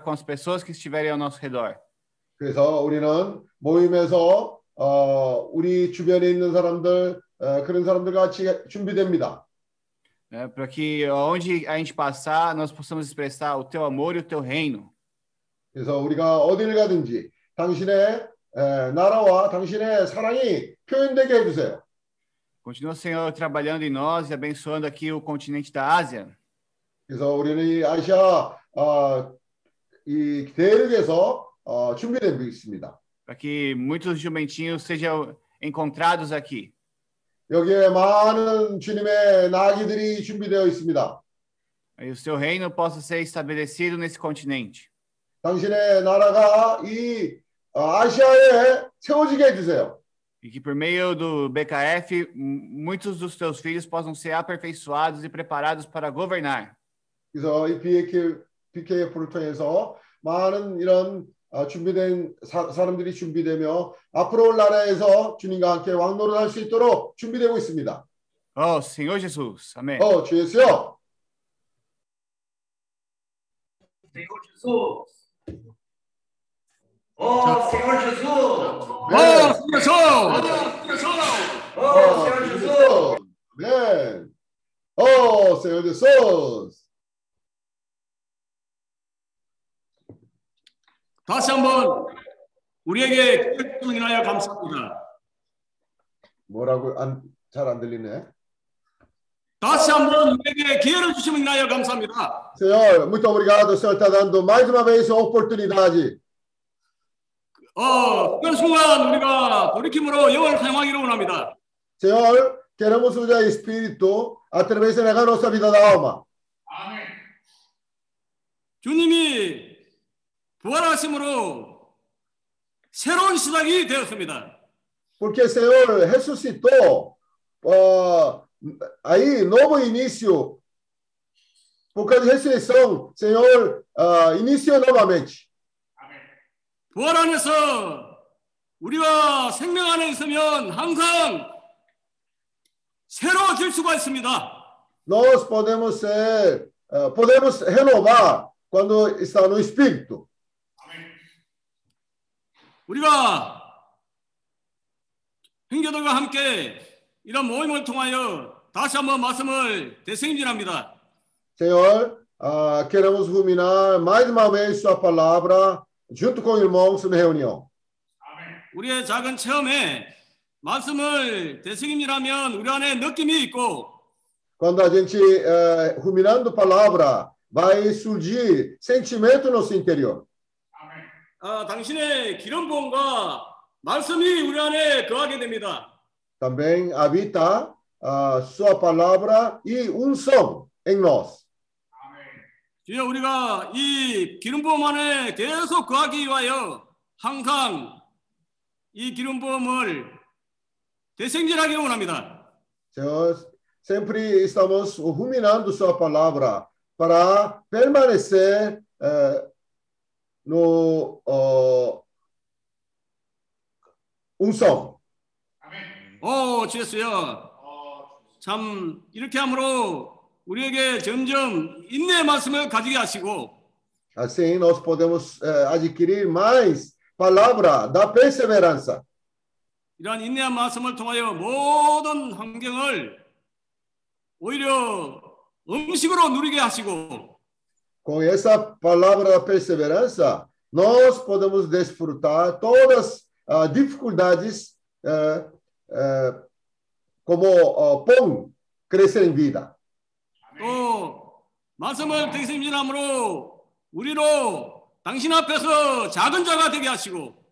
com as pessoas que estiverem ao nosso redor. 그래서 우리는 모임에서 어, 우리 주변에 있는 사람들 어, 그런 사람들과 같이 준비됩니다. né, para que onde a gente passar, nós possamos expressar o teu amor e o teu reino. 그래서 우리가 어디를 가든지 당신의 에, 나라와 당신의 사랑이 표현되게 해주세요. Continua, Senhor, trabalhando em nós e abençoando aqui o continente da Ásia. 그래서 우리는 이 아시아 어, 이 대륙에서 어, 준비되어 있습니다. para que muitos jumentinhos sejam encontrados aqui. 여기에 많은 주님의 나귀들이 준비되어 있습니다. E o seu reino possa ser estabelecido nesse continente. 당신의 나라가 이 어, 아시아에 세워지게 해주세요. E que por meio do BKF, m- muitos dos teus filhos possam ser aperfeiçoados e preparados para governar. 그래서 이 BK, BKF를 통해서 많은 이런 어, 준비된 사, 사람들이 준비되며 앞으로 올 나라에서 주님과 함께 왕노릇할 수 있도록 준비되고 있습니다. Oh, Senhor Jesus. Amém. 어, 주 예수여. Senhor Jesus. Oh, Senhor Jesus. 네. Oh, 어, Senhor 주. 예수. 네. 어, Senhor Jesus. 다시 한번 우리에게 기회를 인하여 감사합니다. 뭐라고 잘 안 들리네. 다시 한번 우리에게 기회를 주심을 인하여 감사합니다. Senhor, muito obrigado, Senhor está dando mais uma vez a oportunidade. 어, 특별 순간 우리가 돌이킴으로 영을 사용하기를 원합니다. Senhor, queremos usar Espírito através negar nossa vida da alma. 주님이 부활하심으로 새로운 시작이 되었습니다. Porque o Senhor ressuscitou ó, aí, novo início. Por causa da ressurreição, Senhor ah, iniciou novamente. 부활 안에서 우리가 생명 안에 있으면 항상 새로워질 수가 있습니다. Nós podemos ser, ah, podemos renovar quando está no Espírito. 우리가 형제들과 함께 이런 모임을 통하여 다시 한번 말씀을 대승진합니다. Senhor, ah, queremos ruminar mais uma vez Sua palavra junto com irmãos na reunião. 우리의 작은 체험에 말씀을 대승임이라면 우리 안에 느낌이 있고 Quando a gente eh, ruminando a palavra, vai surgir sentimento no seu interior. 아, 당신의 기름 부음과 말씀이 우리 안에 거하게 됩니다. Também habita a sua palavra e unção em nós. 주여 우리가 이 기름 부음 안에 계속 거하기 위하여 항상 이 기름 부음을 대생질하기를 원합니다. Senhor, sempre estamos ruminando sua palavra para permanecer eh, no oh, unção. 오, 주였어요. 참 이렇게 함으로 우리에게 점점 말씀을 가지게 하시고 Assim nós podemos eh, adquirir mais palavra da perseverança. 이러한 인내한 말씀을 통하여 모든 환경을 오히려 음식으로 누리게 하시고 Com essa palavra da perseverança, nós podemos desfrutar todas as dificuldades eh, eh, como oh, pão crescer em vida. 또 말씀을 대신함으로 우리로 당신 앞에서 작은 자가 되게 하시고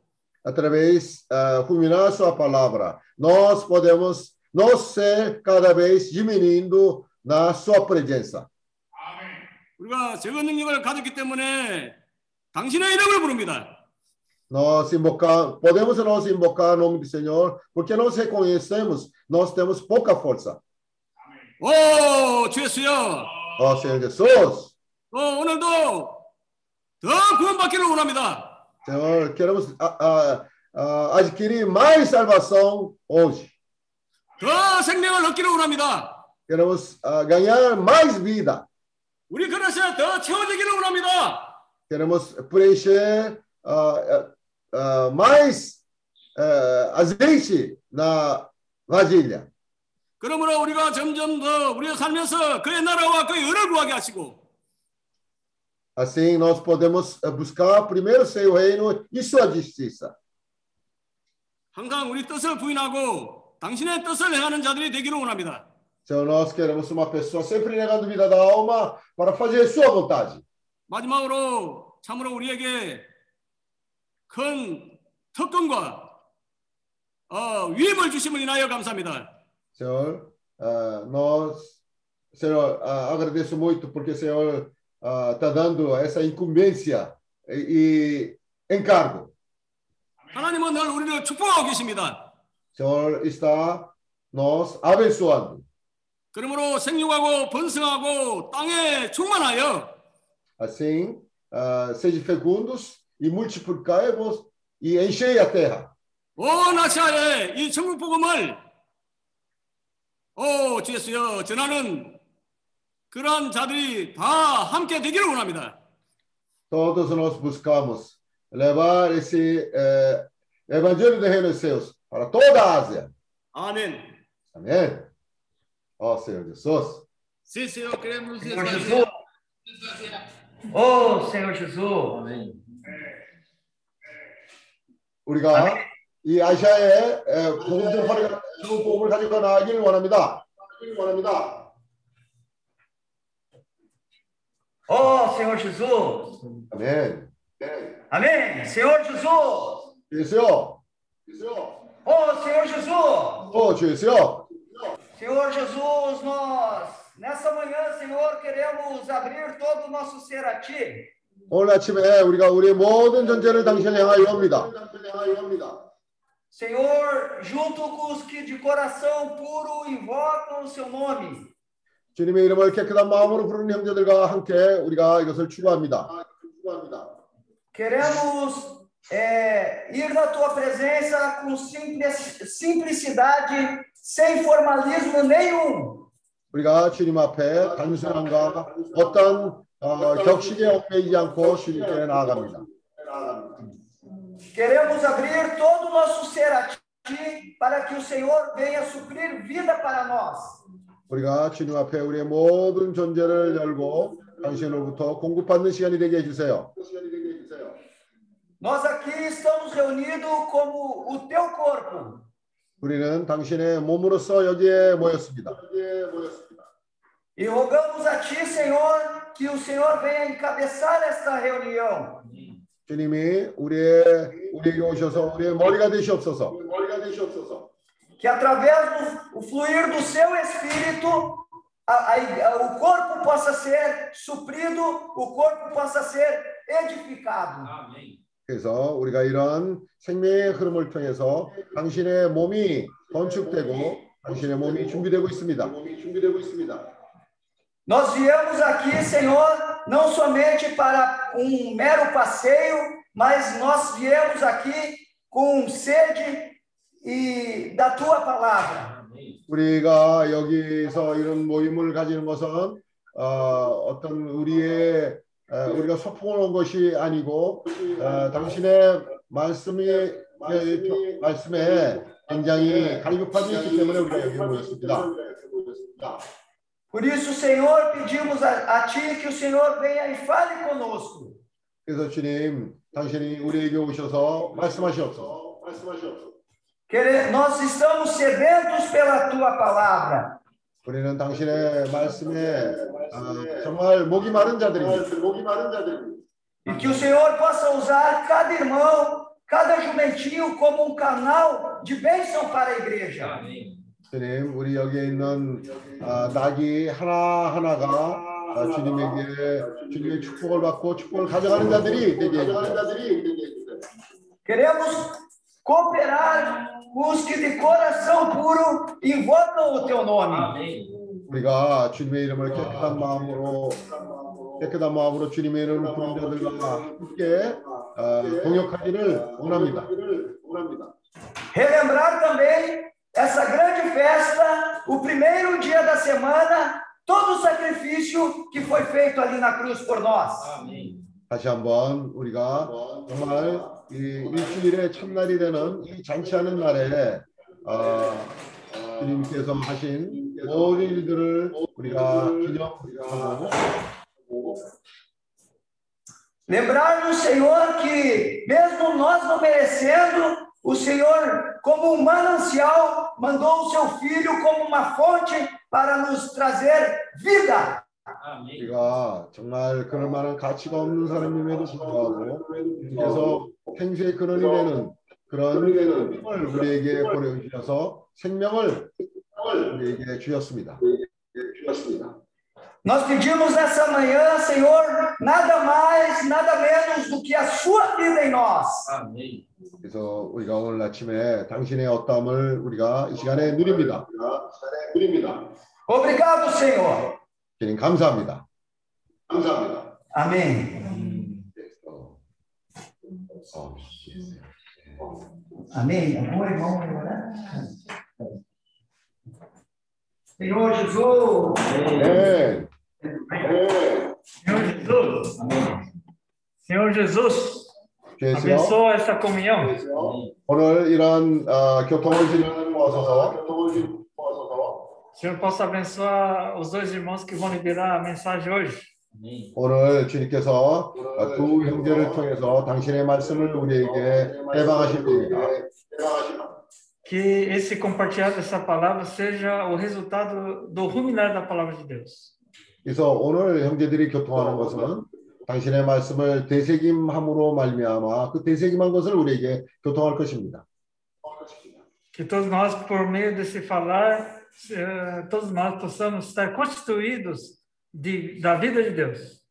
Através uh, ruminar sua palavra, nós podemos nós ser cada vez diminuindo na sua presença. 우리가 적은 능력을 가졌기 때문에 당신의 이름을 부릅니다. Nós invocar, podemos nós invocar o nome do Senhor, porque nós reconhecemos, nós temos pouca força. 오, 주 예수여. Ó Senhor Jesus, 또 오늘도 더 구원받기를 원합니다. Senhor, queremos ah, ah, ah, adquirir mais salvação hoje. 더 생명을 얻기를 원합니다. Queremos ah, ganhar mais vida. 우리 그릇에 더 채워지기를 원합니다. queremos preencher ah, ah, mais ah, azeite na vasilha. 그러므로 우리가 점점 더 우리가 살면서 그의 나라와 그의 의를 구하게 하시고 Assim, nós podemos eh, buscar primeiro seu reino e sua justiça. 항상 우리 뜻을 부인하고 당신의 뜻을 행하는 자들이 되기를 원합니다. Então, nós queremos uma pessoa sempre negando vida da alma para fazer sua vontade. 마지막으로 참으로 우리에게 큰 특권과 어, 위임을 주심을 인하여 감사합니다. Senhor, ah, nós, Senhor, ah, agradeço muito porque o Senhor está dando essa incumbência e, e encargo. 하나님은 늘 우리를 축복하고 계십니다. Senhor está nos abençoando. 그러므로 생육하고 번성하고 땅에 충만하여 Assim, ah, sejam fecundos e multiplicai-vos e enchei a terra. 온 아시아에 이 천국 복음을 오 주였어요 전하는 그러한 자들이 다 함께 되기를 원합니다. Todos nós buscamos levar esse eh, evangelho do reino dos céus para toda a Ásia. 아멘. Amém? Ó Senhor Jesus. sim, Senhor, queremos Senhor Jesus. Oh, Senhor Jesus. 우리가 이 아시아에 에, 복음 좀 활용- 좋은 복음을 가지고 나가길 원합니다. 원합니다. Oh, Senhor Jesus. 아멘. Amém. Senhor Jesus. 주여. 주여. Oh, Senhor Jesus. 또 주여. Senhor Jesus, nós, nessa manhã, Senhor, queremos abrir todo o nosso ser a Ti. 오늘 아침에 우리가 우리의 모든 전제를 당신을 향하여 옵니다. Senhor, junto com os que de coração puro invocam o Seu nome. 주님의 이름을 깨끗한 마음으로 부르는 형제들과 함께 우리가 이것을 추구합니다. Queremos é, ir na Tua presença com simples, simplicidade, sem formalismo nenhum. 우리가 주님 앞에 단순함과 어떤 어, 격식에 얽매이지 않고 주님께 나아갑니다. Queremos abrir todo o nosso ser a Ti, para que o Senhor venha suprir vida para nós. 우리가 주님 앞에 우리의 모든 존재를 열고 당신으로부터 공급받는 시간이 되게 해주세요. Nós aqui estamos reunidos como o Teu corpo. 우리는 당신의 몸으로서 여기에 모였습니다. E rogamos a Ti, Senhor, que o Senhor venha encabeçar esta reunião. 주님이 우리의 우리에게 오셔서 우리의 머리가 되시옵소서. Que através do o fluir do Seu Espírito, a- a- o corpo possa ser suprido, o corpo possa ser edificado. 그래서 우리가 이런 생명의 흐름을 통해서 당신의 몸이 건축되고 당신의 몸이 준비되고 있습니다. Nós viemos aqui, Senhor, não somente para um mero passeio, mas nós viemos aqui com sede e da tua palavra. 우리가 여기서 이런 모임을 가지는 것은 어, 어떤 우리의 어, 우리가 소풍을 온 것이 아니고 어, 당신의 말씀이 예, 말씀에 굉장히 갈급함이 있기 때문에 우리가 여기 모였습니다. Por isso, Senhor, pedimos a, a Ti que o Senhor venha e fale conosco. 그래서 주님, 당신이 우리에게 오셔서 말씀하시옵소서. Quere- Nós estamos sedentos pela Tua palavra. 우리는 당신의 말씀에 어, 정말 목이 마른 자들입니다. E que o Senhor possa usar cada irmão, cada jumentinho como um canal de bênção para a igreja. 주님, 우리 여기에 있는 아, 낙이 하나 하나가 아, 주님에게 주님의 축복을 받고 축복을 가져가는 자들이 되게 해주세요. Queremos cooperar com os que de coração puro invocam o teu nome. 우리가 주님의 이름을 깨끗한 마음으로 깨끗한 마음으로 주님의 이름을 부르는 자들과 함께 아, 동역하기를 원합니다. Relembrar também essa grande festa, o primeiro dia da semana, todo o sacrifício que foi feito ali na cruz por nós. 다시 한번 우리가 정말 이 일주일의 첫날이 되는 이 잔치하는 날에 어, 주님께서 하신 모든 일들을 우리가 기념하고 Lembrar-nos, Senhor, que mesmo nós não merecendo, o Senhor, como um manancial, mandou o seu Filho como uma fonte para nos trazer vida. 우리가 정말 그럴 만한 가치가 없는 사람임에도 불구하고 그래서 생수의 근원이 되는 그런 힘을 우리에게 보내주셔서 생명을 우리에게 주셨습니다. Nós pedimos nessa manhã, Senhor, nada mais, nada menos do que a sua vida em nós. 아멘. 그래서 우리가 오늘 아침에 당신의 어떠함을 우리가 이 시간에 누립니다. 누립니다. Obrigado, Senhor. 주님 감사합니다. 감사합니다. Amém. 어, 어, Amém. Amor, irmão, orar. Senhor Jesus. 네. Senhor Jesus, Senhor Jesus, 주여 abençoa essa comunhão. 오늘 이런 어, 교통을 지는 모셔서 Senhor possa abençoar os dois irmãos que vão liberar a mensagem hoje. 아멘. 오늘 주님께서 어, 두 형제를 통해서 당신의 말씀을 우리에게 해방하실 겁니다. Que esse compartilhar dessa palavra seja o resultado do ruminar da palavra de Deus. 그래서 오늘 형제들이 교통하는 것은 당신의 말씀을 되새김함으로 말미암아 그 되새김한 것을 우리에게 교통할 것입니다. Que todos nós, por meio desse falar, eh, todos nós possamos estar constituídos de, da vida de Deus.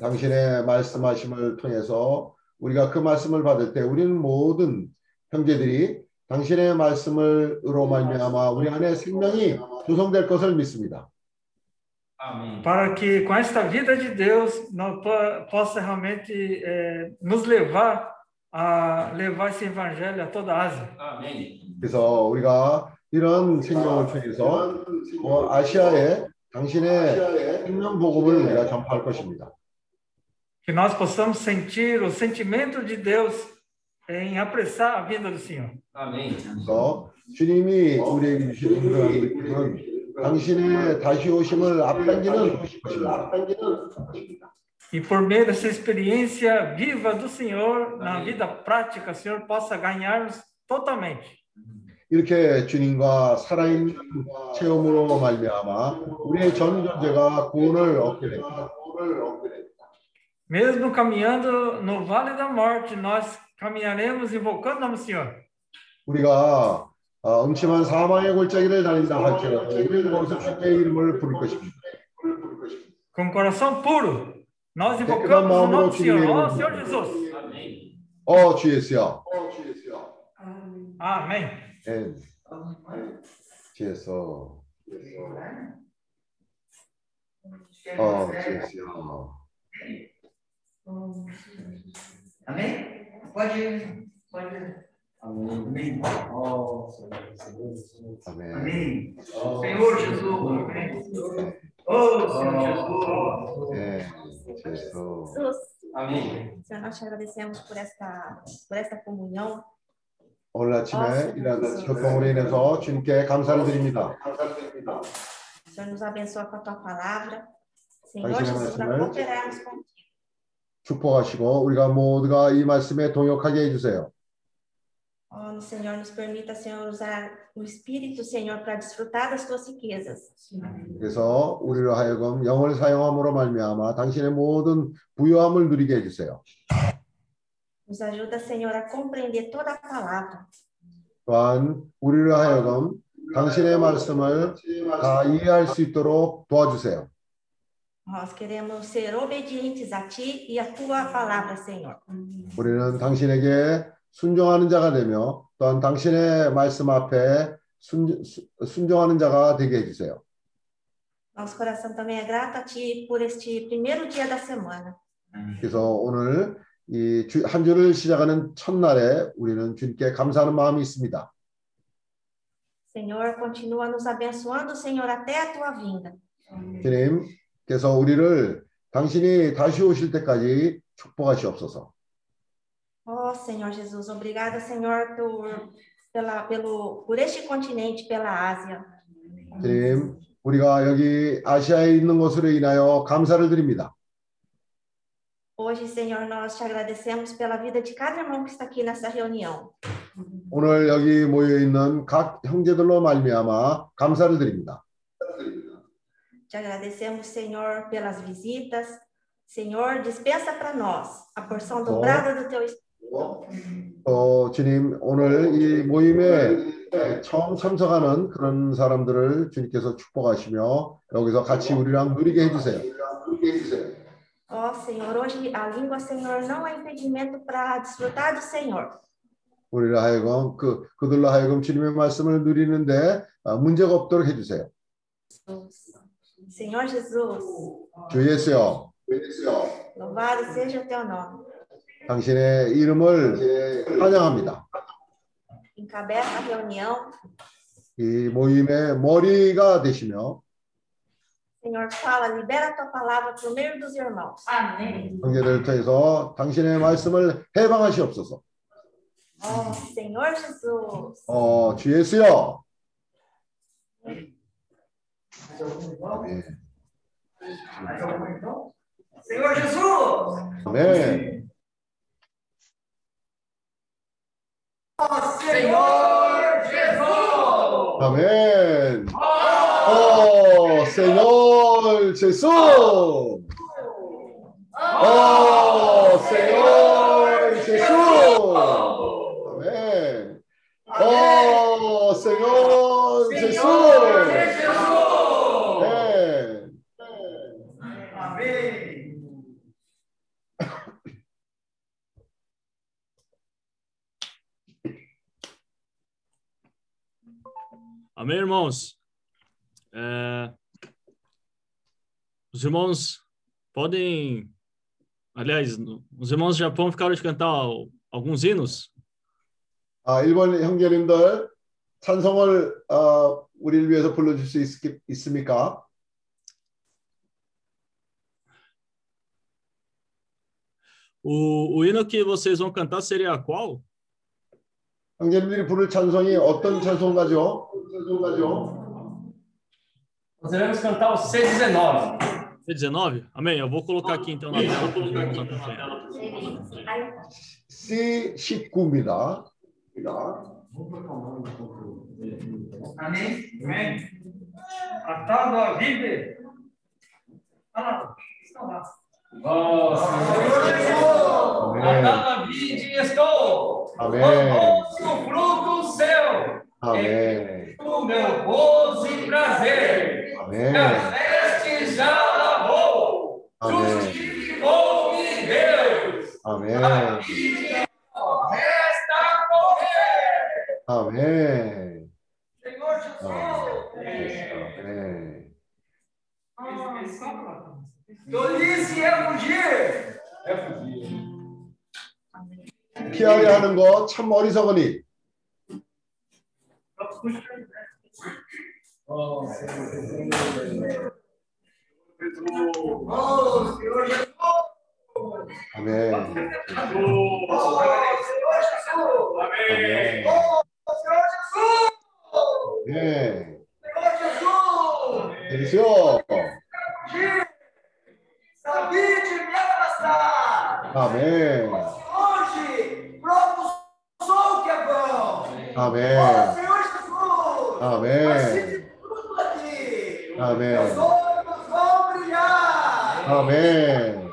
당신의 말씀하심을 통해서 우리가 그 말씀을 받을 때 우리는 모든 형제들이 당신의 말씀을로 말미암아 우리 안에 생명이 조성될 것을 믿습니다. 아멘. Para que com esta vida de Deus nós po- possa realmente eh, nos levar a levar esse evangelho a toda a Ásia. 아멘. 그래서 우리가 이런 생명을 통해서 어, 아시아에 당신의 생명 복음을 우리가 전파할 것입니다. Que nós possamos sentir o sentimento de Deus em apressar a vinda do Senhor. 아멘. 그래서 주님이 우리에게 주시는 그런 느낌은 당신의 다시 오심을 앞당기는 것입니다. E por meio dessa experiência viva do Senhor, na vida prática, o Senhor possa ganhar-nos totalmente. 이렇게 주님과 살아있는 체험으로 말미암아 우리의 전 존재가 구원을 얻게 됩니다. Mesmo caminhando no vale da morte, nós caminharemos invocando o nome do Senhor. 우리가 어, 음침한 사망의 골짜기를 달린다 할지라도 우리는 거기서 주님의 이름을 부를 것입니다. Com coração puro, nós invocamos o nome do Senhor. Ó ao Senhor Jesus. 아멘. 어, 주 예수여. Amém. 네. É. 介绍。哦，介绍。Amém? Pode, pode. Amém. Oh, Amém. Amém. Oh, Senhor Jesus. Amém. Oh, Senhor Jesus. Jesus. Amém. Senhor, nós te agradecemos por esta, por esta comunhão 오늘 아침에 이런 교통으로 인해서 주님께 감사를 드립니다. Senhor, nos abençoa com a tua palavra. Senhor Vai, Jesus, Senhor, para Senhor. cooperarmos contigo. 축복하시고 우리가 모두가 이 말씀에 동역하게 해주세요. Oh, Senhor, nos permita, Senhor, usar o Espírito, Senhor, para desfrutar das tuas riquezas. 그래서 우리로 하여금 영을 사용함으로 말미암아 당신의 모든 부유함을 누리게 해주세요. Nos ajuda, Senhor, a compreender toda a palavra. 또한 우리로 하여금 당신의 말씀을 다 이해할 수 있도록 도와주세요. Nós queremos ser obedientes a ti e a tua palavra, Senhor. 우리는 당신에게 순종하는 자가 되며 또한 당신의 말씀 앞에 순, 순종하는 자가 되게 해 주세요. Nosso coração também é grato a ti por este primeiro dia da semana. 그래서 오늘 이 한 주를 시작하는 첫날에 우리는 주님께 감사하는 마음이 있습니다. Senhor, continua nos abençoando, Senhor, até a tua vinda. 주님께서 우리를 당신이 다시 오실 때까지 축복하시옵소서. Ó Senhor Jesus, obrigada, Senhor, por, pela, pelo, por este continente, pela Ásia. 주님, 우리가 여기 아시아에 있는 것으로 인하여 감사를 드립니다. Hoje, Senhor, nós te agradecemos pela vida de cada irmão que está aqui nessa reunião. 오늘 여기 모여 있는 각 형제들로 말미암아 감사를 드립니다. Te agradecemos, Senhor, pelas visitas. Senhor, dispensa para nós a porção dobrada do teu Espírito. 어, 주님, 오늘 이 모임에 처음 참석하는 그런 사람들을 주님께서 축복하시며 여기서 같이 우리랑 누리게 해주세요. Ó Senhor, hoje a língua, Senhor, não é impedimento para desfrutar do Senhor. 우리를 하여금 그 그들로 하여금 주님의 말씀을 누리는데 아, 문제가 없도록 해주세요. Senhor Jesus, 주 예수여, louvado seja o teu nome. 당신의 이름을 환영합니다. Encabeça a reunião. 이 모임의 머리가 되시며 Senhor, fala, libera a tua palavra por meio dos irmãos. 형제들을 통해서 당신의 말씀을 해방하시옵소서. Ó Senhor Jesus, 어, 주 예수여. 아멘. Senhor Jesus, 아멘. Senhor Jesus. 아멘. 오, 세 Oh, Senhor Jesus! Oh, Senhor Jesus! Amém! Oh, Senhor Jesus! Amém! Amém! Amém, irmãos? É, Os irmãos podem. Aliás, os irmãos do Japão ficaram de cantar alguns hinos. 아, 일본 형제님들 찬송을 어, 우리를 위해서 불러줄 수 있, 있습니까? O, o hino que vocês vão cantar seria qual? 형제님들이 부를 찬송이 어떤 찬송가죠? 찬송가죠? Nós iremos cantar o C19. C19? Amém? Eu vou colocar aqui então na tela. Vou colocar Amém. na tela. Se se combinar, Amém? Amém? Atado a vida. Atado a vida estou. Amém. O fruto do céu! 아멘. o meu gozo e prazer. 아멘. Minha veste já lavou, justificou-me Deus. 아멘. Resta correr. 아멘. Senhor Jesus. 아멘. Ah, está lá. Tolice é fugir. 피하려 하는 거참 어리석으니 Oh, Senhor Jesus. Amém. Oh, Senhor Jesus. Amém. Oh, Senhor Jesus. Amém. Senhor Jesus. Deliciou. Sabia me abraçar. Amém. Hoje, propulsou o que é bom. Amém. Amém. Amém. Os olhos vão brilhar. Amém.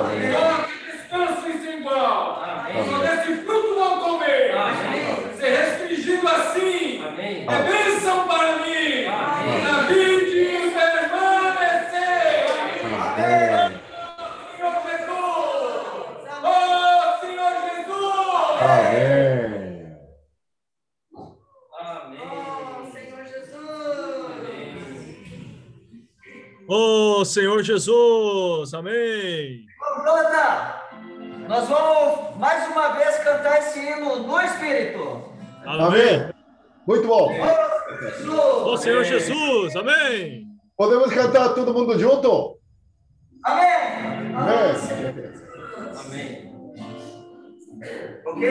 Amém. oh, que descanso sem igual. Amém. Só desse fruto vão comer. Amém. Ser restringido assim Amém. é bênção para mim. Amém. Na vida permanecer. Amém. Senhor Jesus. Oh, Senhor Jesus. Amém. Amém. Senhor Jesus. Ô Senhor Jesus. Amém. Esse hino no Espírito. Amém. Muito bom. Ô. Ô Senhor Jesus. Amém. Podemos cantar todo mundo junto? Amém. Amém. Amém. Ok?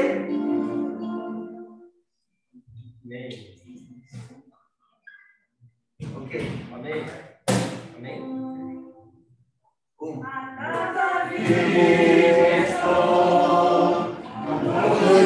Amém. Ok. Amém. Amém. Um.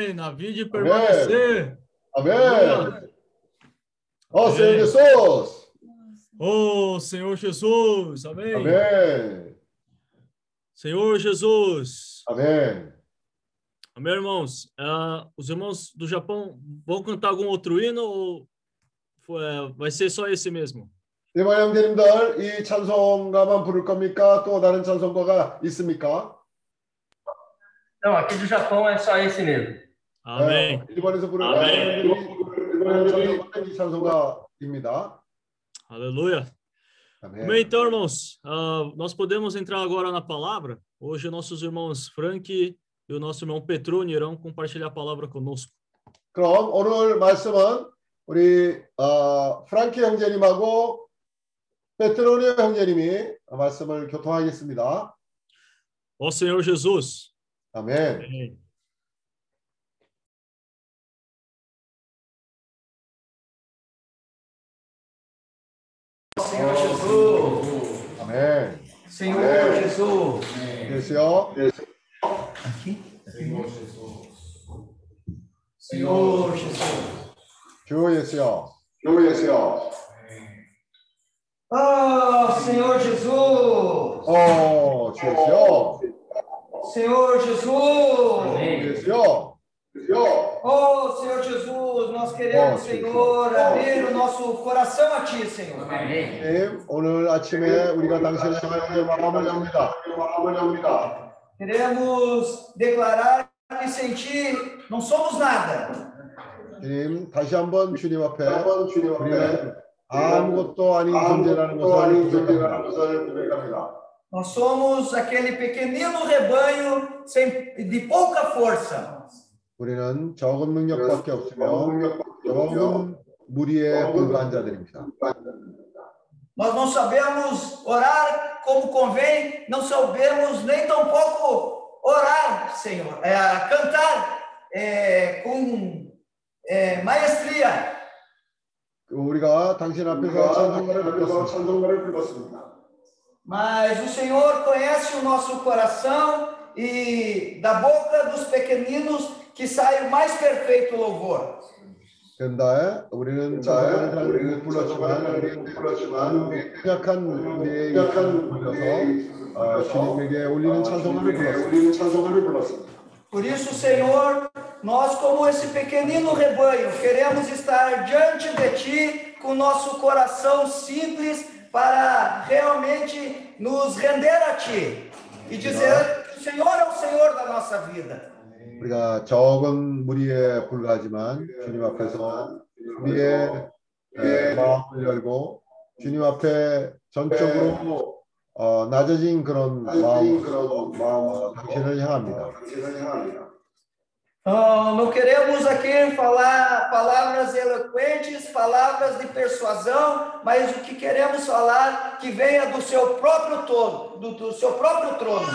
Amém. Na vida e permanecer. 아멘. 어, Senhor Jesus. Oh, Senhor Jesus. Amém. 아멘. Senhor Jesus. 아멘. Amém, irmãos. Ah, os irmãos do Japão vão cantar algum outro hino ou foi- é, vai ser só esse mesmo? 이모 형제님들 이 찬송가만 부를 겁니까? 또 다른 찬송가가 있습니까? Não, aqui do Japão é só esse mesmo. Amém. 어, 일본에서 부르는 아멘. 일본 찬송가는 이 찬송가입니다. Aleluia. 아멘. Bem, então, irmãos, ah, nós podemos entrar agora na palavra. Hoje, nossos irmãos Frank e o nosso irmão Petrone irão compartilhar a palavra conosco. 그럼 오늘 말씀은 우리 어, 프랑키 형제님하고 페트로니 형제님이 말씀을 교통하겠습니다. Ó Senhor Jesus. 아멘. Amém. Senhor oh, Jesus. Oh, oh. Amém. Senhor Amém. Jesus. Amém. Esse ó. Esse. Aqui. Senhor Jesus. Senhor Jesus. Chui esse ó. Chui esse ó. Oh, Senhor Jesus! Oh, Senhor! Senhor Jesus! Amém. Senhor! Oh, Senhor Jesus, nós queremos, Oh, Senhor, abrir o nosso coração a Ti, Senhor. 님, 오늘 아침에 우리가 당신을 향하여 마음을 엽니다. 마음을 엽니다. Queremos declarar que sem Ti não somos nada. 주님, 다시 한번 주님 앞에 우리는 아무것도 아닌 존재라는 것을 고백합니다. Nós somos aquele pequenino rebanho sem, de pouca força. 우리는 적은 능력밖에 없으며 적은 무리에 불과한 자들입니다. Nós não sabemos orar como convém, não sabemos nem tampouco orar, Senhor, é, cantar é, com é, maestria. 우리가 당신 앞에서 찬송가를 불렀습니다. Mas o Senhor conhece o nosso coração e da boca dos pequeninos que sai o mais perfeito louvor. 그런데 우리는 찬송가를 잘 불렀지만 불렀지만 약한 우리의 약한 불러서 어, 주님에게 올리는 찬송가를 불렀습니다. Por isso, Senhor, nós, como esse pequenino rebanho, queremos estar diante de Ti com nosso coração simples para realmente nos render a Ti e dizer que o Senhor é o Senhor da nossa vida. 우리가 적은 무리에 불과하지만 주님 앞에서 우리의 에, 마음을 열고 주님 앞에 전적으로 어, 낮아진 그런 마음, 마음 당신을 향합니다. Ah, não queremos aqui falar palavras eloquentes, palavras de persuasão, mas o que queremos falar que venha do seu próprio trono, do, do seu próprio trono.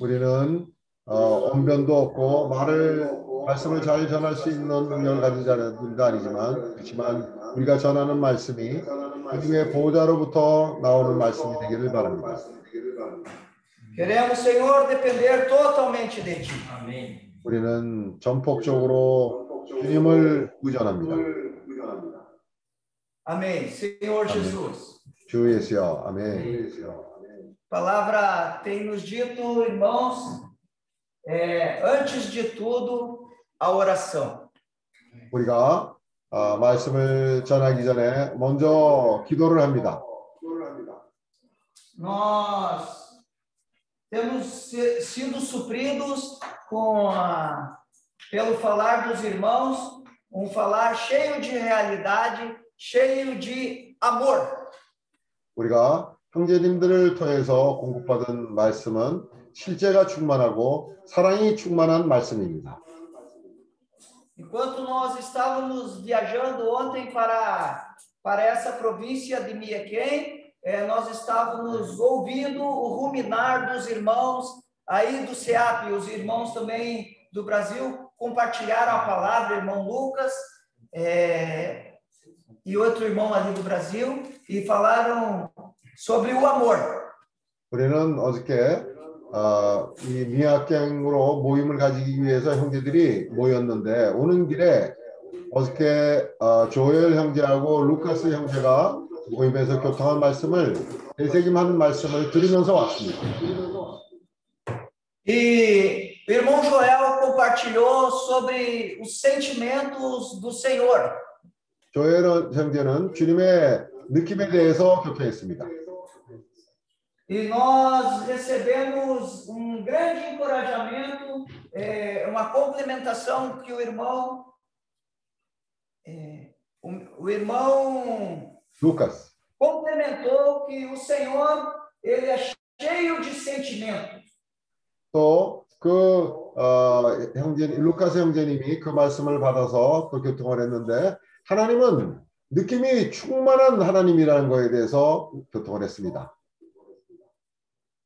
우리는 어, 언변도 없고 말을 말씀을 잘 전할 수 있는 능력을 가진 자들도 아니지만 그렇지만 우리가 전하는 말씀이 주님의 보호자로부터 나오는 말씀이 되기를 바랍니다. Queremos, Senhor, depender totalmente de Ti. 우리는 전폭적으로 주님을 의존합니다. Amém. Senhor Jesus. 주 예수여, 아멘. Palavra tem nos dito, irmãos, é, antes de tudo, a oração. 우리가 아, 말씀을 전하기 전에 먼저 기도를 합니다. Nós temos se- sido supridos com a, pelo falar dos irmãos, um falar cheio de realidade, cheio de amor. 우리가 형제님들을 통해서 공급받은 말씀은 실제가 충만하고 사랑이 충만한 말씀입니다. Enquanto nós estávamos viajando ontem para, para essa província de Miequém, eh, nós estávamos ouvindo o ruminar dos irmãos aí do SEAP, os irmãos também do Brasil compartilharam a palavra, irmão Lucas, eh, e outro irmão ali do Brasil e falaram sobre o amor. 우리는 어저께 어, 이 미학경으로 모임을 가지기 위해서 형제들이 모였는데 오는 길에 어저께 어, 조엘 형제하고 루카스 형제가 모임에서 교통한 말씀을 되새김하는 말씀을 들으면서 왔습니다. E o irmão Joel compartilhou sobre os sentimentos do Senhor. 조엘 형제는 주님의 느낌에 대해서 교통했습니다. E nós recebemos um grande encorajamento, é, uma complementação que o irmão, é, o, o irmão 루카스. complementou que o Senhor ele é cheio de sentimentos. 또 그 어, 형제 루카스 형제님이 그 말씀을 받아서 또 교통을 했는데 하나님은 느낌이 충만한 하나님이라는 거에 대해서 교통을 했습니다.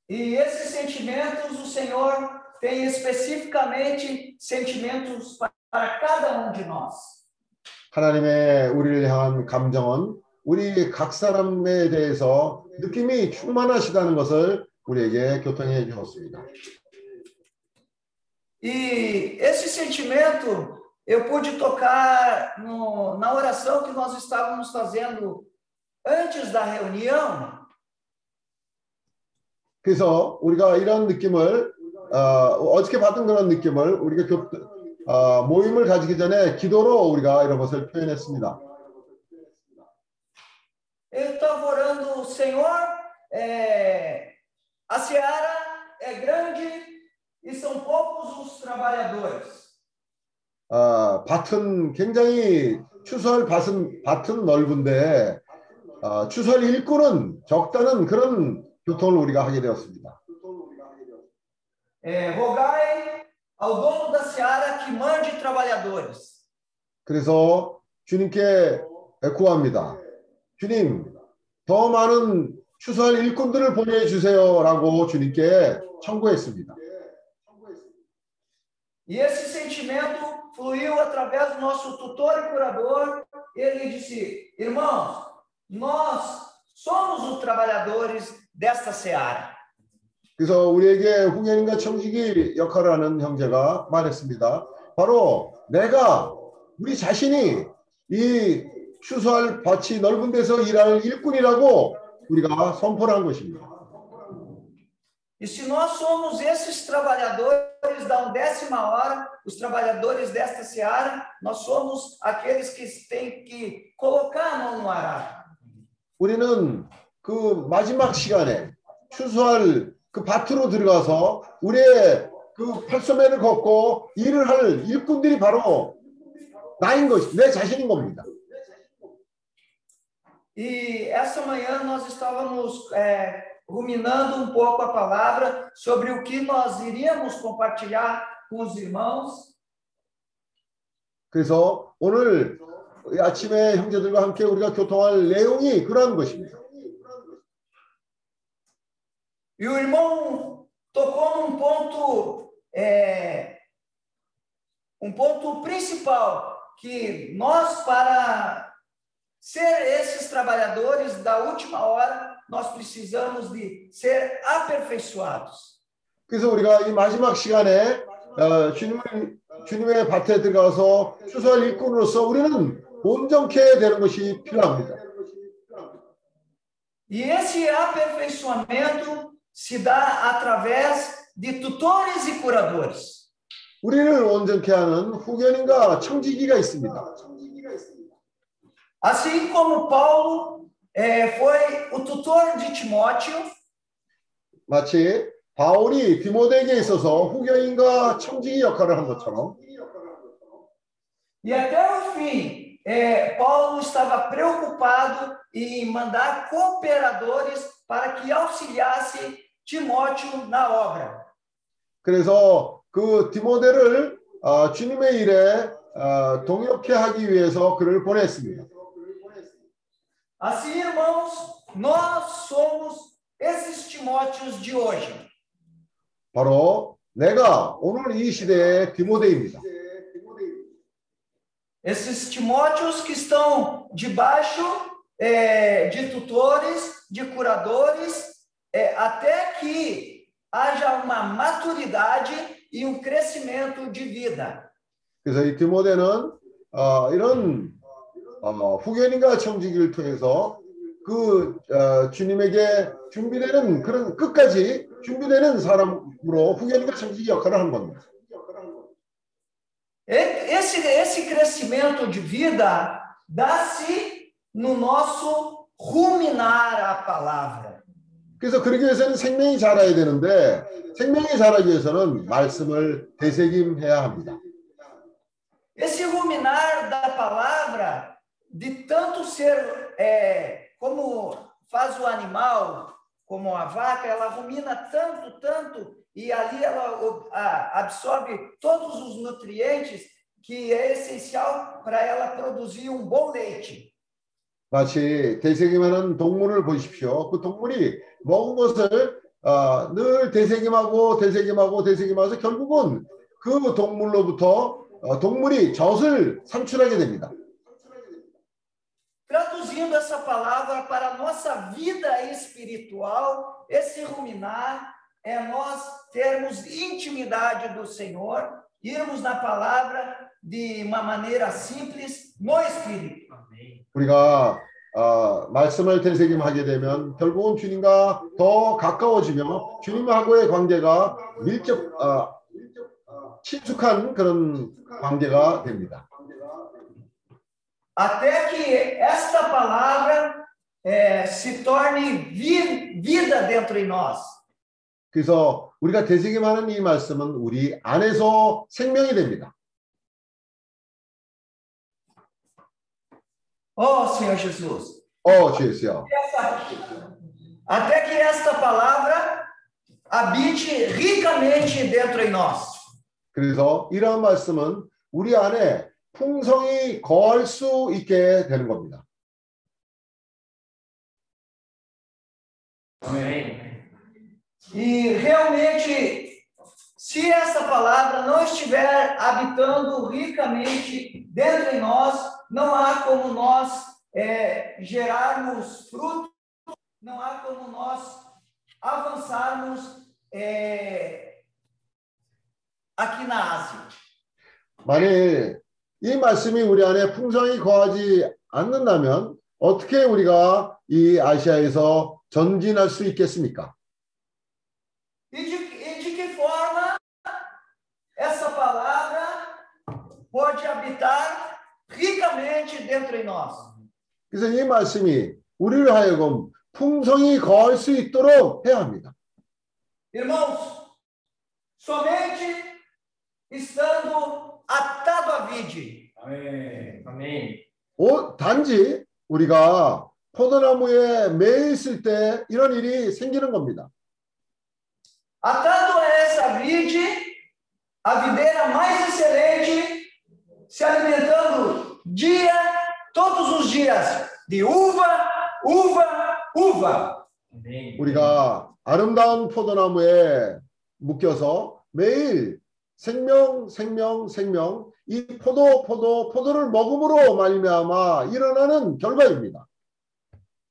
E esses sentimentos o Senhor tem especificamente sentimentos pa- para cada um de nós. 하나님의 우리를 향한 감정은 우리 각 사람에 대해서 느낌이 충만하시다는 것을 우리에게 교통해 주었습니다. E esse sentimento eu pude tocar no, na oração que nós estávamos fazendo antes da reunião. 그래서 우리가 이런 느낌을 어, 어저께 받은 그런 느낌을 우리가 교, 어, 모임을 가지기 전에 기도로 우리가 이런 것을 표현했습니다. Eu estava orando, Senhor, é, a seara é grande e são poucos os trabalhadores. 어, 밭은 굉장히 추수할 밭은 밭은 넓은데 어, 추수할 일꾼은 적다는 그런 교통을 우리가 하게 되었습니다. É, rogai ao dono da seara que mande trabalhadores. 그래서 주님께 구합니다. 주님, 더 많은 추수할 일꾼들을 보내주세요라고 주님께 청구했습니다. E esse sentimento fluiu através do nosso tutor e curador. Ele disse: Irmãos, nós somos os trabalhadores desta seara. 그래서 우리에게 후견인과 청지기 역할을 하는 형제가 말했습니다. 바로 내가 우리 자신이 이 추수할 밭이 넓은 데서 일할 일꾼이라고 우리가 선포를 한 것입니다. E se nós somos esses trabalhadores da undécima hora, os trabalhadores desta seara, nós somos aqueles que têm que colocar a mão no arado. 우리는 그 마지막 시간에 추수할 그 밭으로 들어가서 우리의 그 팔소매를 걷고 일을 할 일꾼들이 바로 나인 것이 내 자신인 겁니다. E essa manhã nós estávamos é, ruminando um pouco a palavra sobre o que nós iríamos compartilhar com os irmãos. 그래서 오늘 아침에 형제들과 함께 우리가 교통할 내용이 그러한 것입니다. E o irmão tocou num ponto, é, um ponto principal que nós para ser esses trabalhadores da última hora nós precisamos de ser aperfeiçoados. 그래서 우리가 이 마지막 시간에 어, 주님을 주님의 밭에 들어가서 추수할 일꾼으로서 우리는 온전케 되는 것이 필요합니다. E esse aperfeiçoamento se dá através de tutores e curadores. 우리를 온전케 하는 후견인과 청지기가 있습니다. Assim como Paulo eh, foi o tutor de Timóteo, 마치 바울이 디모데에게 있어서 후견인과 청지기 역할을 한 것처럼 e até o fim, eh, Paulo estava preocupado em mandar cooperadores para que auxiliasse Timóteo na obra. 그래서 그 디모데를 어, 주님의 일에 어, 동역케 하기 위해서 그를 보냈습니다. Assim, irmãos, nós somos esses Timóteos de hoje. 바로 내가 오늘 이 시대의 디모데입니다. Esses Timóteos que estão debaixo é, de tutores, de curadores, é, até que haja uma maturidade e um crescimento de vida. 그래서 이 디모데는 어, 이런 어, 후견인과 청지기를 통해서 그 어, 주님에게 준비되는 그런 끝까지 준비되는 사람으로 후견인과 청지기 역할을 하는 겁니다. E- Esse, esse crescimento de vida dá-se no nosso ruminar a palavra. 그래서 그러기 위해서는 생명이 자라야 되는데 생명이 자라기 위해서는 말씀을 되새김해야 합니다. Esse ruminar da palavra, de tanto ser é, como faz o animal, como a vaca, ela rumina tanto, tanto, e ali ela o- a- absorve todos os nutrientes que é essencial para ela produzir um bom leite. 마치 되새김하는 동물을 보십시오. 그 동물이 먹은 것을 아, 늘 되새김하고 되새김하고 되새김해서 결국은 그 동물로부터 어, 동물이 젖을 산출하게 됩니다. Traduzindo essa palavra para a nossa vida espiritual, esse ruminar é nós termos intimidade do Senhor, irmos na palavra de uma maneira simples no espírito. 우리가 아, 말씀을 되새김하게 되면 결국은 주님과 더 가까워지며 주님하고의 관계가 밀접 아, 친숙한 그런 관계가 됩니다. Até que esta palavra se torne vi- vida dentro de nós. 그래서 우리가 되새김하는 이 말씀은 우리 안에서 생명이 됩니다. Oh, Senhor Jesus. 어, 주 예수요. Essa- até que esta palavra habite ricamente dentro de nós. 그래서 이러한 말씀은 우리 안에 풍성이 거할 수 있게 되는 겁니다. Amém. E realmente, se essa palavra não estiver habitando ricamente dentro de nós, não há como nós eh, gerarmos fruto, não há como nós avançarmos eh, aqui na Ásia. 만일 이 말씀이 우리 안에 풍성히 거하지 않는다면 어떻게 우리가 이 아시아에서 전진할 수 있겠습니까? E de, e de que forma essa palavra pode habitar ricamente dentro de nós? 그래서 이 말씀이 우리를 하여금 풍성히 거할 수 있도록 해야 합니다. Irmãos, somente estando atado à vide, Amém. 오, 단지 우리가 포도나무에 매 있을 때 이런 일이 생기는 겁니다. atado a essa vide, a videira mais excelente, se alimentando dia, todos os dias, de uva, uva, uva. Amém. 우리가 아름다운 포도나무에 묶여서 매일 생명, 생명, 생명 이 포도, 포도, 포도를 먹음으로 말미암아 일어나는 결과입니다.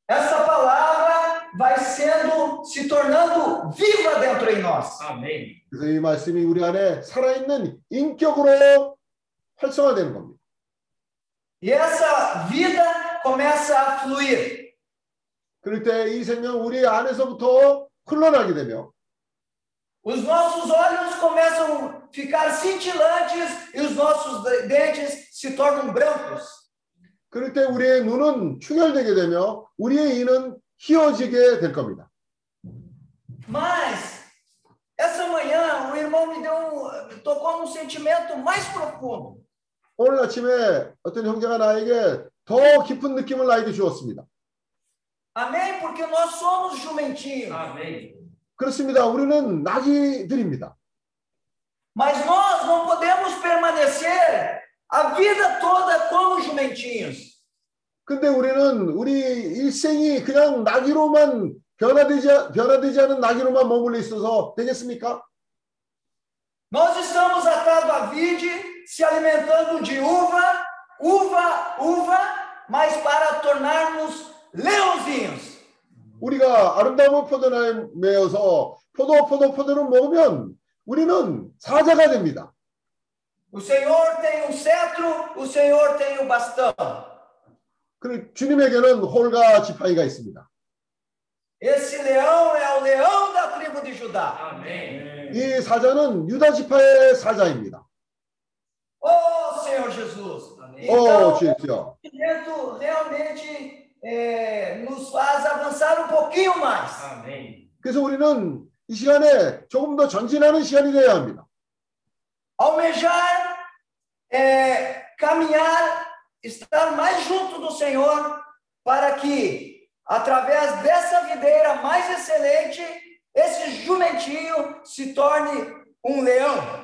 Essa palavra vai sendo, se tornando viva dentro de nós. Amém. 그래서 이 말씀이 우리 안에 살아있는 인격으로 활성화되는 겁니다. E essa vida começa a fluir. 그럴 때 이 생명 우리 안에서부터 흘러나게 되며 Os nossos olhos começam a ficar cintilantes e os nossos de- dentes se tornam brancos. 그럴 때 우리의 눈은 충혈되게 되며 우리의 이는 희어지게 될 겁니다. Mas essa manhã o irmão me deu um, tocou num sentimento mais profundo. 오늘 아침에 어떤 형제가 나에게 더 깊은 느낌을 나에게 주었습니다. Amém? Porque nós somos jumentinhos. Amém. 그렇습니다. 우리는 낙이들입니다. Mas nós não podemos permanecer a vida toda como jumentinhos. 근데 우리는 우리 일생이 그냥 낙이로만 변화되지, 변화되지 않은 낙이로만 머물러 있어서 되겠습니까? Nós estamos atados à vide, se alimentando de uva, uva, uva, mas para tornarmos leãozinhos. 우리가 아름다운 포도나무에 매어서 포도 포도 포도를 먹으면 우리는 사자가 됩니다. O Senhor tem um cetro, o Senhor tem o bastão. 그 주님에게는 홀과 지팡이가 있습니다. Esse leão é o leão da tribo de Judá. Amém. 이 사자는 유다 지파의 사자입니다. Oh, Senhor Jesus. 오, Então, 주십시오. o conhecimento realmente é, nos faz avançar um pouquinho mais. Amém. 그래서 우리는 이 시간에 조금 더 전진하는 시간이 되어야 합니다. Almejar, é, caminhar, estar mais junto do Senhor, para que, através dessa videira mais excelente, esse jumentinho se torne um leão.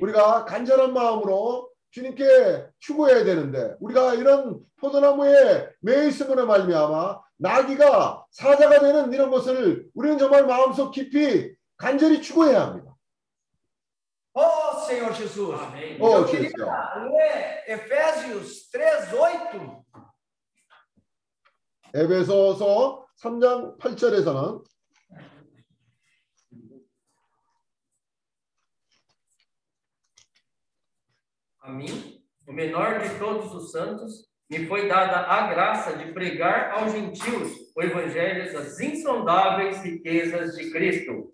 우리가 간절한 마음으로 주님께 추구해야 되는데 우리가 이런 포도나무에 매여 있음으로 말미암아 나귀가 사자가 되는 이런 것을 우리는 정말 마음속 깊이 간절히 추구해야 합니다. Oh, Senhor Jesus. Amém. Oh, Eu queria ler Efésios 3, 8. 에베소서 3장 8절에서는 A mim, o menor de todos os santos, me foi dada a graça de pregar aos gentios o evangelho das insondáveis riquezas de Cristo.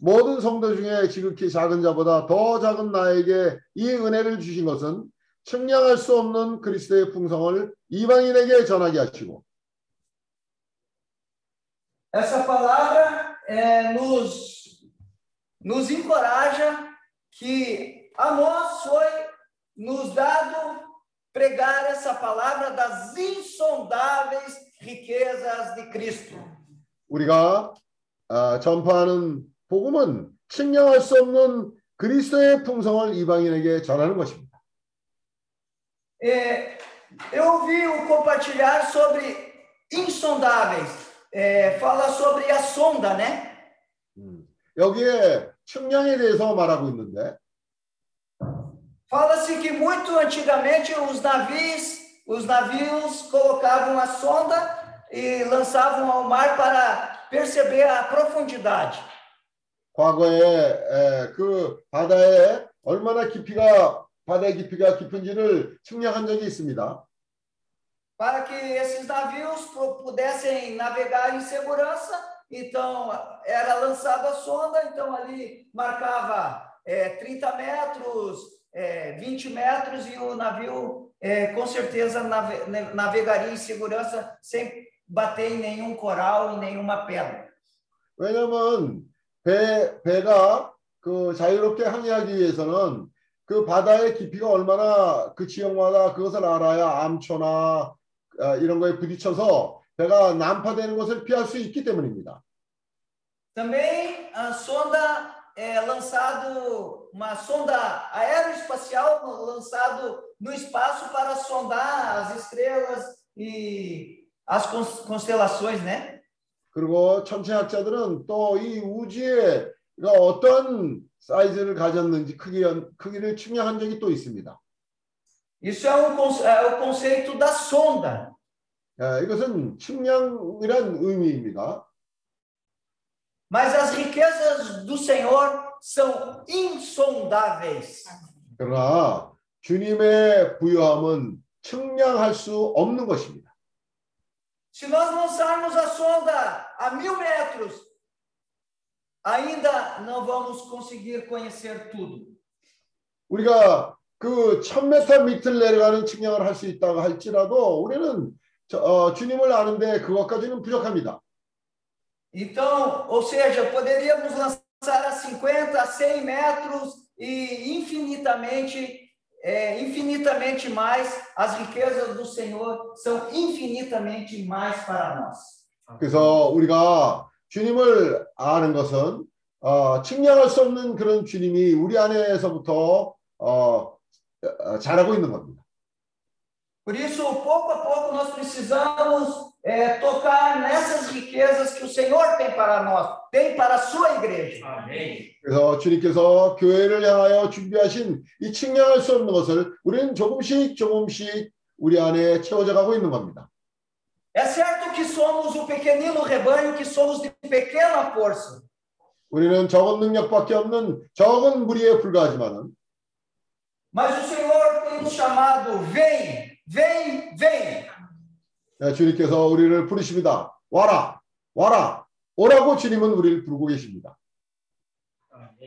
모든 성도 중에 지극히 작은 자보다 더 작은 나에게 이 은혜를 주신 것은 측량할 수 없는 그리스도의 풍성을 이방인에게 전하게 하시고 Essa palavra é, nos, nos encoraja que a nós foi nos dado pregar essa palavra das insondáveis riquezas de Cristo. 우리가 아, 전파하는 복음은 측량할 수 없는 그리스도의 풍성을 이방인에게 전하는 것입니다. É, eu ouvi o compartilhar sobre insondáveis. É, fala sobre a sonda, né? 음, 여기에 측량에 대해서 말하고 있는데 Fala-se que muito antigamente os navios, os navios colocavam a sonda e lançavam ao mar para perceber a profundidade. 과거에 에, 그 바다에 얼마나 깊이가 바다의 깊이가 깊은지를 측량한 적이 있습니다. Para que esses navios pu- pudessem navegar em segurança, então era lançada a sonda, então ali marcava é, 30 metros, é, 20 metros e o navio é, com certeza nave- navegaria em segurança sem bater em nenhum coral, em nenhuma pedra. 왜냐하면 배 배가 그 자유롭게 항해하기 위해서는 그 바다의 깊이가 얼마나 그 지역마다 그것을 알아야 암초나 어, 이런 거에 부딪혀서 배가 난파되는 것을 피할 수 있기 때문입니다. Também a sonda é lançado uma sonda aeroespacial lançado no espaço para sondar as estrelas e as cons- constelações, né? 그리고 천체학자들은 또 이 우주에 어떤 사이즈를 가졌는지 크기 크기를 측량한 적이 또 있습니다. Isso é, um, conce- é o conceito da sonda. 예, 이것은 측량이란 의미입니다. Mas as riquezas do Senhor são insondáveis. 그러나 주님의 부유함은 측량할 수 없는 것입니다. Se nós lançarmos a sonda a mil metros, ainda não vamos conseguir conhecer tudo. 우리가 그 1000m 밑을 내려가는 측량을 할 수 있다고 할지라도 우리는 저- 어, 주님을 아는데 그것까지는 부족합니다. Então, ou seja, poderíamos lançar a 50, a 100 metros e infinitamente, é, infinitamente mais, as riquezas do Senhor são infinitamente mais para nós. 그래서 우리가 주님을 아는 것은 어, 측량할 수 없는 그런 주님이 우리 안에서부터 어, 어, 자라고 있는 겁니다. Por isso, pouco a pouco, nós precisamos é, tocar nessas riquezas que o Senhor tem para nós, tem para a sua igreja. Amém. 그래서 주님께서 교회를 향하여 준비하신 이 측량할 수 없는 것을 우리는 조금씩 조금씩 우리 안에 채워져 가고 있는 겁니다. É certo que somos o pequenino rebanho, que somos de pequena força. 우리는 적은 능력밖에 없는 적은 무리에 불과하지만은 Mas o Senhor tem nos chamado, vem, Vem, vem. 네, 주님께서 우리를 부르십니다. 와라, 와라, 오라고 주님은 우리를 부르고 계십니다.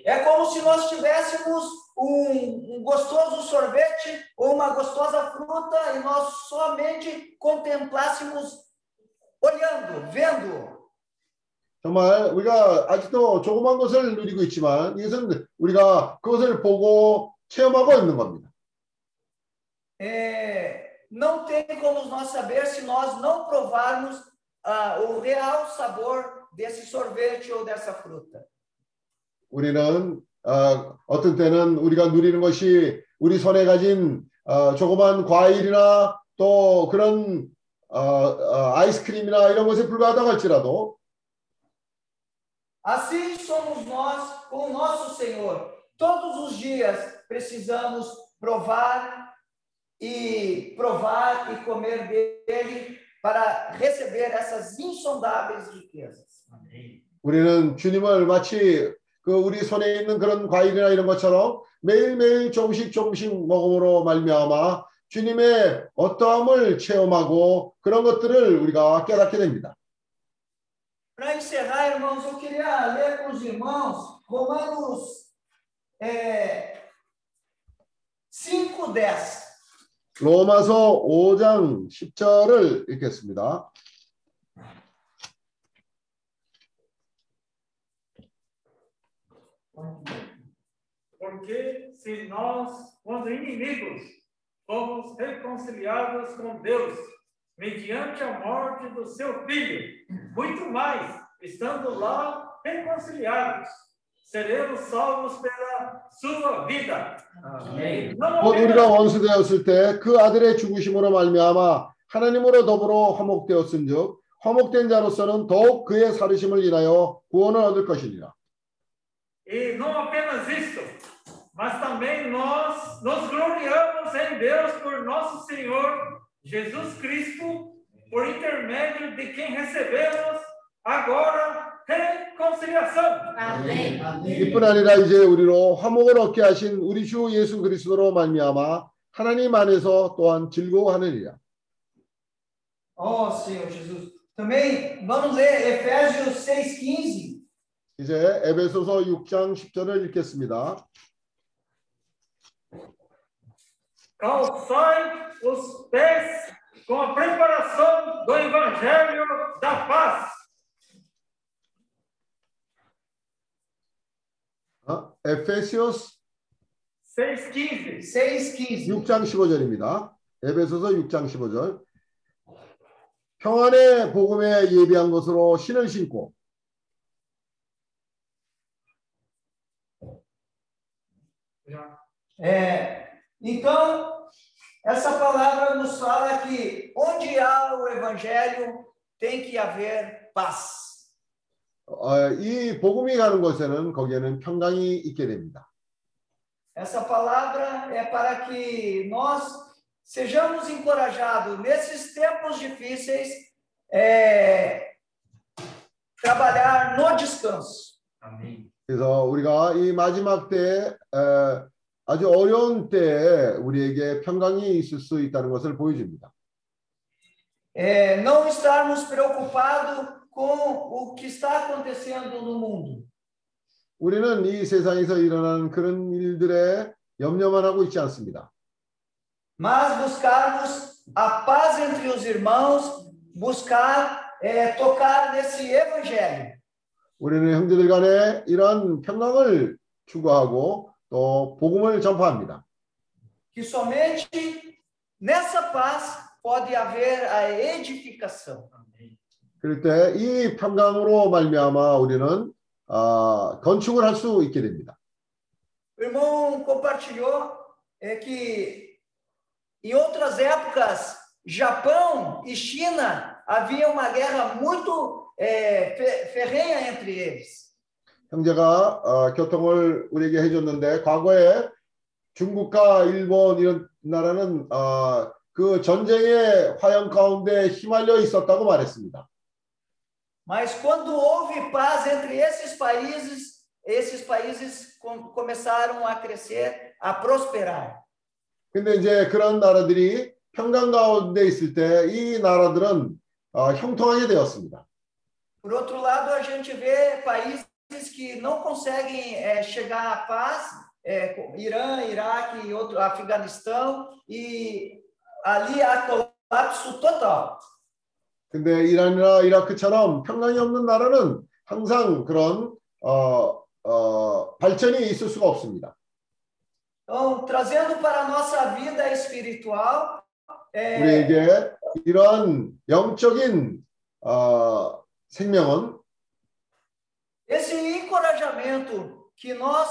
É como se nós tivéssemos um, um gostoso sorvete ou uma gostosa fruta e nós somente contemplássemos olhando, vendo. 정말 우리가 아직도 조그만 것을 누리고 있지만 이것은 우리가 그것을 보고 체험하고 있는 겁니다. É, não tem como nós saber se nós não provarmos ah, o real sabor desse sorvete ou dessa fruta. 우리는 어, 어떤 때는 우리가 누리는 것이 우리 손에 가진 어, 조그만 과일이나 또 그런 어, 어, 아이스크림이나 이런 것에 불과하다고 할지라도 Assim somos nós com o nosso Senhor. Todos os dias precisamos provar e provar e comer dele para receber essas insondáveis riquezas. Amém. 우리는 주님을 마치 그 우리 손에 있는 그런 과일이나 이런 것처럼 매일매일 조금씩 조금씩 먹음으로 말미암아 주님의 어떠함을 체험하고 그런 것들을 우리가 깨닫게 됩니다. Para encerrar, irmãos, eu queria ler com os irmãos Romanos é, 5, 10. 로마서 5장 10절을 읽겠습니다. Porque se nós, quando inimigos, fomos reconciliados com Deus, mediante a morte do seu filho, muito mais, estando lá reconciliados, seremos salvos pela 곧 우리가 apenas, 원수 되었을 때 그 아들의 죽으심으로 말미암아 하나님으로 더불어 화목되었은즉 화목된 자로서는 더욱 그의 살으심을 인하여 구원을 얻을 것이니라. e não apenas isto, mas também nós nos gloriamos em Deus por nosso Senhor Jesus Cristo, por intermédio de quem recebemos agora reconciliação. Amém. 이뿐 아니라 이제 우리로 화목을 얻게 하신 우리 주 예수 그리스도로 말미암아 하나님 안에서 또한 즐거워하느니라. Oh, Senhor Jesus. Também vamos ler Efésios 6,15. 이제 에베소서 6장 10절을 읽겠습니다. Calçai os pés com a preparação do Evangelho da paz. 어? 에페시오스 6,15. 6,15. 6장 15절입니다. 에베소서 6장 15절. 평안의 복음에 예비한 것으로 신을 신고 É, então, essa palavra nos fala que onde há o evangelho tem que haver paz. 어, 이 복음이 가는 곳에는 거기에는 평강이 있게 됩니다. Essa palavra é para que nós sejamos encorajados nesses tempos difíceis é, trabalhar no descanso. Amém. 그래서 우리가 이 마지막 때 에, 아주 어려운 때에 우리에게 평강이 있을 수 있다는 것을 보여줍니다. É, não estarmos preocupados com o que está acontecendo no mundo. 우리는 이 세상에서 일어나는 그런 일들에 염려만 하고 있지 않습니다. mas buscarmos a paz entre os irmãos, buscar é, tocar nesse evangelho. 우리는 형제들 간에 이러한 평강을 추구하고 또 복음을 전파합니다. Que somente nessa paz pode haver a edificação. 그럴 때 이 평강으로 말미암아 우리는 아, 건축을 할 수 있게 됩니다. O irmão compartilhou é que Em outras épocas, Japão e China havia uma guerra muito é, fe- ferrenha entre eles. 형제가 어, 교통을 우리에게 해줬는데 과거에 중국과 일본 이런 나라는 어, 그 전쟁의 화형 가운데 휘말려 있었다고 말했습니다. Mas quando houve paz entre esses países, esses países com- começaram a crescer, a prosperar. 근데 이제 그런 나라들이 평강 가운데 있을 때 이 나라들은 어, 형통하게 되었습니다. Por outro lado, a gente vê países que não conseguem eh, chegar à paz, eh, como Irã, Iraque e outro, Afeganistão, e ali há colapso total. 근데 이란이나 이라크처럼 평강이 없는 나라는 항상 그런 어, 어, 발전이 있을 수가 없습니다. Então, trazendo para a nossa vida espiritual, eh, 우리에게 이러한 영적인 어, 생명은 esse encorajamento que nós,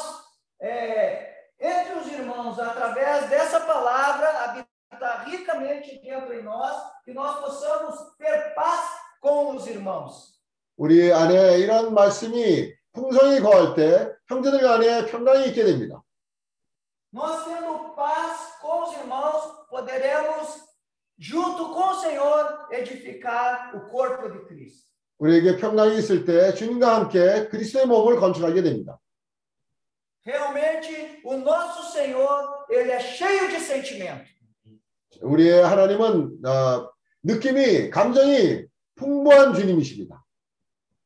eh, entre os irmãos, através dessa palavra, habitar ricamente dentro em nós, que nós possamos ter paz com os irmãos. 우리 안에 이런 말씀이 풍성히 거할 때 형제들 간에 평강이 있게 됩니다. Nós tendo paz com os irmãos, poderemos, junto com o Senhor, edificar o corpo de Cristo. 우리에게 평강이 있을 때 주님과 함께 그리스도의 몸을 건축하게 됩니다. Realmente, o nosso Senhor, ele é cheio de sentimento. 우리의 하나님은 어, 느낌이 감정이 풍부한 주님이십니다.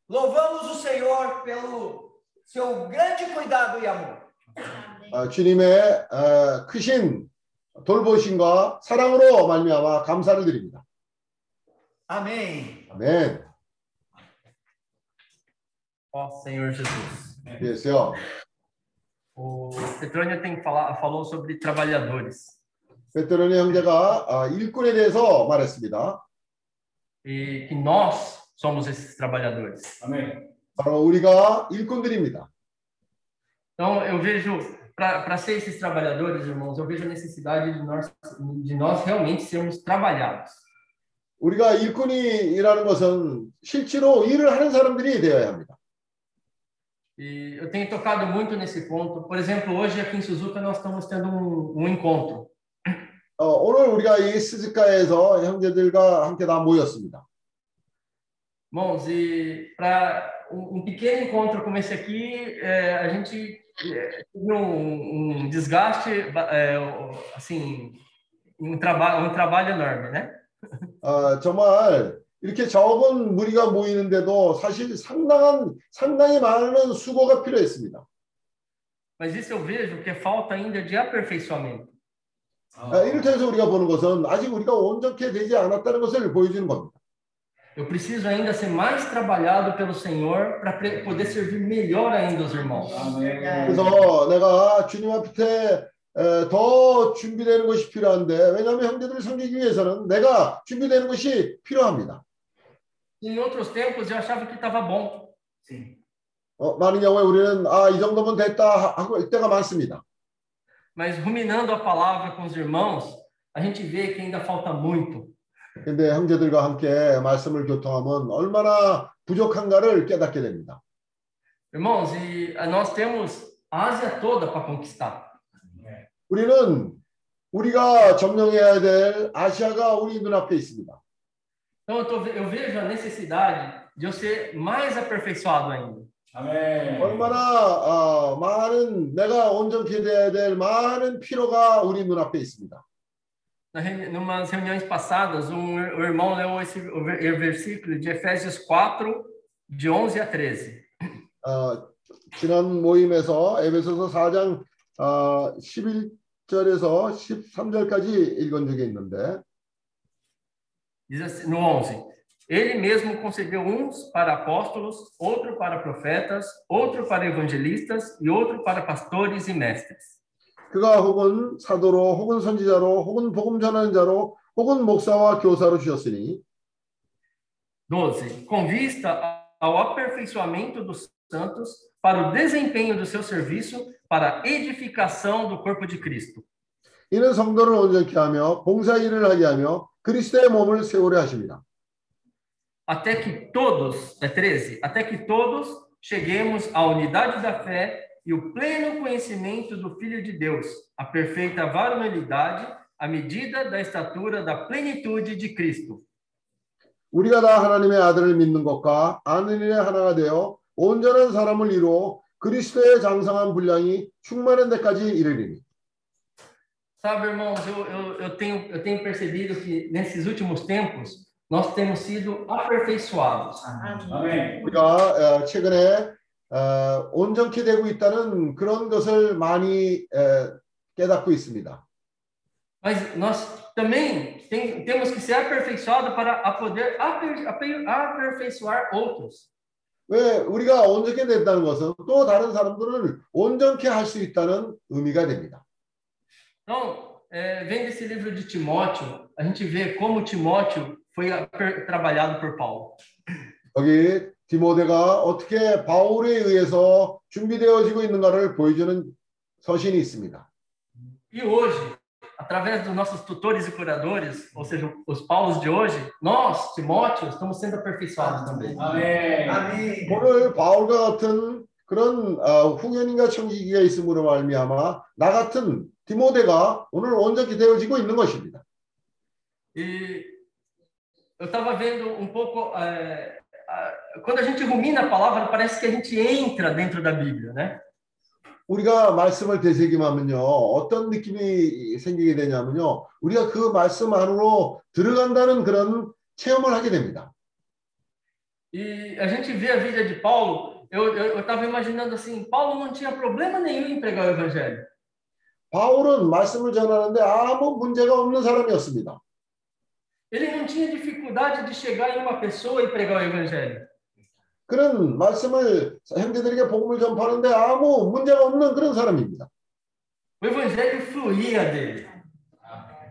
Louvamos o Senhor pelo seu grande cuidado e amor. 어, 주님의 어, 크신 돌보심과 사랑으로 말미암아 감사를 드립니다. Amém. 아멘. Ó Senhor Jesus. 그래서요. O Petrônio tem falar, falou sobre trabalhadores. 베테랑의 형제가 아, 일꾼에 대해서 말했습니다. E que nós somos esses trabalhadores. 바로 우리가 일꾼들입니다. Então, eu vejo, para ser esses trabalhadores, irmãos, eu vejo a necessidade de nós, de nós realmente sermos trabalhados. 우리가 일꾼이라는 것은 실제로 일을 하는 사람들이 되어야 합니다. E eu tenho tocado muito nesse ponto. Por exemplo, hoje aqui em Suzuka nós estamos tendo um, um encontro. 어, 오늘 우리가 이 스즈카에서 형제들과 함께 다 모였습니다. Irmãos, e para um, um pequeno encontro como esse aqui, é, a gente é, teve um, um desgaste, é, assim, um, traba um trabalho enorme, né? 어, 정말 이렇게 적은 무리가 모이는데도 사실 상당한 상당히 많은 수고가 필요했습니다. Mas isso eu vejo que falta ainda de aperfeiçoamento. 아, 이를 통해서 우리가 보는 것은 아직 우리가 온전케 되지 않았다는 것을 보여주는 겁니다. Eu preciso ainda ser mais trabalhado pelo Senhor para poder servir melhor ainda os irmãos. 그래서 내가 주님 앞에 에, 더 준비되는 것이 필요한데 왜냐하면 형제들을 섬기기 위해서는 내가 준비되는 것이 필요합니다. Em outros tempos eu achava que estava bom. 어, 많은 경우에 우리는 아이 정도면 됐다 하고 할 때가 많습니다. Mas ruminando a palavra com os irmãos, a gente vê que ainda falta muito. 근데 형제들과 함께 말씀을 교통하면 얼마나 부족한가를 깨닫게 됩니다. Irmãos, e nós temos a Ásia toda para conquistar. 우리는 우리가 점령해야 될 아시아가 우리 눈앞에 있습니다. Então eu, tô, eu vejo a necessidade de eu ser mais aperfeiçoado ainda. 얼마나 어, 많은 내가 온전케 돼야 될 많은 필요가 우리 눈앞에 있습니다. Na reuni- numas reuniões passadas, um, o irmão leu esse o ver- o versículo de Efésios 4, de 11 a 13. 어, 지난 모임에서 에베소서 4장 어, 11절에서 13절까지 읽은 적이 있는데 Diz assim, no 11: Ele mesmo concebeu uns para apóstolos, outro para profetas, outro para evangelistas e outro para pastores e mestres. 그가 혹은 사도로 혹은 선지자로 혹은 복음 전하는 자로 혹은 목사와 교사로 주셨으니 12. Com vista ao aperfeiçoamento dos santos para o desempenho do seu serviço para a edificação do corpo de Cristo. 이는 성도를 온전케 하며 봉사 일을 하게 하며 그리스도의 몸을 세우려 하십니다. Até que todos, é 13, até que todos cheguemos à unidade da fé e o pleno conhecimento do Filho de Deus, a perfeita varonilidade, à medida da estatura da plenitude de Cristo. 우리가 다 하나님의 아들을 믿는 것과 아는 일에 하나가 되어 온전한 사람을 이루어 그리스도의 장성한 분량이 충만한 데까지 이르리니. Sabe, irmãos, eu, eu, eu, tenho, eu tenho percebido que nesses últimos tempos nós temos sido aperfeiçoados. 아멘. 우리가 어, 최근에 어, 온전케 되고 있다는 그런 것을 많이 에, 깨닫고 있습니다. Mas nós também tem, temos que ser aperfeiçoados para a poder aper, aper, aperfeiçoar outros. 왜 우리가 온전케 됐다는 것은 또 다른 사람들을 온전케 할 수 있다는 의미가 됩니다. Então, é, vendo esse livro de Timóteo, a gente vê como Timóteo foi trabalhado por Paulo. 여기 디모데가 어떻게 바울에 의해서 준비되어지고 있는가를 보여주는 서신이 있습니다. E hoje, através dos nossos tutores e curadores, ou seja, os Paulos de hoje, nós, Timóteo, estamos sendo aperfeiçoados também. 아멘. Amém. 오늘 바울과 같은 그런 어, 후견인과 청지기가 있음으로 말미암아 나 같은 디모데가 오늘 온전히 되어지고 있는 것입니다. E eu estava vendo um pouco. é, a- quando a gente rumina a palavra, parece que a gente entra dentro da Bíblia, né? 우리가 말씀을 되새김하면요 어떤 느낌이 생기게 되냐면요 우리가 그 말씀 안으로 들어간다는 그런 체험을 하게 됩니다. E a gente vê a vida de Paulo. Eu estava imaginando assim: Paulo não tinha problema nenhum em pregar o Evangelho. 바울은 말씀을 전하는데 아무 문제가 없는 사람이었습니다. Ele não tinha dificuldade de chegar em uma pessoa e pregar o Evangelho. 그런 말씀을 형제들에게 복음을 전파하는데 아무 문제가 없는 그런 사람입니다. O Evangelho fluía dele.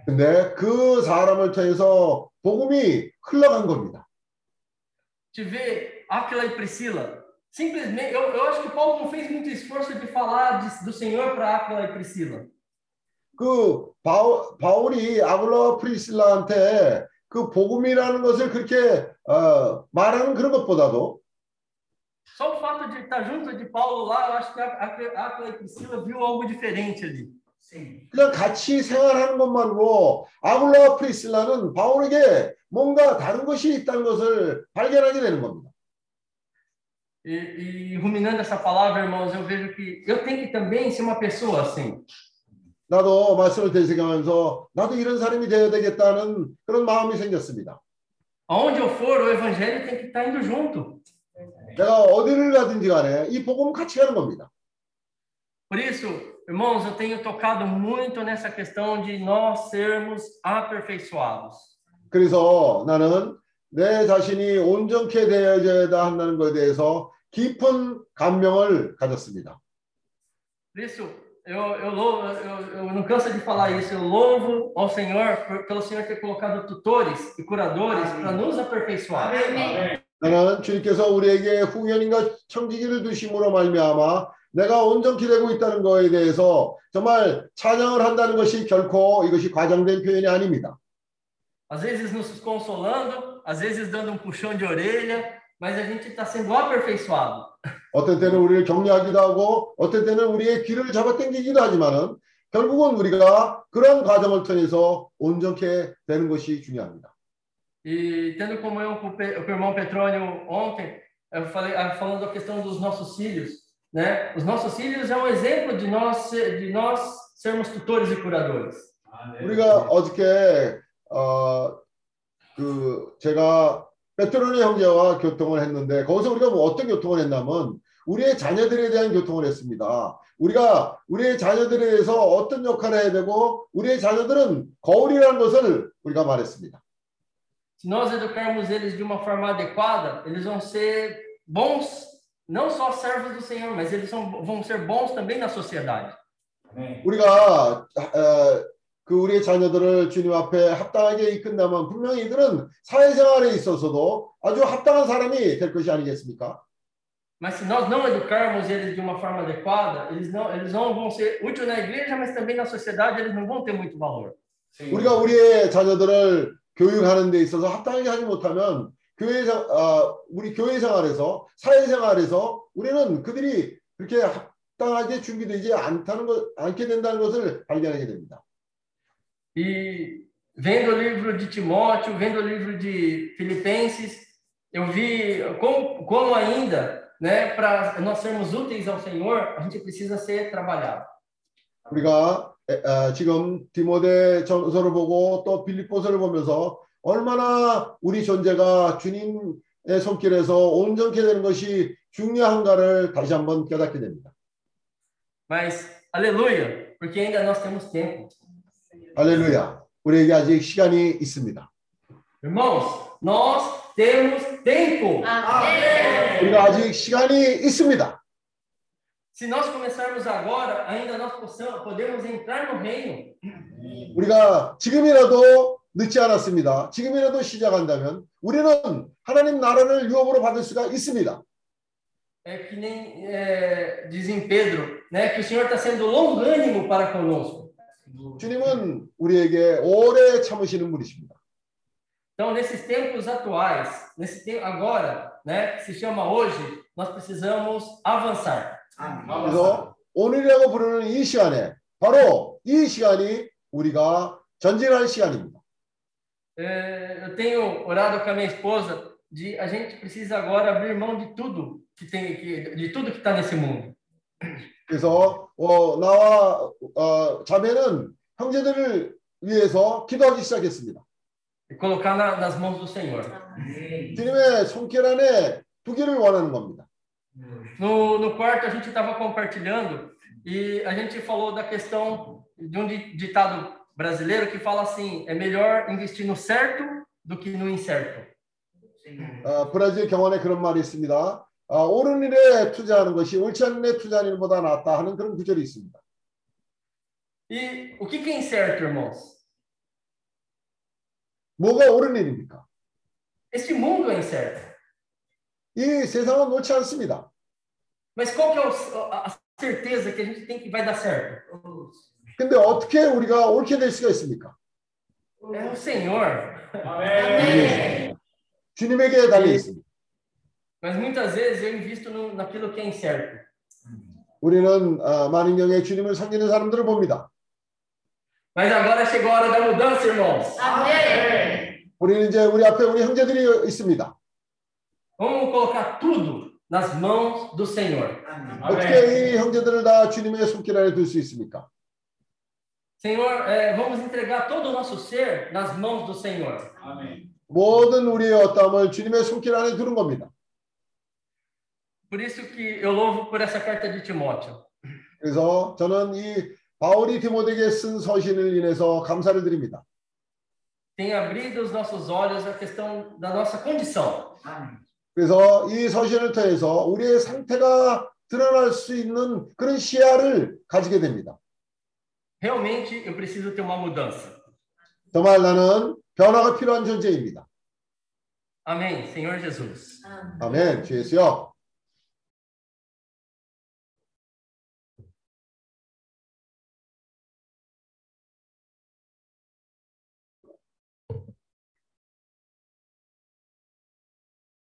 근데 그 사람을 통해서 복음이 흘러간 겁니다. Te vê Áquila e Priscila. Simplesmente, eu, eu acho que Paulo não fez muito esforço de falar de- do Senhor para Áquila e Priscila. 그 바울, 바울이 아굴라 프리실라한테 그 복음이라는 것을 그렇게 어, 말하는 그런 것보다도 Só o fato de estar junto de Paulo lá, eu acho que Áquila Áquila e Priscila viu algo diferente ali. Sim. 그냥 같이 생활하는 것만으로 아굴라 프리실라는 바울에게 뭔가 다른 것이 있다는 것을 발견하게 되는 겁니다. E, e ruminando essa palavra, irmãos, eu vejo que eu tenho que também ser uma pessoa assim. 나도 말씀을 되새겨면서 나도 이런 사람이 되어야 되겠다는 그런 마음이 생겼습니다. Aonde eu for, o evangelho tem que estar indo junto. 내가 어디를 가든지 간에 이 복음은 같이 가는 겁니다. Por isso, irmãos, eu tenho tocado muito nessa questão de nós sermos aperfeiçoados. 그래서 나는 내 자신이 온전케 되어져야 한다는 것에 대해서 깊은 감명을 가졌습니다. Por isso, eu, eu, louvo, eu, eu não canso de falar isso. Eu louvo ao Senhor por, pelo Senhor ter colocado tutores e curadores para nos aperfeiçoar. 아멘. 나는 주님께서 우리에게 후견인과 청지기를 두심으로 말미암아 내가 온전케 되고 있다는 것에 대해서 정말 찬양을 한다는 것이 결코 이것이 과장된 표현이 아닙니다. Às vezes nos consolando, às vezes dando um puxão de orelha, mas a gente está sendo aperfeiçoado. 어떤 때는 우리를 격려하기도 하고 어떤 때는 우리의 길을 잡아당기기도 하지만은 결국은 우리가 그런 과정을 통해서 온전케 되는 것이 중요합니다. E tendo comunhão com o irmão Petrônio ontem, eu falei, ah, falando da questão dos nossos filhos, né? Os nossos filhos é um exemplo de nós, de nós sermos tutores e curadores. 우리가 어저께 어, 그 제가 베트로니 형제와 교통을 했는데 거기서 우리가 뭐 어떤 교통을 했냐면 우리의 자녀들에 대한 교통을 했습니다. 우리가 우리의 자녀들에 대해서 어떤 역할을 해야 되고 우리의 자녀들은 거울이라는 것을 우리가 말했습니다. Se nós educarmos eles de uma forma adequada, eles vão ser bons, não só servos do Senhor, mas eles vão ser bons também na sociedade. 우리가 어, 그 우리의 자녀들을 주님 앞에 합당하게 이끈다면 분명히 이들은 사회생활에 있어서도 아주 합당한 사람이 될 것이 아니겠습니까? Mas se nós não educarmos eles de uma forma adequada, eles não, eles não vão ser úteis na igreja, mas também na sociedade eles não vão ter muito valor. 우리가 우리의 자녀들을 교육하는 데 있어서 합당하게 하지 못하면 교회 생- 아, 우리 교회 생활에서 사회 생활에서 우리는 그들이 그렇게 합당하게 준비되지 않다는 것 않게 된다는 것을 발견하게 됩니다. E vendo o livro de Timóteo, vendo o livro de Filipenses, eu vi como, como ainda, né, para nós sermos úteis ao Senhor, a gente precisa ser trabalhado. 우리가 에, 아, 지금 디모데 전서를 보고 또 빌립보서를 보면서 얼마나 우리 존재가 주님의 손길에서 온전케 되는 것이 중요한가를 다시 한번 깨닫게 됩니다. Mas, aleluia, porque ainda nós temos tempo. 할렐루야. 우리에게 아직 시간이 있습니다. Irmãos, nós temos tempo. 우리가 아직 시간이 있습니다. Se nós começarmos agora, ainda nós possamos, podemos entrar no reino. 우리가 지금이라도 늦지 않았습니다. 지금이라도 시작한다면 우리는 하나님 나라를 유업으로 받을 수가 있습니다. É que nem é, diz em Pedro, né, que o Senhor está sendo longânimo para conosco. 주님은 우리에게 오래 참으시는 분이십니다. Então, nesses tempos atuais, nesse tempo agora, né, que se chama hoje, nós precisamos avançar. 그래서 오늘이라고 부르는 이 시간에 바로 이 시간이 우리가 전진할 시간입니다. É, eu tenho orado com a minha esposa de a gente precisa agora abrir mão de tudo que tem, que, de tudo que está nesse mundo. 그래서 어, 나와 어, 자매는 형제들을 위해서 기도하기 시작했습니다. E colocar na, nas mãos do Senhor. 주님의 손길 안에 두기를 원하는 겁니다. No, no quarto a gente estava compartilhando e a gente falou da questão de um di- ditado brasileiro que fala assim: é melhor investir no certo do que no incerto. 어, 브라질 경원에 그런 말이 있습니다. 어, 옳은 일에 투자하는 것이 옳지 않은 일에 투자하는 일보다 낫다 하는 그런 구절이 있습니다. E o que, que é incerto, irmãos? 뭐가 옳은 일입니까? Este mundo é incerto. 이 세상은 옳지 않습니다. Mas qual que é o- a certeza que a gente tem que vai dar certo? 근데 어떻게 우리가 옳게 될 수가 있습니까? É o Senhor. 주님에게 달려 있습니다. Mas muitas vezes eu invisto no, naquilo que é incerto. 우리는 어, 많은 경우에 주님을 섬기는 사람들을 봅니다. Mas agora chegou a hora da mudança, irmãos. 우리는 이제 우리 앞에 우리 형제들이 있습니다. Vamos colocar tudo nas mãos do Senhor. 어떻게 이 형제들을 다 주님의 손길 안에 둘 수 있습니까? Senhor, eh, vamos entregar todo o nosso ser nas mãos do Senhor. 모든 우리의 어떠함을 주님의 손길 안에 두는 겁니다. Por isso que eu louvo por essa carta de Timóteo. 그래서 저는 이 바울이 디모데에게 쓴 서신을 인해서 감사를 드립니다. Tem abrido os nossos olhos à questão da nossa condição. 그래서 이 서신을 통해서 우리의 상태가 드러날 수 있는 그런 시야를 가지게 됩니다. Realmente eu preciso ter uma mudança. 정말 나는 변화가 필요한 존재입니다. Amém, Senhor Jesus. 아멘. 주 예수여.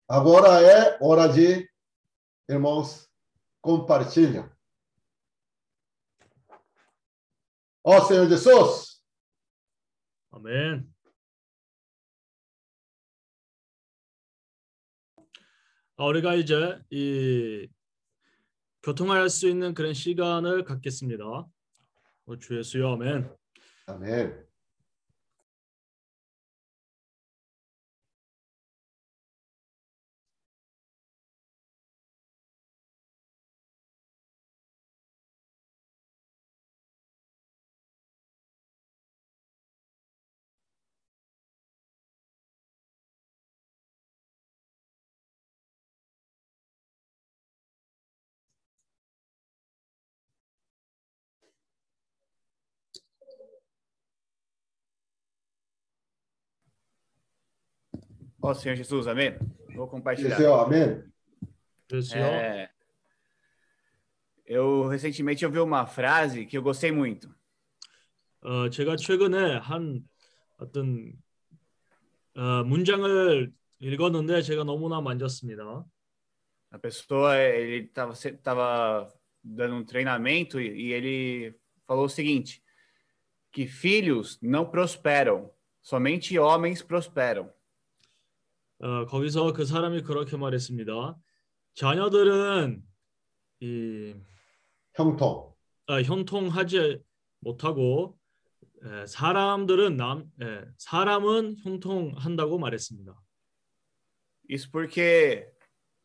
Agora é hora de, irmãos, compartilhar. Ó Senhor Jesus. 아, 우리가 이제 이 교통할 수 있는 그런 시간을 갖겠습니다. 어, 주 예수여 아멘. 아멘. Ó Senhor Jesus, amém? Vou compartilhar. 예수여, 아멘. 그래서요. É, eu recentemente ouvi uma frase que eu gostei muito. 어, 제가 최근에 한 어떤 어, 문장을 읽었는데 제가 너무나 만졌습니다. A pessoa, ele estava tava dando um treinamento e, e ele falou o seguinte, que filhos não prosperam, somente homens prosperam. 어, 거기서 그 사람이 그렇게 말했습니다. 자녀들은 이 형통. 아, 형통하지 못하고 에, 사람들은 남 에, 사람은 형통한다고 말했습니다. Isso porque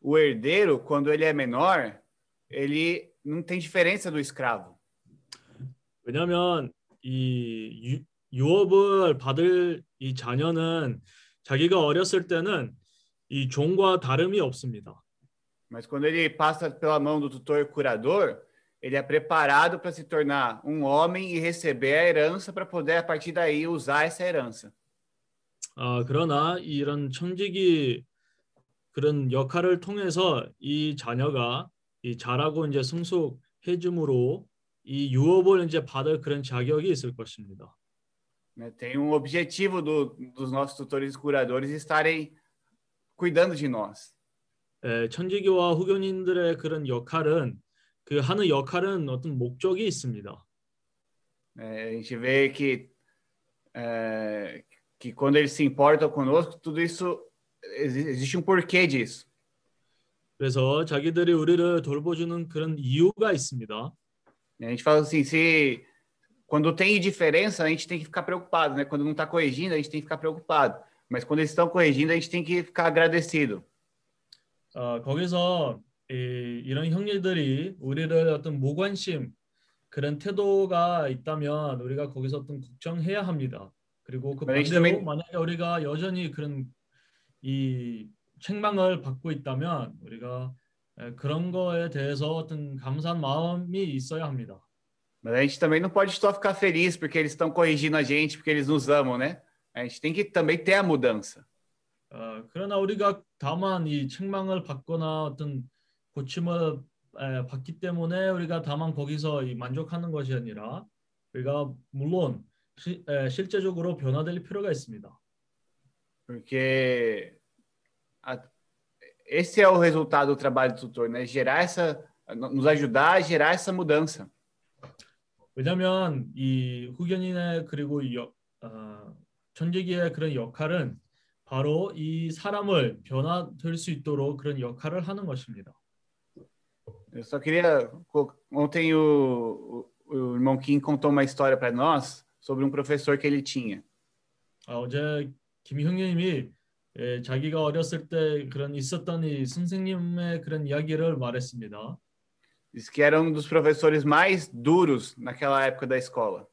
o herdeiro, quando ele é menor, ele não tem diferença do escravo. 왜냐하면 이 유, 유업을 받을 이 자녀는 자기가 어렸을 때는 이 종과 다름이 없습니다. Mas quando ele passa pela mão do tutor curador, ele é preparado para se tornar um homem e receber a herança para poder, a partir daí, usar essa herança. 아, 그러나 이런 청직이 그런 역할을 통해서 이 자녀가 이 자라고 이제 성숙해 줌으로 이 유업을 이제 받을 그런 자격이 있을 것입니다. Né? Tem um objetivo do, dos nossos tutores e curadores estarem cuidando de nós. 에, 천지교와 후견인들의 그런 역할은 그 하는 역할은 어떤 목적이 있습니다. né? a gente vê que, é, que quando eles se importam conosco, tudo isso, exi- existe um porquê disso. 그래서 자기들이 우리를 돌보주는 그런 이유가 있습니다. A gente fala assim, se quando tem diferença, a gente tem que ficar preocupado, né? Quando não está corrigindo, a gente tem que ficar preocupado. Mas quando eles estão corrigindo, a gente tem que ficar agradecido. 어, 거기서 이, 이런 형제들이 우리를 어떤 무관심 그런 태도가 있다면 우리가 거기서 어떤 걱정해야 합니다. 그리고 그 반대로 좀- 만약에 우리가 여전히 그런 이 책망을 받고 있다면 우리가 에, 그런 거에 대해서 어떤 감사한 마음이 있어야 합니다. Mas a gente também não pode só ficar feliz porque eles estão corrigindo a gente, porque eles nos amam, né? A gente tem que também ter a mudança. 어, 그러나 우리가 다만 이 책망을 받거나 어떤 고침을 에, 받기 때문에 우리가 다만 거기서 이 만족하는 것이 아니라 우리가 물론 시, 에, 실제적으로 변화될 필요가 있습니다. Porque a- esse é o resultado do trabalho do tutor, né? Gerar essa, nos ajudar a gerar essa mudança. 왜냐하면 이 후견인의 그리고 어, 천지기의 그런 역할은 바로 이 사람을 변화될 수 있도록 그런 역할을 하는 것입니다. Eu só queria. Ontem o, o, o irmão Kim contou uma história para nós sobre um professor que ele tinha. 아, 어제 김 형님이 예, 자기가 어렸을 때 그런 있었던 이 선생님의 그런 이야기를 말했습니다. Diz que era um dos professores mais duros naquela época da escola.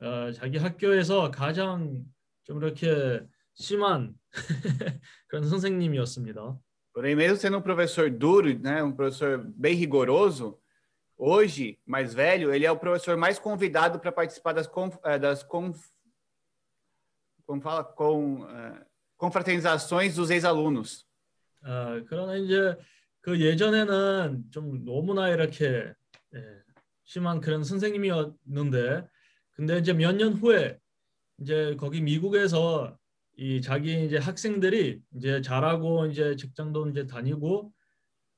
어, 자기 학교에서 가장 좀 이렇게 심한 그런 선생님이었습니다. Porém, mesmo sendo um professor duro, né, um professor bem rigoroso, hoje, mais velho, ele é o professor mais convidado para participar das, conf, eh, das conf, como fala, com, eh, confraternizações dos ex-alunos. 어, 그러나 이제 그 예전에는 좀 너무나 이렇게 예, 심한 그런 선생님이었는데, 근데 이제 몇 년 후에 이제 거기 미국에서 이 자기 이제 학생들이 이제 잘하고 이제 직장도 이제 다니고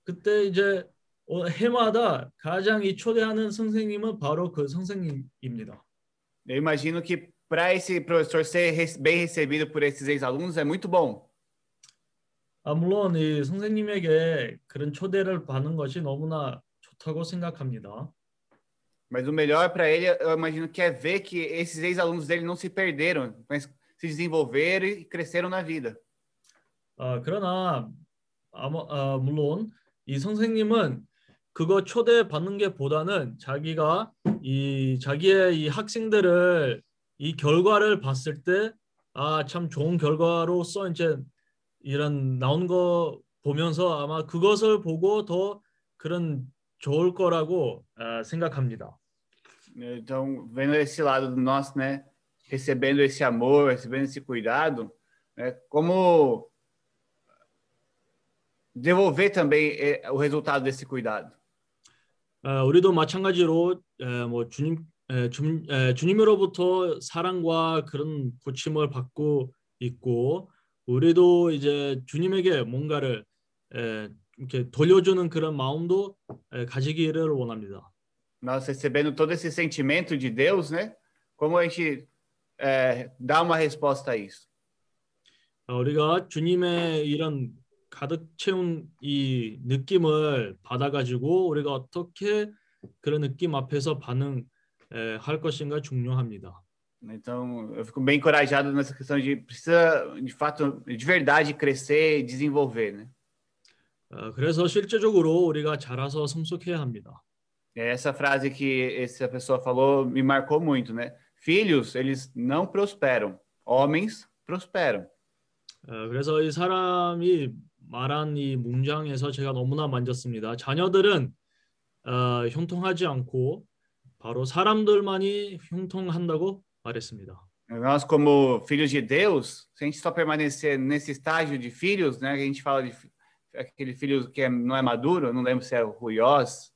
그때 이제 어, 해마다 가장 이 초대하는 선생님은 바로 그 선생님입니다. Eu imagino que para esse professor ser bem recebido por esses ex-alunos é muito bom. 아, 물론 이 선생님에게 그런 초대를 받는 것이 너무나 좋다고 생각합니다. Mas o melhor para ele, eu imagino que é ver que esses ex-alunos dele não se perderam, mas se desenvolveram e cresceram na vida. 아, 그러나 아마 아, 물론 이 선생님은 그거 초대 받는 게 보다는 자기가 이 자기의 이 학생들을 이 결과를 봤을 때 아, 참 좋은 결과로서 이제 이런 나온 거 보면서 아마 그것을 보고 더 그런 좋을 거라고 아, 생각합니다. Então, vendo esse lado do nosso, né, recebendo esse amor, recebendo esse cuidado, né, como devolver também eh, o resultado desse cuidado. 어, 우리도 마찬가지로 에, 뭐 주님 에, 주, 에, 주님으로부터 사랑과 그런 고침을 받고 있고 우리도 이제 주님에게 뭔가를 에, 이렇게 돌려주는 그런 마음도 에, 가지기를 원합니다. Nós recebendo todo esse sentimento de Deus, né? Como a gente eh, dá uma resposta a isso? 어, 우리가 주님의 이런 가득 채운 이 느낌을 받아가지고 우리가 어떻게 그런 느낌 앞에서 반응할 것인가 중요합니다. Então, eu fico bem encorajado nessa questão de precisa, de fato, de verdade crescer e desenvolver, né? 어, 그래서 실제적으로 우리가 자라서 성숙해야 합니다. E essa frase que essa pessoa falou me marcou muito, né? Filhos, eles não prosperam. Homens prosperam. 어, 그래서 이 사람이 말한 이 문장에서 제가 너무나 만졌습니다. 자녀들은 어, 형통하지 않고 바로 사람들만이 형통한다고 말했습니다. Nós, como filhos de Deus, se a gente só permanecer nesse estágio de filhos, né? Que a gente fala de fi- aquele filho que é- não é maduro, eu não lembro se é o Ruiós,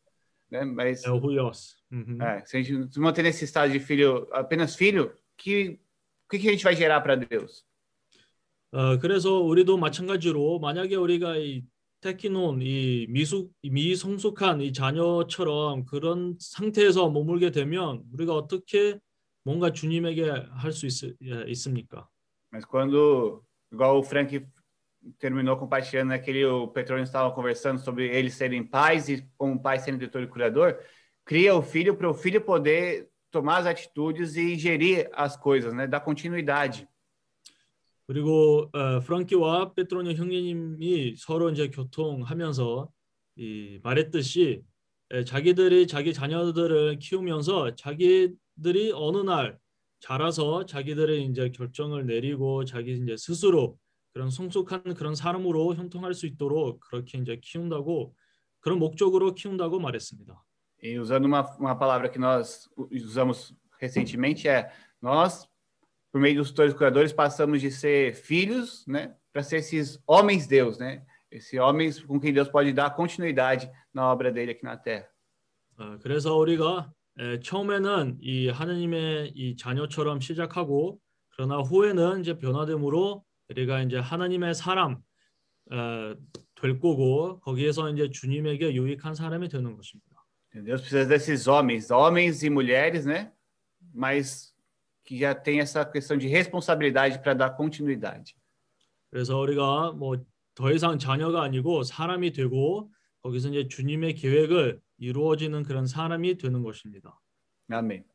né? Mas 네, 후이어스. 음흠. é, se a gente se manter nesse estágio de filho, apenas filho, que o que, que a gente vai gerar para Deus? 어, 그래서 우리도 마찬가지로 만약에 우리가 이 테키논 이 미숙 이 미성숙한 이 자녀처럼 그런 상태에서 머물게 되면 우리가 어떻게 뭔가 주님에게 할 수 있습니까? Mas quando, igual o Frank terminou compartilhando, né, que ele, o Petrônio estava conversando sobre eles serem pais e como pai sendo diretor e curador, cria o filho para o filho poder tomar as atitudes e gerir as coisas, né, dar continuidade. 그리고 어, 프랑키와 페트로니 형제님이 서로 이제 교통하면서 이 말했듯이 에, 자기들이 자기 자녀들을 키우면서 자기 들이 어느 날 자라서 자기들의 이제 결정을 내리고 자기 이제 스스로 그런 성숙한 그런 사람으로 형통할 수 있도록 그렇게 이제 키운다고 그런 목적으로 키운다고 말했습니다. E usando uma, uma palavra que nós usamos recentemente é nós, por meio dos tutores e curadores, passamos de ser filhos, né, para ser esses homens Deus, né? Esses homens com quem Deus pode dar continuidade na obra dele aqui na terra. 어, 그래서 우리가 에, 처음에는 이 하나님의 이 자녀처럼 시작하고 그러나 후에는 이제 변화됨으로 우리가 이제 하나님의 사람 어, 될 거고 거기에서 이제 주님에게 유익한 사람이 되는 것입니다. Deus precisa desses homens, homens e mulheres, né? Mas que já tem essa questão de responsabilidade para dar continuidade. 그래서 우리가 뭐 더 이상 자녀가 아니고 사람이 되고 거기서 이제 주님의 계획을 이루어지는 그런 사람이 되는 것입니다. 아멘.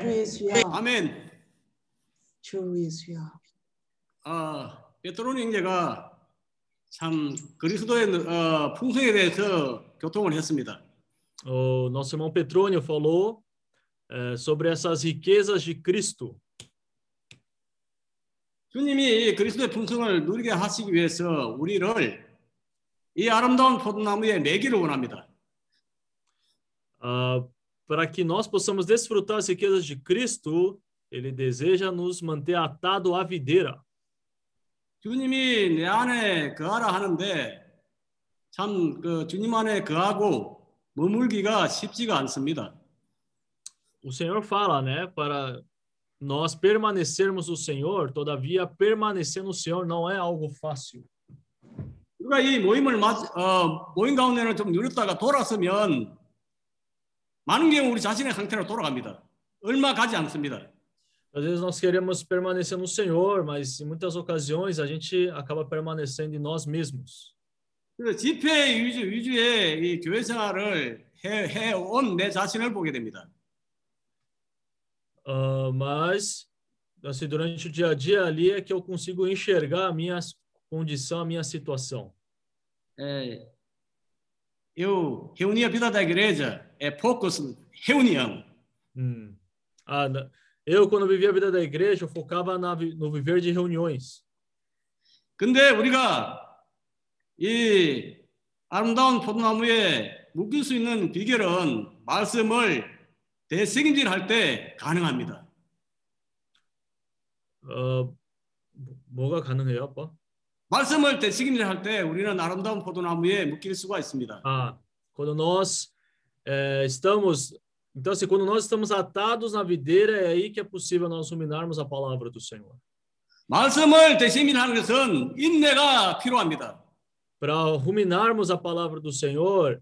주 예수여, 아멘. 주 예수여. 어, 베트론 형제가 참 그리스도의 어, 풍성에 대해서 교통을 했습니다. O nosso irmão Petrônio falou eh, sobre essas riquezas de Cristo. 주님이 이 그리스도의 풍성을 누리게 하시기 위해서 우리를 이 아름다운 포도나무에 매기를 원합니다. Ah, para que nós possamos desfrutar as riquezas de Cristo, Ele deseja nos manter atado à videira. 주님이 내 안에 거하라 하는데 참 그 주님 안에 거하고 머물기가 쉽지가 않습니다. O Senhor fala, né, para nós permanecermos no Senhor, todavia permanecer no Senhor não é algo fácil. 우리가 이 모임을 맞, 어, 모임 가운데는 좀 누렸다가 돌아서면 많은 경우 우리 자신의 상태로 돌아갑니다. 얼마 가지 않습니다. Às vezes nós queremos permanecer no Senhor, mas em muitas ocasiões a gente acaba permanecendo em nós mesmos. 그래서 집회 위주, 위주의 이 교회 생활을 해, 해온 내 자신을 보게 됩니다. Ah, mas assim, durante o dia a dia ali é que eu consigo enxergar a minha condição, a minha situação. 에, eu reunia a vida da igreja, é poucos reunião. Hum. Ah, na- eu, quando vivia a vida da igreja, eu focava na vi- no viver de reuniões. 근데 우리가 이 아름다운 포도나무에 묶일 수 있는 비결은 말씀을 대책임질 할 때 가능합니다. 어, 뭐가 가능해요, 아빠? 말씀을 되새김질 할 때 우리는 아름다운 포도나무에 묶일 수가 있습니다. Ah, quando nós é, estamos, então assim, quando nós estamos atados na videira, é aí que é possível nós ruminarmos a palavra do Senhor. 말씀을 되새김질하는 것은 인내가 필요합니다. Para ruminarmos a palavra do Senhor,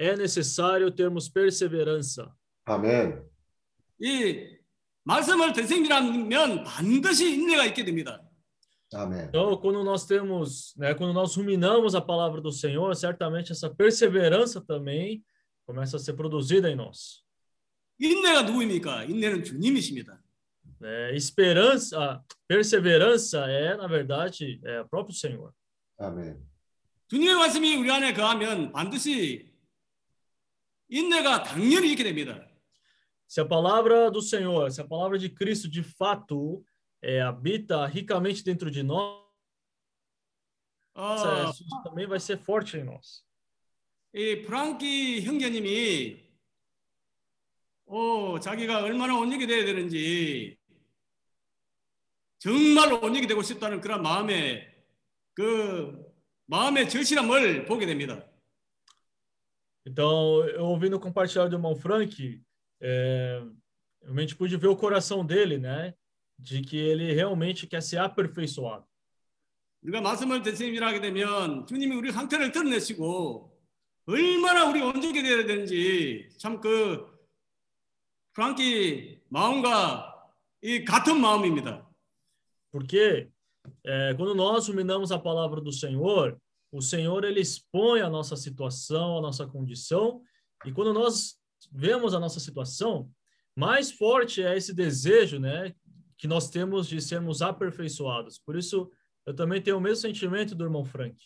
é necessário termos perseverança. 아멘. 이 말씀을 되새김질하면 반드시 인내가 있게 됩니다. 아멘. Então, quando nós temos, né, quando nós ruminamos a palavra do Senhor, certamente essa perseverança também começa a ser produzida em nós. 인내가 누구입니까? 인내는 주님이십니다. né? Esperança, perseverança é, na verdade, é o próprio Senhor. 아멘. 주님의 말씀이 우리 안에 거하면 반드시 인내가 당연히 있게 됩니다. Se a palavra do Senhor, se a palavra de Cristo de fato é, habita ricamente dentro de nós, 어, isso também vai ser forte em nós. 이 프랑키 형제님이 어, 자기가 얼마나 온유하게 돼야 되는지 정말 온유하게 되고 싶다는 그런 마음에 그 마음의 절실함을 보게 됩니다. Então, eu ouvindo compartilhar do irmão Frank, é, realmente pude ver o coração dele, né? De que ele realmente quer ser aperfeiçoado. 우리가 말씀을 대신하게 되면 주님이 우리 상태를 드러내시고 얼마나 우리 온전하게 되어야 되는지 참 그 프랑키 마음과 이 같은 마음입니다. Porque é, quando nós ruminamos a palavra do Senhor, o Senhor ele expõe a nossa situação, a nossa condição, e quando nós vemos a nossa situação, mais forte é esse desejo, né, que nós temos de sermos aperfeiçoados. Por isso, eu também tenho o mesmo sentimento do irmão Frank.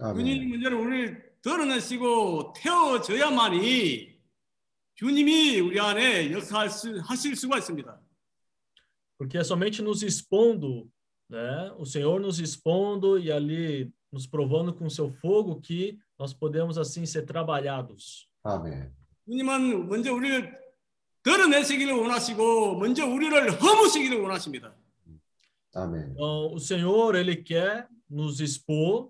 아멘. 주님 문제를 우리 드러내시고 태워져야만이 주님이 우리 안에 역사할 수, 하실 수가 있습니다. Porque é somente nos expondo, né, o Senhor nos expondo e ali nos provando com seu fogo que nós podemos assim ser trabalhados. 아멘. 주님은 먼저 우리를 드러내시기를 원하시고 먼저 우리를 허무시기를 원하십니다. 아멘. Então, o Senhor, ele quer nos expor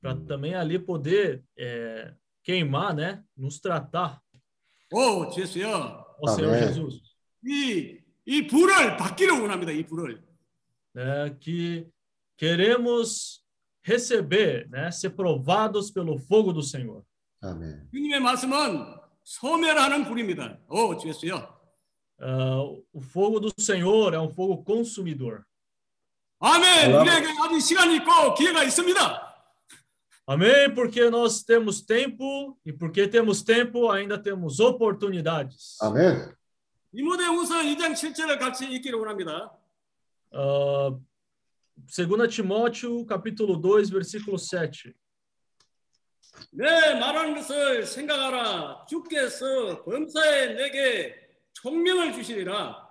para também ali poder é, queimar, né? Nos tratar 오, 주예수여. ao Senhor Amém. Jesus. 이, 이 불을 받기를 원합니다. 이 불을. Né? Que queremos receber, né? Ser provados pelo fogo do Senhor. 아멘. 주님의 말씀은 소멸하는 불입니다. 오, 주예수여. Ah, o fogo do Senhor é um fogo consumidor. 아멘. 알라- 우리에게 아직 시간이 있고 기회가 있습니다. Amém? Porque nós temos tempo e porque temos tempo, ainda temos oportunidades. 아멘. 디모데후서 2장 7절을 같이 읽기를 원합니다. Ah, 2 Timóteo, capítulo 2, versículo 7. 내 말하는 것을 생각하라. 주께서 범사에 내게 총명을 주시리라.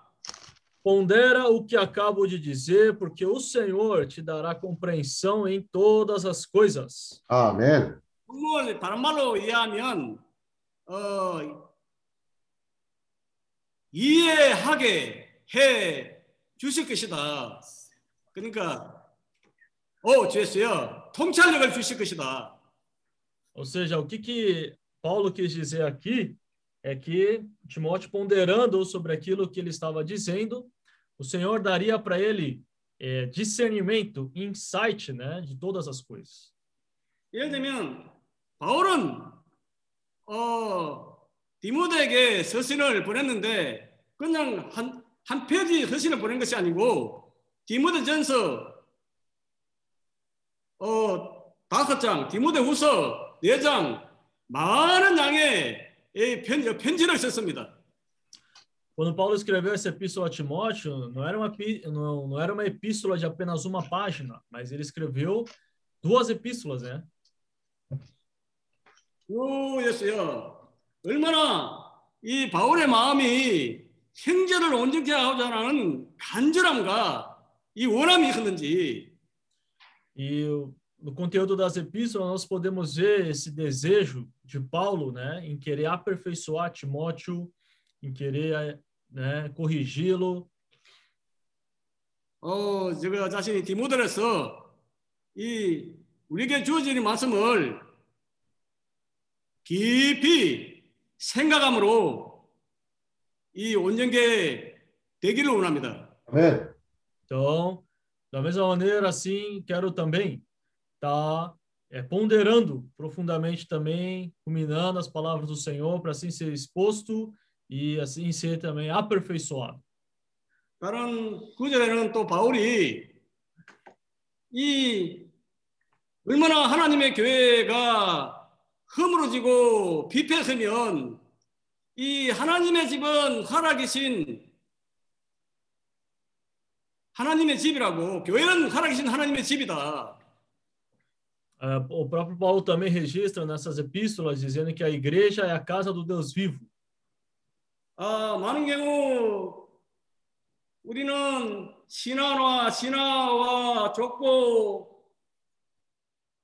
Pondera o que acabo de dizer, porque o Senhor te dará compreensão em todas as coisas. 아멘. 정말 다른 말로 이해하면 어, 이해하게 해 주실 것이다. 그러니까 오 주였어요. 통찰력을 주실 것이다. Ou seja, o que, que Paulo quis dizer aqui é que Timóteo, ponderando sobre aquilo que ele estava dizendo, o Senhor daria para ele eh, discernimento, insight né, de todas as coisas. 예를 들면 바울은 어 디모데에게 서신을 보냈는데 그냥 한, 한 페이지 서신을 보낸 것이 아니고 디모데전서 어 다섯 장, 디모데후서 네장 많은 양의 편, 편지를 썼습니다. Quando Paulo escreveu essa epístola a Timóteo, não era uma, não, não era uma epístola de apenas uma página, mas ele escreveu duas epístolas, né? 주였어요. 얼마나 이 바울의 마음이 형제를 온전케 하고자 하는 간절함과 이 원함이 있었는지 E o- no conteúdo das epístolas nós podemos ver esse desejo de Paulo, né, em querer aperfeiçoar Timóteo, em querer, né, corrigi-lo. 어 제가 자신이 디모델에서 이 우리에게 주어진 이 말씀을 깊이 생각함으로 이 온전계 되기를 원합니다. 아멘. Então, da mesma maneira, assim, quero também estar ponderando profundamente também, ruminando as palavras do Senhor, para assim ser exposto e assim ser também aperfeiçoado. 다른 구절에는 또 바울이 이 얼마나 하나님의 교회가 허물어지고 비패서면 이 하나님의 집은 살아계신 하나님의 집이라고 교회는 살아계신 하나님의 집이다. Ah, o próprio Paulo também registra nessas epístolas dizendo que a igreja é a casa do Deus vivo. 아, 많은 경우 우리는 신화와 신화와 좁고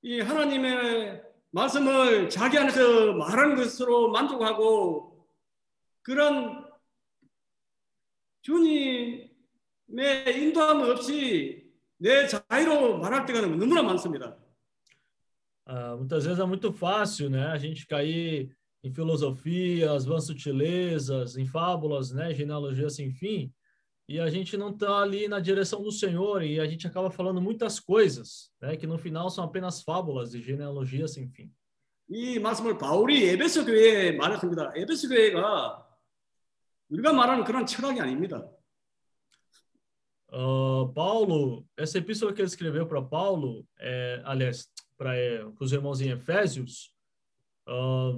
이 하나님의 말씀을 자기 안에서 말하는 것으로 만족하고 그런 주님의 인도함 없이 내 자유로 말할 때가 너무나 많습니다. Ah, muitas vezes é muito fácil, né, a gente cair em filosofias, vãs sutilezas, em fábulas, né, genealogia sem fim, e a gente não está ali na direção do Senhor e a gente acaba falando muitas coisas, né, que no final são apenas fábulas e genealogias sem fim. 이 말씀을 바울이 에베소 교회에 말했습니다. 에베소 교회가 우리가 말하는 그런 철학이 아닙니다. Ah, Paulo, essa epístola que ele escreveu para Paulo, é, aliás, para os irmãos em Efésios, ah,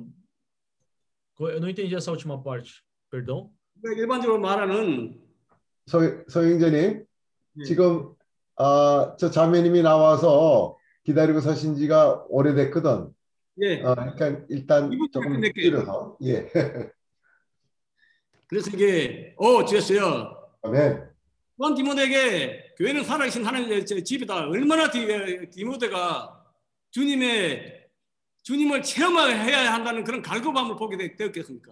co- eu não entendi essa última parte, perdão. 그러니까 일반적으로 말하는 서, 서영재님, 예. 지금 아, 저 자매님이 나와서 기다리고 서신 지가 오래됐거든. 예. 어, 그러니까 일단 이분 조금 끝낼게요. 줄여서 예. 그래서 이게 어 주였어요. 아멘. 또한 디모데에게 교회는 살아계신 하나님의 제 집이다. 얼마나 디, 디모데가 주님의 주님을 체험해야 한다는 그런 갈급함을 보게 되- 되었겠습니까?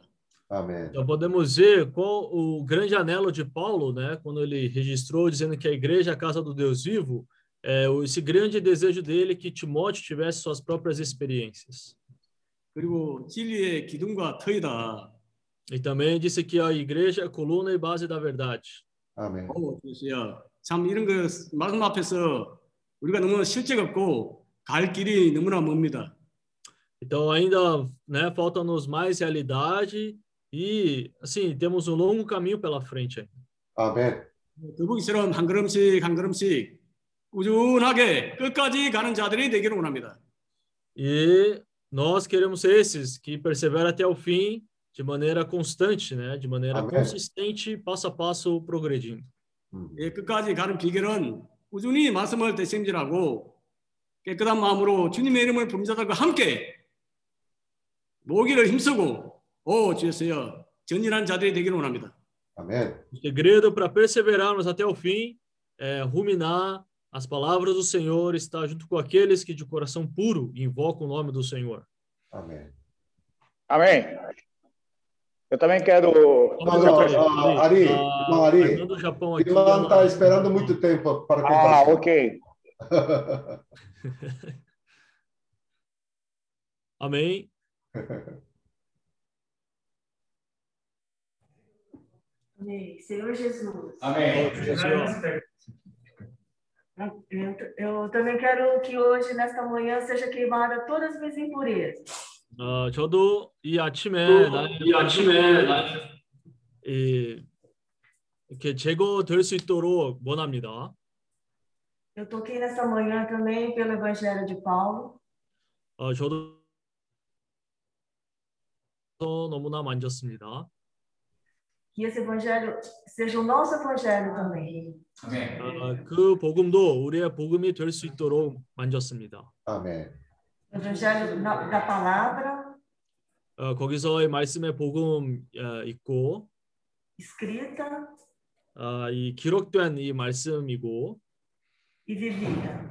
아멘. Então podemos ver qual o grande anelo de Paulo, né, quando ele registrou dizendo que a igreja é a casa do Deus vivo, é o- esse grande desejo dele que Timóteo tivesse suas próprias experiências. 그리고 진리의 기둥과 터이다. E também disse que a igreja é a coluna e base da verdade. 아멘. 어 주였어요. 참 이런 거 말씀 앞에서 우리가 너무 실적 없고 갈 길이 너무나 멉니다. Então ainda, né, falta-nos mais realidade e assim, temos um longo caminho pela frente ainda. 아멘. 거북이처럼 한 걸음씩 한 걸음씩 꾸준하게 끝까지 가는 자들이 되기를 원합니다. E nós queremos esses que perseveram até o fim de maneira constante, né, de maneira Amém. consistente, passo a passo progredindo. 음. 예, 끝까지 가는 비결은 꾸준히 말씀을 대심질하고 깨끗한 마음으로 주님의 이름을 부른 자들과 함께 모기를 힘쓰고 오 주였어요 전진한 자들이 되기를 원합니다. 아멘. O segredo para perseverarmos até o fim é ruminar as palavras do Senhor, estar junto com aqueles que de coração puro invocam o nome do Senhor. 아멘. Amém. Eu também quero. Mas, ó, ó, Ari, irmão Ari, do Japão aqui. está esperando muito tempo para Ah, compartilhar. ok. Amém. Amém. Senhor Jesus. Amém. Eu, eu também quero que hoje, nesta manhã, seja queimada todas as minhas impurezas. 어, 저도 이 아침에 나의 이 아침에 이, 이렇게 제거될 수 있도록 원합니다. Eu toquei nesta manhã também pelo Evangelho de Paulo. 어, 저도 너무나 만졌습니다. Que esse Evangelho seja o nosso Evangelho também. 어, 그 복음도 우리의 복음이 될 수 있도록 만졌습니다. 아멘. O Evangelho da, da palavra 어, 거기서의 말씀의 복음 어, 있고 escrita 어, 이 기록된 이 말씀이고 e vivida.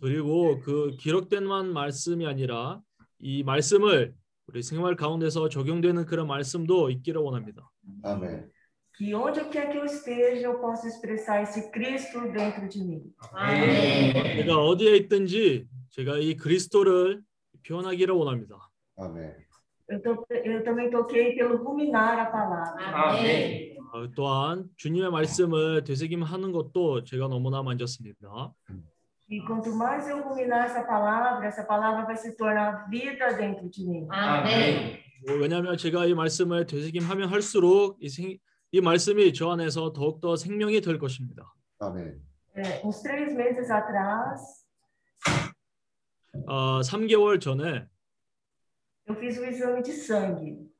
그리고 그 기록된만 말씀이 아니라 이 말씀을 우리 생활 가운데서 적용되는 그런 말씀도 있기를 원합니다. 아멘. que onde quer que eu esteja, eu possa expressar esse Cristo dentro de mim. 제가 어디에 있든지 제가 이 그리스도를 표현하기를 원합니다. 아멘. Eu, to, eu também toquei pelo ruminar a palavra. 어, 또한 주님의 말씀을 되새김하는 것도 제가 너무나 만졌습니다. E quanto mais eu ruminar essa palavra, essa palavra vai se tornar vida dentro de mim. 뭐 왜냐하면 제가 이 말씀을 되새김하면 할수록 이, 생, 이 말씀이 저 안에서 더욱 더 생명이 될 것입니다. 아멘. É, uns três meses atrás, 어, 3개월 전에 eu fiz o exame de sangue.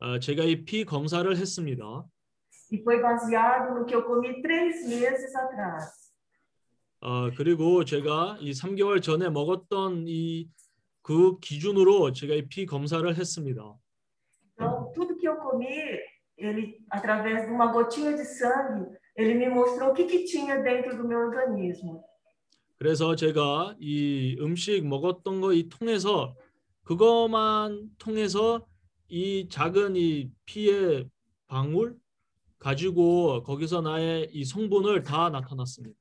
어, 제가 이 피 검사를 했습니다. E foi baseado no que eu comi três meses atrás. 어, 그리고 제가 이 3개월 전에 먹었던 이 그 기준으로 제가 이 피 검사를 했습니다. Então, tudo que eu comi, ele, através de uma gotinha de sangue, ele me mostrou o que, que tinha dentro do meu organismo. 그래서 제가 이 음식 먹었던 거 이 통해서 그것만 통해서 이 작은 이 피의 방울 가지고 거기서 나의 이 성분을 다 나타났습니다.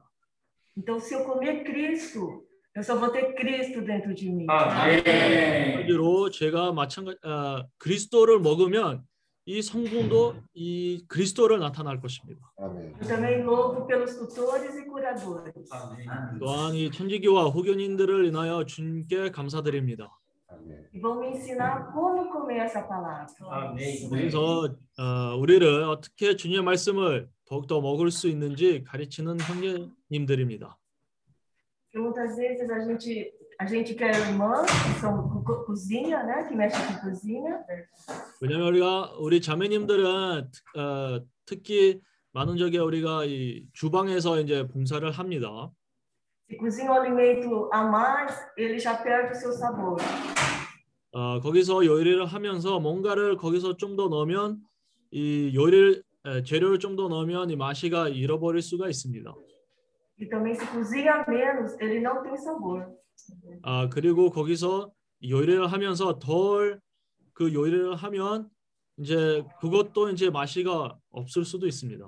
Então, se eu comer Cristo, eu só vou ter Cristo dentro de mim. 마찬가지로 제가 마찬가지 아, 그리스도를 먹으면 이 성분도 이 그리스도를 나타날 것입니다. e. 또한 이 천지기와 후견인들을 인하여 주님께 감사드립니다. E. 그래서 어, 우리를 어떻게 주님의 말씀을 더욱더 먹을 수 있는지 가르치는 형제님들입니다. Porque muitas vezes a gente a gente quer irmãs que são co- co- cozinha, né, que mexem com cozinha, 왜냐하면 우리가 우리 자매님들은 특- 어, 특히 많은 적에 우리가 이 주방에서 이제 봉사를 합니다. se cozinha um alimento a mais, ele já perde o seu sabor. 어, 거기서 요리를 하면서 뭔가를 거기서 좀 더 넣으면 이 요리를 에, 재료를 좀 더 넣으면 이 맛이가 잃어버릴 수가 있습니다. E também se cozinha menos, ele não tem sabor. 아 그리고 거기서 요리를 하면서 덜 그 요리를 하면 이제 그것도 이제 맛이가 없을 수도 있습니다.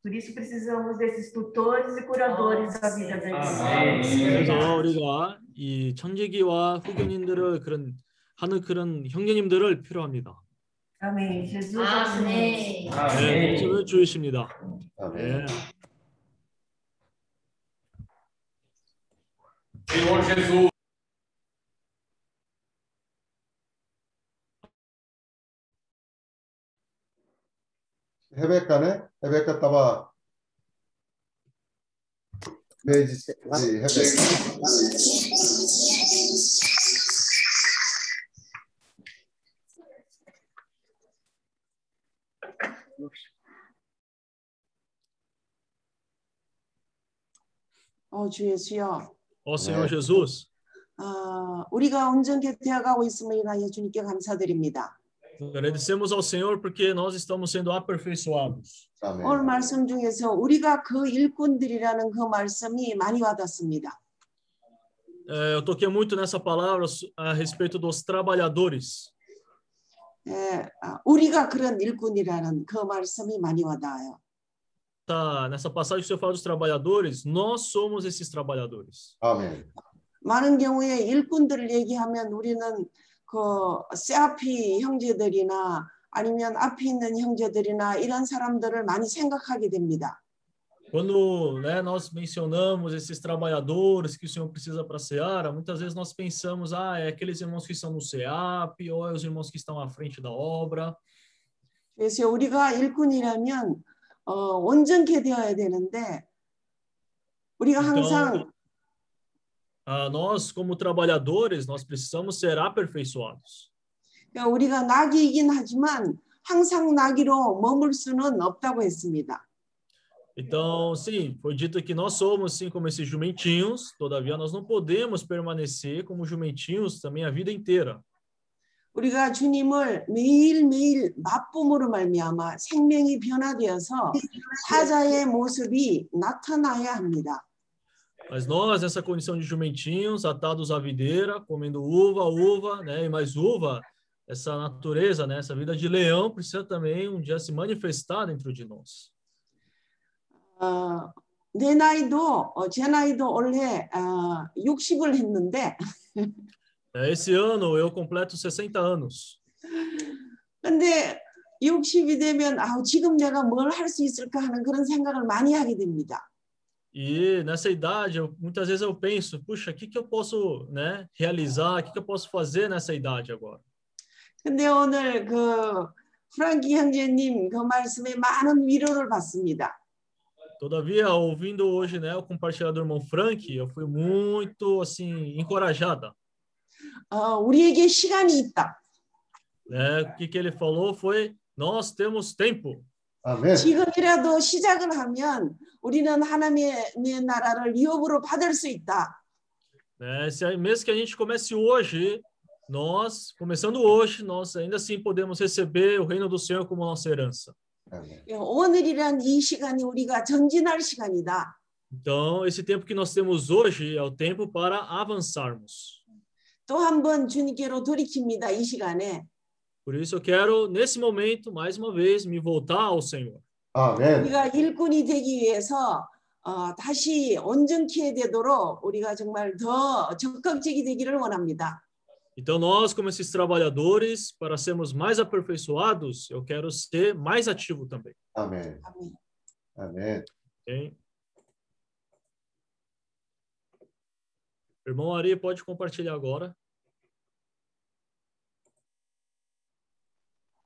Por isso precisamos desses tutores e curadores da vida deles. 그래서 우리가 이 천지기와 후견인들을 그런 하는 그런 형제님들을 필요합니다. O Senhor. Amém. 네, 주십니다. 아멘. Senhor Jesus. 헤베카네? 헤베카 따바 메지 헤베카. 어, 주 예수여. Ó Senhor 네. Jesus, 아, 우리가 온전케 되어가고 있음을 인하여 주님께 감사드립니다. agradecemos ao Senhor porque nós estamos sendo aperfeiçoados. 아멘. 오늘 말씀 중에서 우리가 그 일꾼들이라는 그 말씀이 많이 와닿습니다. É, eu toquei muito nessa palavra a respeito dos trabalhadores. 예, 아, 우리가 그런 일꾼이라는 그 말씀이 많이 와닿아요. Tá, nessa passagem que o Senhor fala dos trabalhadores, nós somos esses trabalhadores. 아멘. 많은 경우에 일꾼들을 얘기하면 우리는 그 세아피 형제들이나 아니면 앞에 있는 형제들이나 이런 사람들을 많이 생각하게 됩니다. Quando né, nós mencionamos esses trabalhadores que o Senhor precisa para a Seara, muitas vezes nós pensamos, ah, é aqueles irmãos que estão no SEAP, ou é os irmãos que estão à frente da obra. 그래서 우리가 일꾼이라면 어, 온전케 되어야 되는데 우리가 Então, 항상 ah, nós, como trabalhadores, nós precisamos ser aperfeiçoados. 그러니까 우리가 낙이긴 하지만 항상 낙이로 머물 수는 없다고 했습니다. Então, sim, foi dito que nós somos, sim, como esses jumentinhos, todavia nós não podemos permanecer como jumentinhos também a vida inteira. 우리가 주님을 매일매일 맛봄으로 말미암아 생명이 변화되어서 사자의 모습이 나타나야 합니다. Mas nós, nessa condição de jumentinhos, atados à videira, comendo uva, uva, né, e mais uva, essa natureza, né, essa vida de leão precisa também um dia se manifestar dentro de nós. 어, 내 나이도 어, 제 나이도 올해 어, 60을 했는데 Esse ano eu completo 60 anos. 근데 60이 되면 아우 지금 내가 뭘 할 수 있을까 하는 그런 생각을 많이 하게 됩니다. E nessa idade, eu, muitas vezes eu penso, puxa, o que, que eu posso né, realizar, o que, que eu posso fazer nessa idade agora? 근데 오늘 그 프랑키 형제님 그 말씀에 많은 위로를 받습니다. Todavia, ouvindo hoje né, o compartilhar do irmão Frank, eu fui muito assim encorajada. 어, 우리에게 시간이 있다. Né? O que, que ele falou foi: nós temos tempo. 아멘. 지금이라도 시작을 하면 우리는 하나님의 의 나라를 유업으로 받을 수 있다. Né? Se, mesmo que a gente comece hoje, nós, começando hoje, nós ainda assim podemos receber o reino do Senhor como nossa herança. 아멘. 오늘이란 이 시간이 우리가 전진할 시간이다. Então, esse tempo que nós temos hoje é o tempo para avançarmos. 또 한 번 주님께로 돌이킵니다. 이 시간에 Por isso eu quero, nesse momento, mais uma vez, me voltar ao Senhor. 아멘. 우리가 일꾼이 되기 위해서 어, 다시 온전케 되도록 우리가 정말 더 적극적이 되기를 원합니다. Então, nós, como esses trabalhadores, para sermos mais aperfeiçoados, eu quero ser mais ativo também. 아멘. 아멘. Irmão Ari, pode compartilhar agora.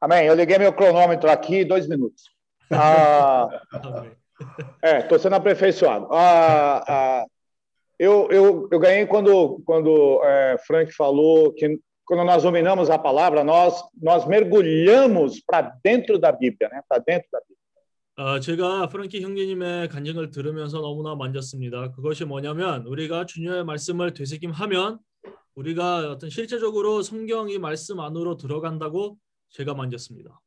Amém. Eu liguei meu cronômetro aqui, dois minutos. Ah, é, estou sendo aperfeiçoado. Ah, ah, eu, eu, eu ganhei quando, quando é, Frank falou que quando nós dominamos a palavra, nós, nós mergulhamos para dentro da Bíblia, né? Para dentro da Bíblia. 아, 제가 프랑키 형제님의 간증을 들으면서 너무나 만졌습니다. 그것이 뭐냐면 우리가 주님의 말씀을 되새김하면 우리가 어떤 실제적으로 성경이 말씀 안으로 들어간다고 제가 만졌습니다.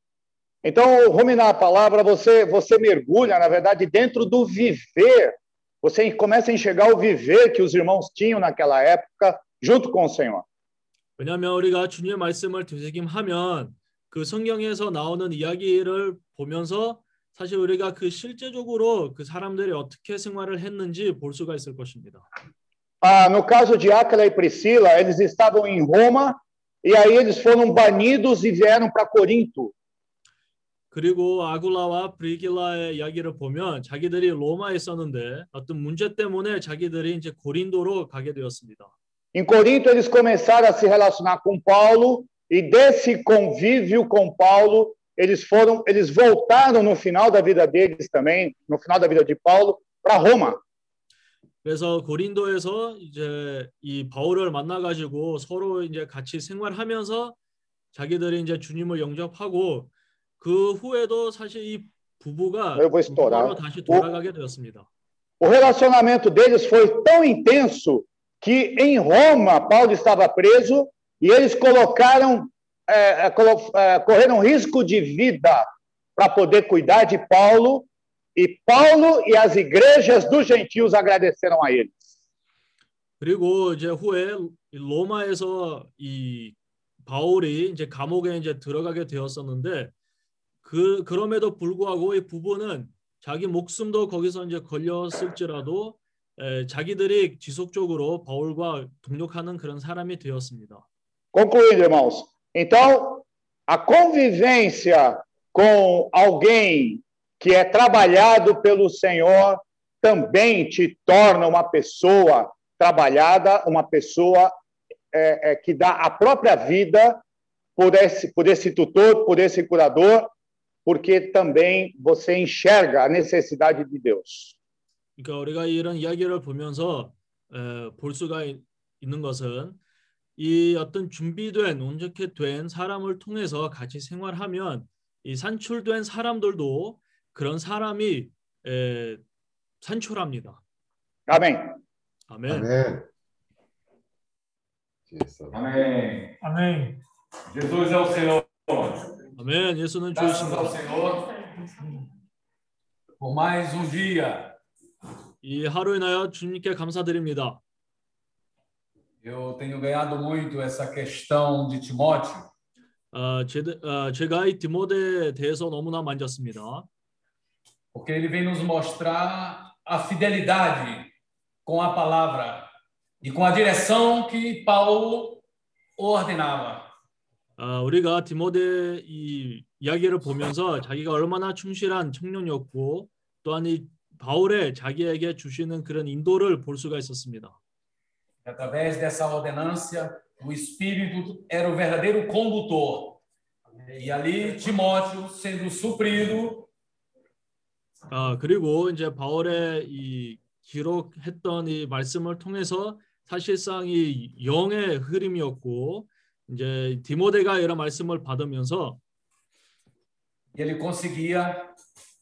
Então, ruminar a palavra, você, você mergulha, na verdade, dentro do viver. Você começa a enxergar o viver que os irmãos tinham naquela época, junto com o Senhor. 왜냐하면 우리가 주님의 말씀을 되새김하면 그 성경에서 나오는 이야기를 보면서 사실 우리가 그 실제적으로 그 사람들이 어떻게 생활을 했는지 볼 수가 있을 것입니다. Ah, no caso de Áquila e Priscila, eles estavam em Roma e aí eles foram banidos e vieram para Corinto. 그리고 아굴라와 브리길라의 이야기를 보면 자기들이 로마에 있었는데 어떤 문제 때문에 자기들이 이제 고린도로 가게 되었습니다. Em Corinto, eles começaram a se relacionar com Paulo e desse convívio com Paulo, eles foram, eles voltaram no final da vida deles também, no final da vida de Paulo, para Roma. 그래서 고린도에서 이제 이 바울을 만나 가지고 서로 이제 같이 생활하면서 자기들이 이제 주님을 영접하고 그 후에도 사실 이 부부가 Eu vou estourar. 로마로 다시 돌아가게 되었습니다. O relacionamento deles foi tão intenso que em Roma Paulo estava preso e eles colocaram, é, é, correram risco de vida para poder cuidar de Paulo. E Paulo e as igrejas dos gentios agradeceram a eles. 그리고 이제 후에 이 로마에서 이 바울이 이제 감옥에 이제 들어가게 되었었는데 그 그럼에도 불구하고 이 부부는 자기 목숨도 거기서 이제 걸렸을지라도 에, 자기들이 지속적으로 바울과 동력하는 그런 사람이 되었습니다. Concluindo, irmãos. Então, a convivência com alguém que é trabalhado pelo Senhor também te torna uma pessoa trabalhada, uma pessoa é, é, que dá a própria vida por esse, por esse tutor, por esse curador, porque também você enxerga a necessidade de Deus. 그러니까 우리가 이런 이야기를 보면서 에, 볼 수가 있- 있는 것은 이 어떤 준비된 온전케 된 사람을 통해서 같이 생활하면 이 산출된 사람들도 그런 사람이 에, 산출합니다. 아멘. 아멘. O Senhor. 아멘. 예수는 Graças 주이십니다. ao Senhor por mais um dia. 이 하루 인하여 주님께 감사드립니다. Eu tenho ganhado muito essa questão de Timóteo. 어, 제, 어, 제가 이 디모데에 대해서 너무나 만졌습니다. Porque ele vem nos mostrar a fidelidade com a palavra e com a direção que Paulo ordenava. 어, 우리가 디모데 이 이야기를 보면서 자기가 얼마나 충실한 청년이었고 또한 이 바울의 자기에게 주시는 그런 인도를 볼 수가 있었습니다. Através dessa ordenância, o Espírito era o verdadeiro condutor. E ali, Timóteo, sendo suprido, 아 그리고 이제 바울의 이 기록했던 이 말씀을 통해서 사실상 이 영의 흐름이었고 이제 디모데가 이런 말씀을 받으면서 ele conseguia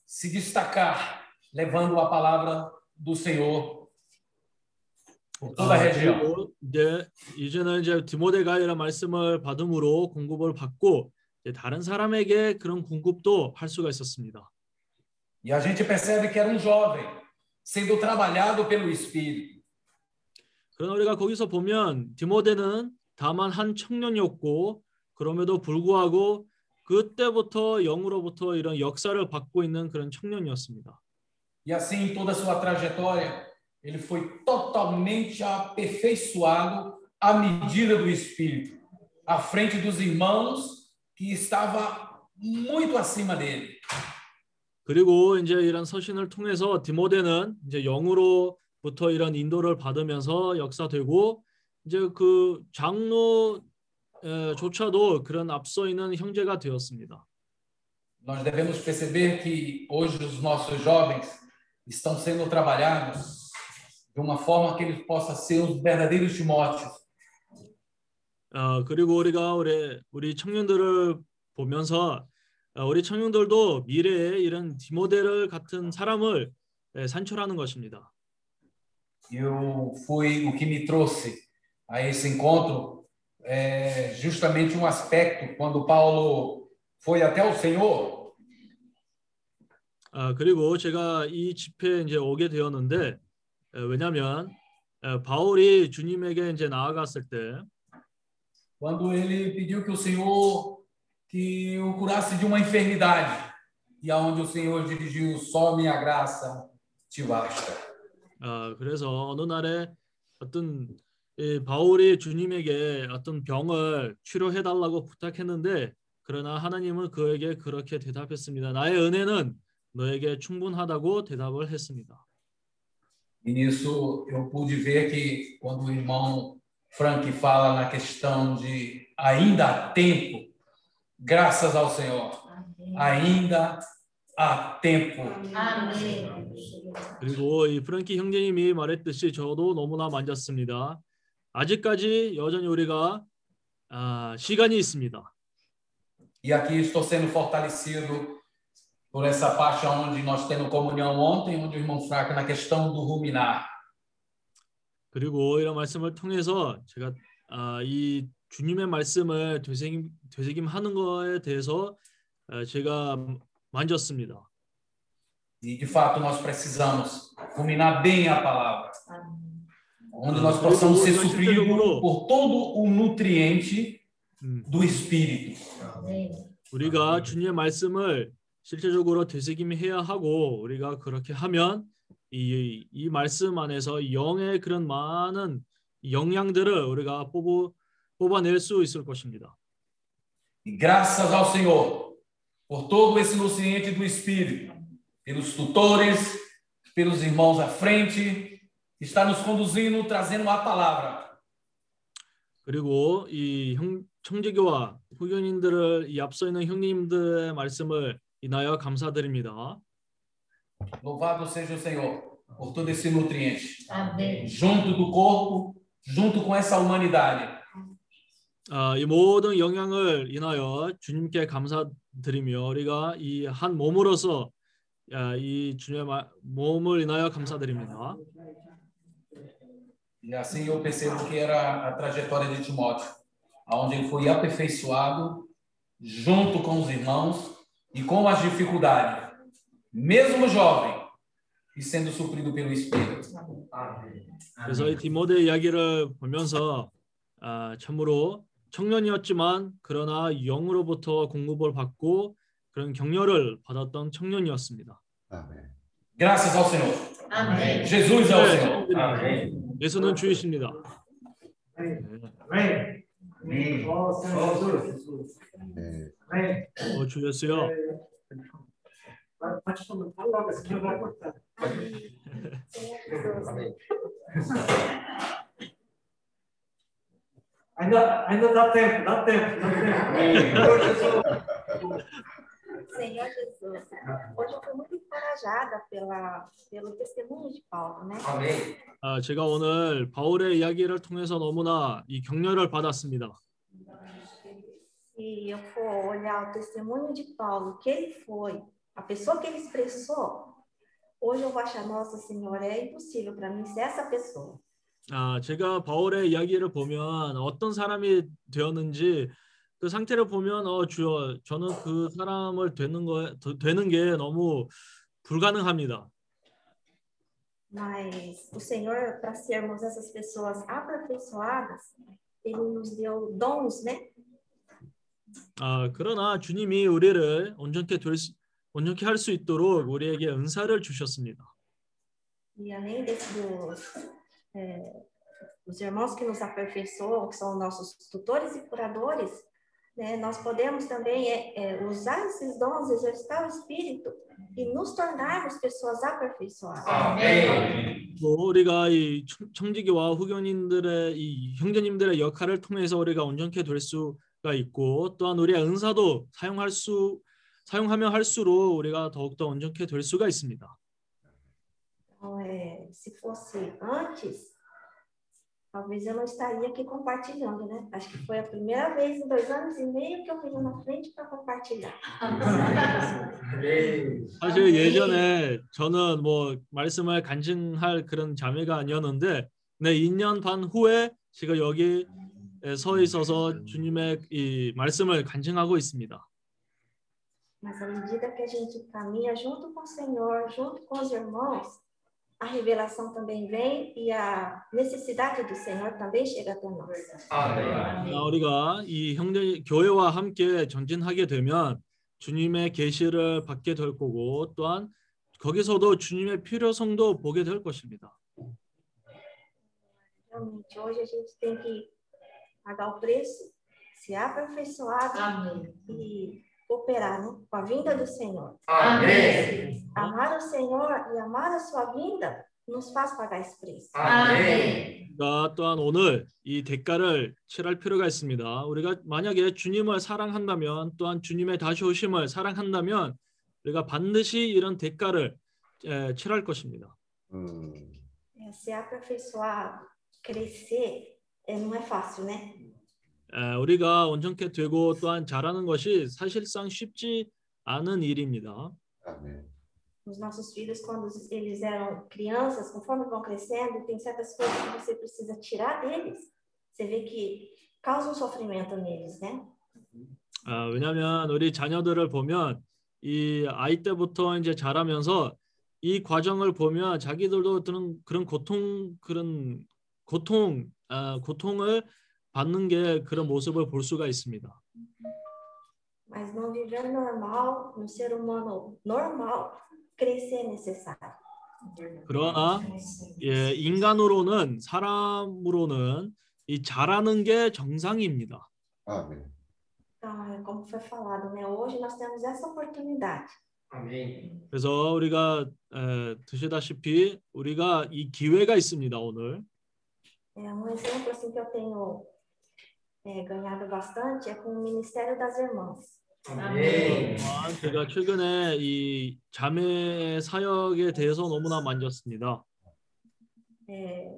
se destacar, levando a palavra do Senhor 아. 그리고 이제 이제는 이제 디모데 가 이런 말씀을 받음으로 공급을 받고 이제 다른 사람에게 그런 공급도 할 수가 있었습니다. E a gente percebe que era um jovem sendo trabalhado pelo Espírito. 그러나 우리가 거기서 보면 디모데는 다만 한 청년이었고 그럼에도 불구하고 그때부터 영으로부터 이런 역사를 받고 있는 그런 청년이었습니다. E assim, toda sua trajetória, ele foi totalmente aperfeiçoado à medida do Espírito, à frente dos irmãos que estava muito acima dele. 그리고 이제 이런 서신을 통해서 디모데는 이제 영으로부터 이런 인도를 받으면서 역사되고 이제 그 장로조차도 그런 앞서 있는 형제가 되었습니다. Nós devemos perceber que hoje os nossos jovens estão sendo trabalhados de uma forma que eles possam ser os verdadeiros Timóteos. 어, 그리고 우리가 우리 우리 청년들을 보면서 어, 우리 청년들도 미래에 이런 디모데를 같은 사람을 예, 산출하는 것입니다. Eu fui o que me trouxe a esse encontro é justamente um aspecto quando Paulo foi até o Senhor, 아, 그리고 제가 이 집회에 이제 오게 되었는데 에, 왜냐하면 에, 바울이 주님에게 이제 나아갔을 때 quando ele pediu que o Senhor que o curasse de uma enfermidade e aonde o Senhor dirigiu só minha graça te basta. 아, 그래서 어느 날에 어떤 이 바울이 주님에게 어떤 병을 치료해 달라고 부탁했는데 그러나 하나님은 그에게 그렇게 대답했습니다. 나의 은혜는 너에게 충분하다고 대답을 했습니다. E nisso eu pude ver que quando o irmão Frank fala na questão de ainda há tempo, graças ao Senhor, ainda há tempo. 그리고 이 프랭키 형제님이 말했듯이 저도 너무나 만졌습니다. 아직까지 여전히 우리가 아, 시간이 있습니다. E aqui estou sendo fortalecido por essa parte onde nós temos comunhão ontem, onde o irmão Frank na questão do ruminar. 그리고 이런 말씀을 통해서 제가 아, 이 주님의 말씀을 되새김, 되새김하는 거에 대해서 아, 제가 만졌습니다. E de fato nós precisamos ruminar bem a palavra. Onde nós possamos ser supridos por todo o nutriente do Espírito. 우리가 주님의 말씀을 실제적으로 되새김해야 하고 우리가 그렇게 하면 이, 이 말씀 안에서 영의 그런 많은 영양들을 우리가 뽑아, 뽑아낼 수 있을 것입니다. E graças ao Senhor por todo esse nutriente do Espírito, pelos tutores, pelos irmãos à frente, que está nos conduzindo, trazendo a palavra. 그리고 이 형, 청지교와 후견인들을 이 앞서 있는 형님들의 말씀을 인하여 감사드립니다. Louvado seja o Senhor por todo esse nutriente. Amém. Junto do corpo, junto com essa humanidade. 아, 이 모든 영향을 인하여 주님께 감사드리며 우리가 이 한 몸으로서 아, 이 주님의 마- 몸을 인하여 감사드립니다. E assim eu percebo que era a trajetória de Timóteo, onde ele foi aperfeiçoado junto com os irmãos e com as dificuldades, mesmo jovem, e sendo suprido pelo Espírito. 그래서 이 디모데 이야기를 보면서 아, 참으로 청년이었지만 그러나 영으로부터 공급을 받고 그런 격려를 받았던 청년이었습니다. 아멘. Graças ao Senhor. Amém. Jesus é o 네, Senhor. 축복드립니다. 예수는 주이십니다. Amém. Amém. Ó Senhor Jesus. 네. Amém. 어, Pode falar logo assim, eu vou cortar. Ainda, ainda dá tempo, dá tempo, dá tempo. Senhor Jesus, hoje eu fui muito encorajada pela, pelo testemunho de Paulo, né? 아, 제가 오늘 바울의 이야기를 통해서 너무나 이 격려를 받았습니다. Se eu for olhar o testemunho de Paulo, que ele foi, a pessoa que ele expressou, hoje eu vou achar, nossa Senhora, é impossível para mim ser essa pessoa. 아, 제가 바울의 이야기를 보면 어떤 사람이 되었는지 그 상태를 보면 어 주여 저는 그 사람을 되는 거 되는 게 너무 불가능합니다. Mas o Senhor, para sermos essas pessoas aperfeiçoadas, ele nos deu dons, né? 아, 그러나 주님이 우리를 온전케 될 수, 온전케 할 수 있도록 우리에게 은사를 주셨습니다. E além desse, dos, é, dos irmãos que nos aperfeiçoam, que são nossos tutores e curadores, né, nós podemos também é, é, usar esses dons, exercitar o Espírito e nos tornarmos pessoas aperfeiçoadas. 또 우리가 이 청- 청지기와 후견인들의 이 형제님들의 역할을 통해서 우리가 온전케 될수 가 있고 또한 우리의 은사도 사용할 수 사용하면 할수록 우리가 더욱더 온전케 될 수가 있습니다. Então, é, se fosse antes, talvez eu não estaria aqui compartilhando, né? Acho que foi a primeira vez em dois anos e meio que eu vim na frente para compartilhar. 사실 예전에 저는 뭐 말씀을 간증할 그런 자매가 아니었는데 네 2년 반 후에 제가 여기 서 있어서 주님의 이 말씀을 간증하고 있습니다. Mas à medida que a gente caminha junto com o Senhor, junto com os irmãos, a revelação também vem e a necessidade do Senhor também chega até nós. 아, 우리가 이 형제 교회와 함께 전진하게 되면 주님의 계시를 받게 될 거고 또한 거기서도 주님의 필요성도 보게 될 것입니다. Realmente, hoje a gente tem que pagar o preço, ser aperfeiçoado e cooperar né, com a vinda do Senhor. Amém. Amar o Senhor e amar a sua vinda nos faz pagar esse preço. 우리가 또한 오늘 이 대가를 치를 필요가 있습니다. 우리가 만약에 주님을 사랑한다면 또한 주님의 다시 오심을 사랑한다면 우리가 반드시 이런 대가를 에, 치를 것입니다. 음. É, ser aperfeiçoado, crescer, é, não é fácil, né? 에, 우리가 온전케 되고 또한 잘하는 것이 사실상 쉽지 않은 일입니다. 아멘. Os nossos filhos, quando eles eram crianças, conforme vão crescendo, tem certas coisas que você precisa tirar deles. Você vê que causa um sofrimento neles, né? 아, 왜냐하면 우리 자녀들을 보면 이 아이 때부터 이제 자라면서 이 과정을 보면 자기들도 드는 그런 고통 그런 고통 아, 고통을 받는 게 그런 모습을 볼 수가 있습니다. Mas no viver normal, no ser humano normal, crescer é necessário. 그러나 예, 인간으로는 사람으로는 이 자라는 게 정상입니다. 아멘. Então, é como foi falado, né? Hoje nós temos essa oportunidade. 그래서 우리가 에, 드시다시피 우리가 이 기회가 있습니다 오늘. É, um exemplo assim que eu tenho é, ganhado bastante é com o Ministério das Irmãs. 또한 제가 최근에 이 자매 사역에 대해서 너무나 만졌습니다. É,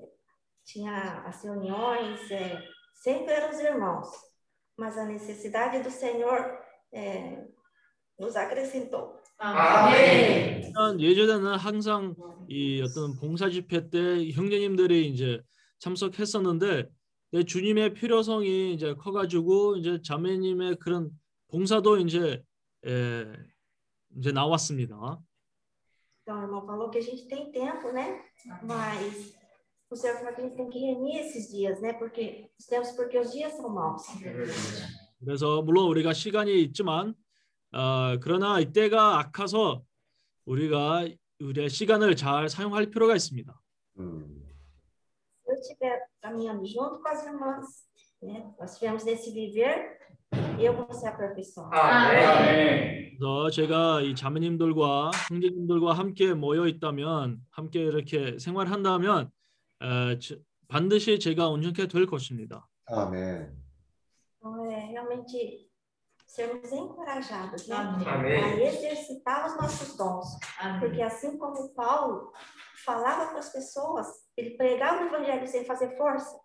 tinha as reuniões, é, sempre eram os irmãos, mas a necessidade do Senhor é, nos acrescentou. 일단 예전에는 항상 이 어떤 봉사 집회 때 형제님들이 이제 참석했었는데 내 주님의 필요성이 이제 커가지고 이제 자매님의 그런 봉사도 이제 에, 이제 나왔습니다. Então, o irmão falou que a gente tem tempo, né? Mas o Senhor falou que a gente tem que remir esses dias, né? Porque os tempos, porque os dias são maus. 그래서 물론 우리가 시간이 있지만 어, 그러나 이때가 악해서 우리가 우리의 시간을 잘 사용할 필요가 있습니다. 음. Estiver caminhando junto com as irmãs, né? Nós tivemos nesse viver, eu vou ser aperfeiçoada. 그래서 제가 이 자매님들과 형제님들과 함께 모여 있다면 함께 이렇게 생활한다면 에, 저- 반드시 제가 온전케 될 것입니다. 아멘. Então, é realmente sermos encorajados né? Amém. a exercitar os nossos dons. Porque assim como Paulo falava para as pessoas, ele pregava o evangelho sem fazer força.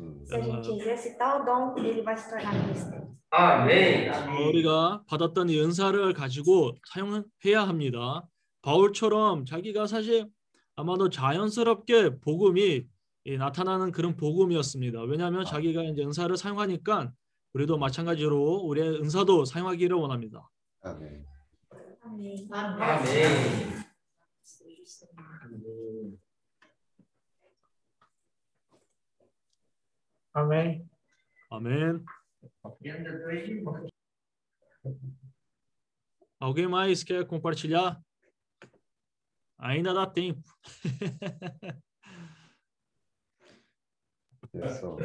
음. Se a gente exercitar o dom, ele vai se tornar cristão. 아멘. 우리가 받았던 이 은사를 가지고 사용해야 합니다. 바울처럼 자기가 사실 아마도 자연스럽게 복음이 이 나타나는 그런 복음이었습니다. 왜냐하면 자기가 이제 은사를 사용하니까 우리도 마찬가지로 우리의 은사도 사용하기를 원합니다. 아멘. Amém. 아멘. Amém. 아멘. Alguém mais quer compartilhar? Ainda dá tempo. 그래서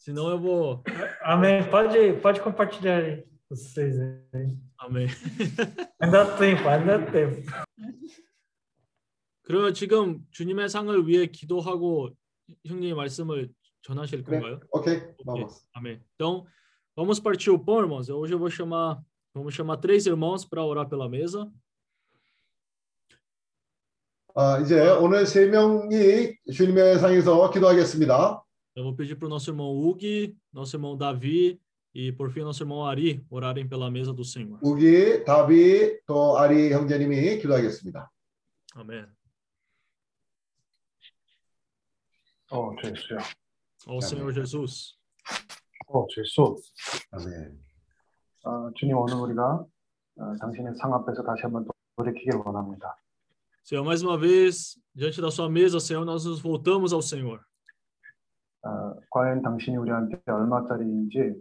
Senão eu vou. Amém. Pode, pode compartilhar aí, vocês aí. 아멘. Ainda dá tempo, ainda dá tempo. 그러면 지금 주님의 상을 위해 기도하고 형님의 말씀을 전하실 건가요? 오케이, Ok, vamos. Amém. Então, vamos partir o pão, irmãos. Hoje eu vou chamar, vamos chamar três irmãos para orar pela mesa. 아, 이제 오늘 세 명이 주님의 상에서 기도하겠습니다. Eu vou pedir para o nosso irmão Hugo, nosso irmão Davi e, por fim, nosso irmão Ari orarem pela mesa do Senhor. 우기, 다비, 또 아리 형제님이 기도하겠습니다. Amém. 어, 주여. Ó Senhor Jesus. 어, 주여. 아멘. 어, 주님 오늘 우리가 어, 당신의 상 앞에서 다시 한번 돌이키길 원합니다. Senhor, mais uma vez, diante da sua mesa, Senhor, nós nos voltamos ao Senhor. 어, 과연 당신이 우리한테 얼마짜리인지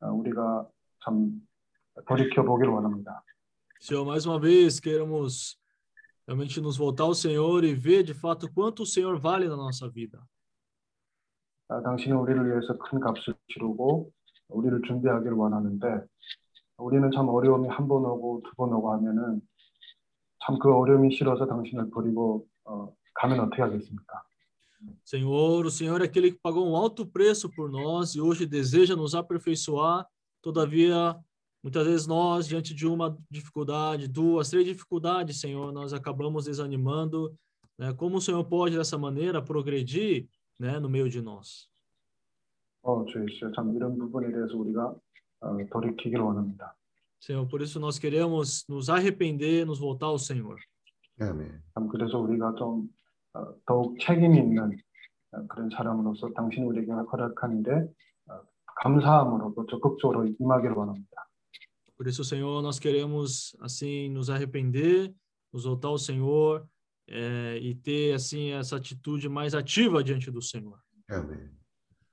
어, 우리가 참 돌이켜 보길 원합니다. Senhor, mais uma vez, queremos realmente nos voltar ao Senhor e ver de fato quanto o Senhor vale na nossa vida. 어, 당신은 우리를 위해서 큰 값을 치르고 우리를 준비하기를 원하는데 우리는 참 어려움이 한 번 오고 두 번 오고 하면은 참 그 어려움이 싫어서 당신을 버리고 어, 가면 어떻게 하겠습니까? Senhor, o Senhor é aquele que pagou um alto preço por nós e hoje deseja nos aperfeiçoar. Todavia, muitas vezes nós, diante de uma dificuldade, duas, três dificuldades, Senhor, nós acabamos desanimando. Né? Como o Senhor pode, dessa maneira, progredir né, no meio de nós? 어, 주여, 참 이런 부분에 대해서 우리가 어, 돌이키길 원합니다. Senhor, por isso nós queremos nos arrepender, nos voltar ao Senhor. 아멘. 참 그래서 우리가 좀 어, 더욱 책임 있는 어, 그런 사람으로서 당신 우리에게 허락한 일에 어, 감사함으로 또 적극적으로 임하기를 원합니다. Por isso, Senhor, nós queremos assim nos arrepender, nos voltar ao Senhor eh, e ter assim essa atitude mais ativa diante do Senhor. 아멘.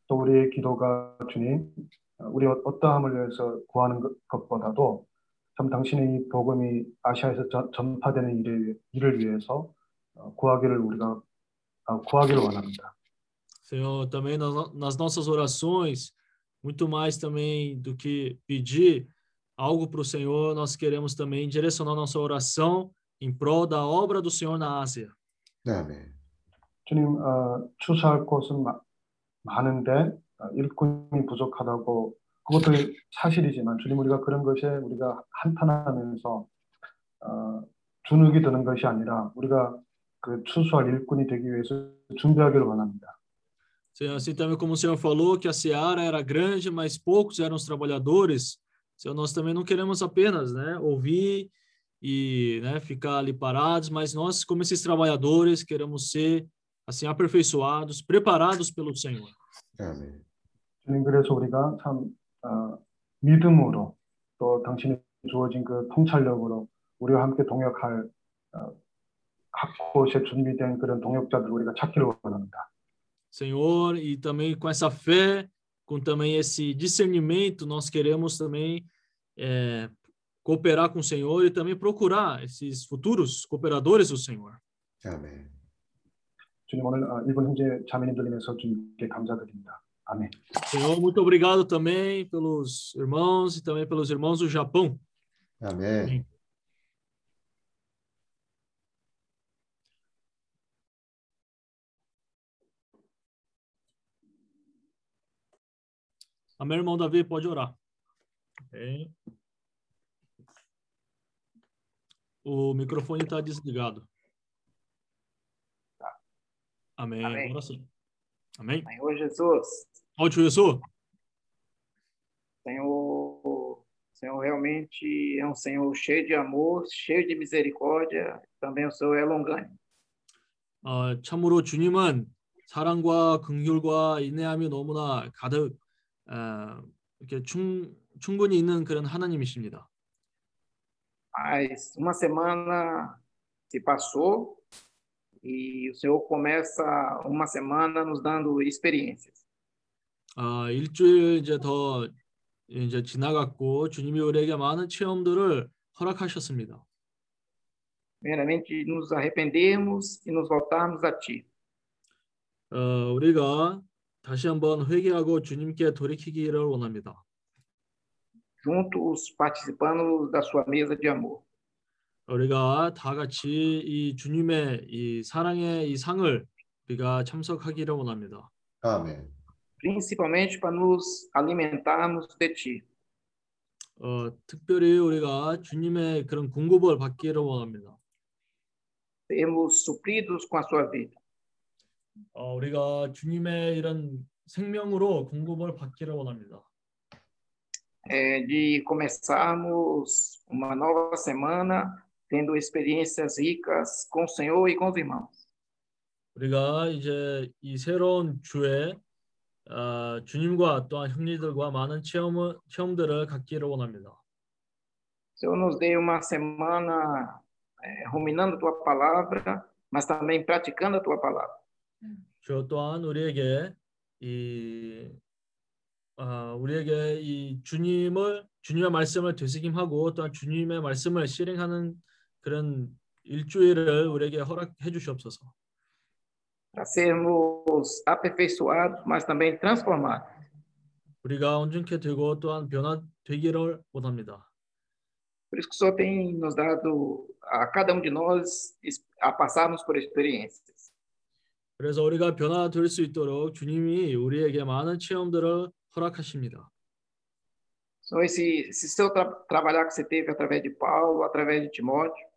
또 우리의 기도가 주님, 어, 우리 어- 어떠함을 위해서 구하는 것- 것보다도 참 당신의 이 복음이 아시아에서 전- 전파되는 일을, 일을 위해서 어, 구하기를 우리가 어, 구하기를 원합니다. Senhor, também nas, no- nas nossas orações, muito mais também do que pedir algo para o Senhor, nós queremos também direcionar nossa oração em prol da obra do Senhor na Ásia. 네, 아멘. 주님, 어, 추수할 곳은 마- 많은데 어, 일꾼이 부족하다고 그것도 사실이지만 주님 우리가 그런 것에 우리가 한탄하면서 어, 주눅이 드는 것이 아니라 우리가 그 추수할 일꾼이 되기 위해서 준비하기를 원합니다. Senhor, assim também como o Senhor falou que a seara era grande, mas poucos eram os trabalhadores. Senhor, nós também não queremos apenas, né, ouvir e, né, ficar ali parados, mas nós, como esses trabalhadores, queremos ser assim aperfeiçoados, preparados pelo Senhor. 아멘. 주님 그래서 우리가 참 어, 믿음으로 또 당신이 주어진 그 통찰력으로 우리와 함께 동역할 어, 각 곳에 준비된 그런 동역자들 우리가 찾기를 원합니다. Senhor, e também com essa fé, com também esse discernimento, nós queremos também é, cooperar com o Senhor e também procurar esses futuros cooperadores do Senhor. 아멘. 주님 오늘 어, 일본 형제 자매님들 인해서 주님께 감사드립니다. 아멘. Senhor, muito obrigado também pelos irmãos e também pelos irmãos do Japão. 아멘. Amém, irmão Davi, pode orar. Ok. O microfone está desligado. Amém. Amém. Agora sim. Amém. Senhor Jesus, Ótimo, Jesus. Senhor, Senhor realmente é um Senhor cheio de amor, cheio de misericórdia. Também o Senhor é longânimo. 어, 참으로 주님은 사랑과 긍휼과 인내함이 너무나 가득 어, 이렇게 충, 충분히 있는 그런 하나님이십니다. Mas uma semana se passou e o Senhor começa uma semana nos dando experiências. 아, 일주일 이제 더 이제 지나갔고 주님이 우리에게 많은 체험들을 허락하셨습니다. Primeiramente, nos arrependermos e nos voltarmos a Ti. 어, 우리가 다시 한번 회개하고 주님께 돌이키기를 원합니다. Juntos participando da sua mesa de amor. 우리가 다 같이 이 주님의 이 사랑의 이 상을 우리가 참석하기를 원합니다. 아멘. Principalmente para nos alimentarmos de Ti. 어, 특별히 우리가 주님의 그런 공급을 받기를 원합니다. Sermos supridos com a Sua vida. 어, 우리가 주님의 이런 생명으로 공급을 받기를 원합니다. É, de começarmos uma nova semana tendo experiências ricas com o Senhor e com os irmãos. 우리가 이제 이 새로운 주에 어, 주님과 또한 형제들과 많은 체험을, 체험들을 갖기를 원합니다. O Senhor nos dê uma semana é, ruminando a Tua palavra, mas também praticando a Tua palavra. 주 또한 우리에게 이 아, 우리에게 이 주님을 주님의 말씀을 되새김하고 또한 주님의 말씀을 실행하는 그런 일주일을 우리에게 허락해 주시옵소서. Para sermos aperfeiçoados, mas também transformados. 우리가 온전케 되고 또한 변화되기를 원합니다. Por isso que o Senhor tem nos dado a cada um de nós a passarmos por experiências. 그래서 우리가 변화될 수 있도록 주님이 우리에게 많은 체험들을 허락하십니다. Senhor, esse, esse seu tra trabalhar que você teve através de Paulo, através de Timóteo,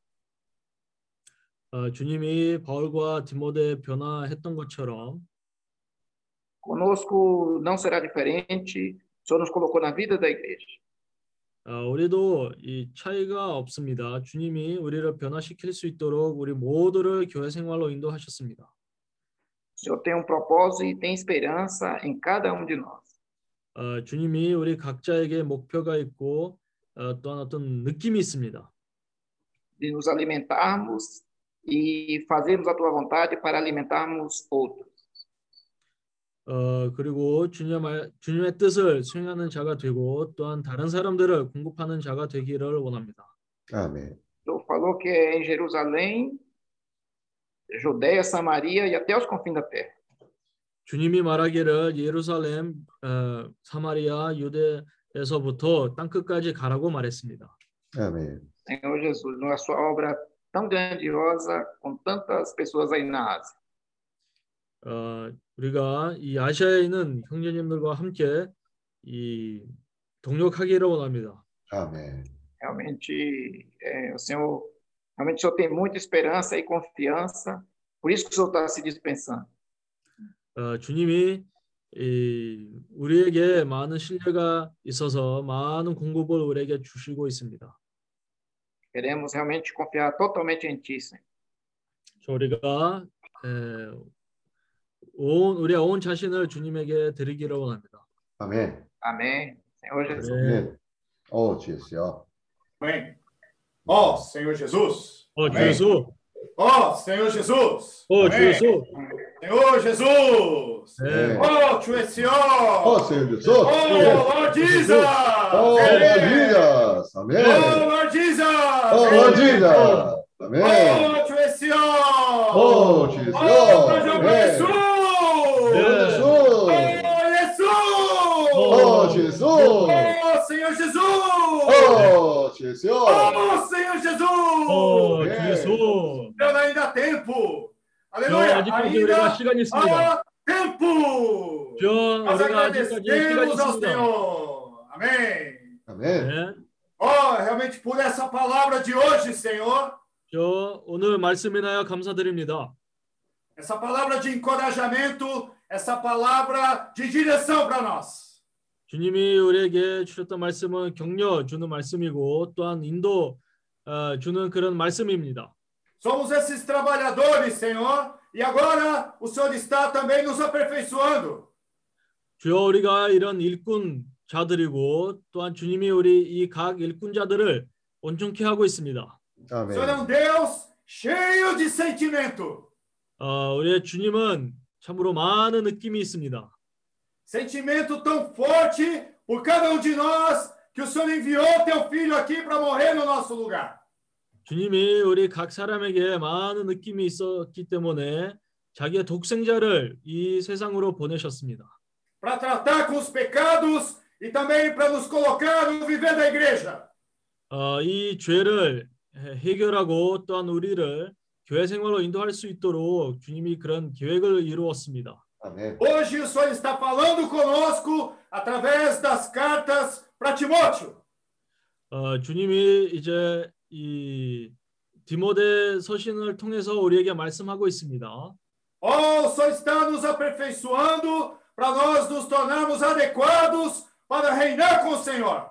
어, 주님이 바울과 디모데 변화했던 것처럼 conosco não será diferente. O Senhor nos colocou na vida da igreja. 어, 우리도 이 차이가 없습니다. 주님이 우리를 변화시킬 수 있도록 우리 모두를 교회 생활로 인도하셨습니다. O Senhor tem um propósito e tem esperança em cada um de nós. 어, 주님이 우리 각자에게 목표가 있고 어, 또한 어떤 느낌이 있습니다. De nos alimentarmos e fazermos a tua vontade para alimentarmos outros. 어, 그리고 주님의, 말, 주님의 뜻을 수행하는 자가 되고 또한 다른 사람들을 공급하는 자가 되기를 원합니다. 아멘. Senhor falou que é em Jerusalém, Judéia, Samaria e até os confins da terra. 주님이 말하기를 예루살렘, 어, 사마리아, 유대에서부터 땅 끝까지 가라고 말했습니다. 아멘. Senhor Jesus, na sua obra tão grandiosa, com tantas pessoas aí na Ásia. 어, 우리가 이 아시아에 있는 형제님들과 함께 이 동력하기를 원합니다. 아멘. Realmente, é, o Senhor, realmente o Senhor tem muita esperança e confiança, por isso que o Senhor está se dispensando. 어, 주님이 이, 우리에게 많은 신뢰가 있어서 많은 공급을 우리에게 주시고 있습니다. Queremos realmente confiar totalmente em Ti, Senhor. 저 우리가 에, 온 우리의 온 자신을 주님에게 드리기를 원합니다. 아멘. Amém. Senhor Jesus. 아멘. 어, Senhor Jesus. 어. 주예 Ó, oh, Senhor Jesus! Ô, oh, Jesus! Senhor Jesus! É. Ó, oh, Tio Senhor! Ó, Senhor Jesus! ó oh, Lord Jesus! Ó, Lord Jesus! Amém! Ó, Lord Jesus! Ó, Lord Jesus! Amém! Ó, Tio Senhor! Ó, Tio Senhor! Ó, Jesus! Jesus! Ó, Jesus! Ó, Jesus! Ó, Senhor Jesus! Oh, Jesus. Oh, Senhor Jesus. 어, 주 네. 예수. Deus, ainda há tempo. 저 Aleluia. 아직까지 우리가 Ainda 시간이 있습니다. há tempo. 저 Nós 우리가 아직까지 시간이 agradecemos ao 있습니다. Senhor. Amém. Amém. 네. Oh, realmente por essa palavra de hoje, Senhor. 저 오늘 말씀 인하여 감사드립니다. Essa palavra de encorajamento, essa palavra de direção para nós. 주님이 우리에게 주셨던 말씀은 격려 주는 말씀이고 또한 인도 어, 주는 그런 말씀입니다. Somos esses trabalhadores, Senhor, e agora o Senhor está também nos aperfeiçoando. 주여 우리가 이런 일꾼 자들이고 또한 주님이 우리 이 각 일꾼자들을 온전케 하고 있습니다. O Senhor é um Deus cheio de sentimento. 어, 우리의 주님은 참으로 많은 느낌이 있습니다. Sentimento tão forte por cada um de nós que o Senhor enviou teu filho aqui para morrer no nosso lugar. 주님이 우리 각 사람에게 많은 느낌이 있었기 때문에 자기의 독생자를 이 세상으로 보내셨습니다. Para tratar com os pecados e também para nos colocar no viver da igreja. 어, 이 죄를 해- 해결하고 또한 우리를 교회 생활로 인도할 수 있도록 주님이 그런 계획을 이루었습니다. Amém. Hoje o Senhor está falando conosco através das cartas para Timóteo. 어, 주님이 이제 이 디모데 서신을 통해서 우리에게 말씀하고 있습니다. Oh, o Senhor está nos aperfeiçoando para nós nos tornarmos adequados para reinar com o Senhor.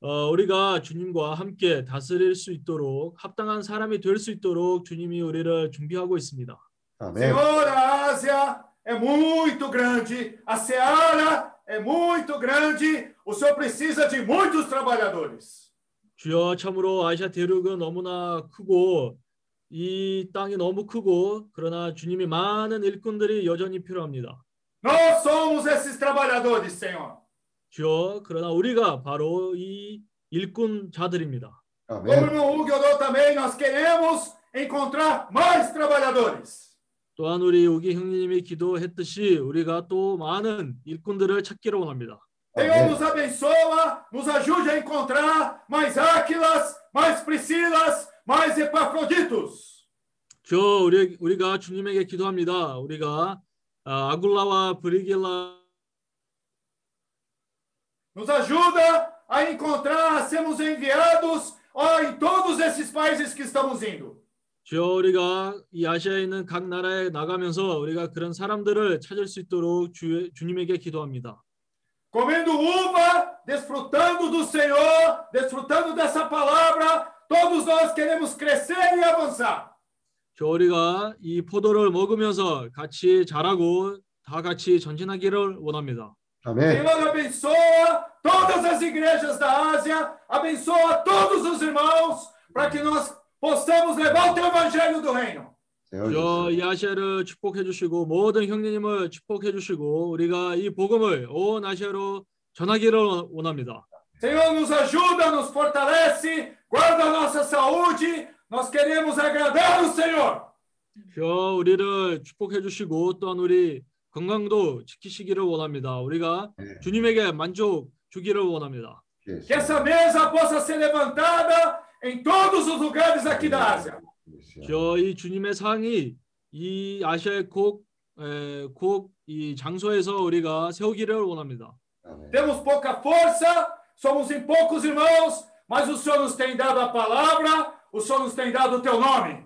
어, 우리가 주님과 함께 다스릴 수 있도록 합당한 사람이 될 수 있도록 주님이 우리를 준비하고 있습니다. Amém. Senhor, a Ásia é muito grande, a Seara é muito grande, o Senhor precisa de muitos trabalhadores. 주여 참으로 아시아 대륙은 너무나 크고 이 땅이 너무 크고 그러나 주님이 많은 일꾼들이 여전히 필요합니다. Nós somos esses trabalhadores, Senhor. 주여 그러나 우리가 바로 이 일꾼자들입니다. Como o Amém. irmão Hugo orou também, nós queremos encontrar mais trabalhadores. 또한 우리 우기 형님이 기도했듯이 우리가 또 많은 일꾼들을 찾기를 원합니다. Senhor, nos abençoa, nos ajude a encontrar mais Áquilas, mais Priscilas, mais Epafroditos. 저 우리 우리가 주님에게 기도합니다. 우리가 아, 아굴라와 브리길라 Nos ajuda a encontrar, a sermos enviados ó, em todos esses países que estamos indo. 주여 우리가 이 아시아에 있는 각 나라에 나가면서 우리가 그런 사람들을 찾을 수 있도록 주, 주님에게 기도합니다. Comendo uva, desfrutando do Senhor, desfrutando dessa palavra, todos nós queremos crescer e avançar. 저 우리가 이 포도를 먹으면서 같이 자라고 다 같이 전진하기를 원합니다. Amém. Senhor, abençoa todas as igrejas da Ásia, abençoa todos os irmãos, para que nós possamos levar o teu evangelho do reino. Senhor 저 Jesus. 이 아시아를 축복해 주시고 모든 형제님을 축복해 주시고 우리가 이 복음을 온 아시아로 전하기를 원합니다. Senhor, nos ajuda, nos fortalece, guarda a nossa saúde. Nós queremos agradar o Senhor. 주여 우리를 축복해 주시고 또한 우리 건강도 지키시기를 원합니다. 우리가 네. 주님에게 만족 주기를 원합니다. Jesus. Que essa mesa possa ser levantada em todos os lugares aqui da Ásia. 저이 주님의 상이 이 아시아의 곡곡이 장소에서 우리가 세우기를 원합니다. Temos pouca força, somos em poucos irmãos, mas o Senhor nos tem dado a palavra, o Senhor nos tem dado o teu nome.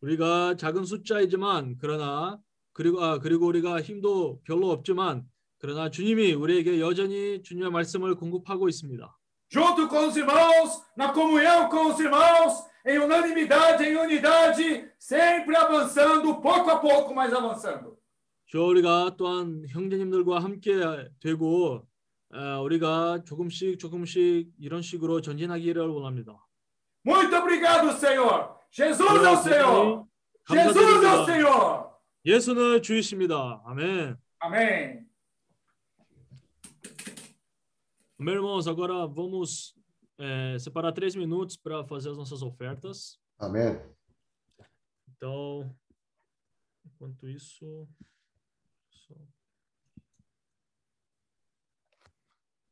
우리가 작은 숫자이지만 그러나 그리고 아 그리고 우리가 힘도 별로 없지만 그러나 주님이 우리에게 여전히 주님의 말씀을 공급하고 있습니다. Junto com os irmãos, na comunhão com os irmãos, em unanimidade, em unidade, sempre avançando, pouco a pouco, mas avançando. 저 우리가 또한 형제님들과 함께 되고 아, 우리가 조금씩 조금씩 이런 식으로 전진하기를 원합니다. Muito obrigado, Senhor. Jesus é o Senhor. Jesus é o Senhor. 예수는 주이십니다. Amém. Amém. Meus irmãos, agora vamos é, separar três minutos para fazer as nossas ofertas. 아멘. Então, enquanto isso,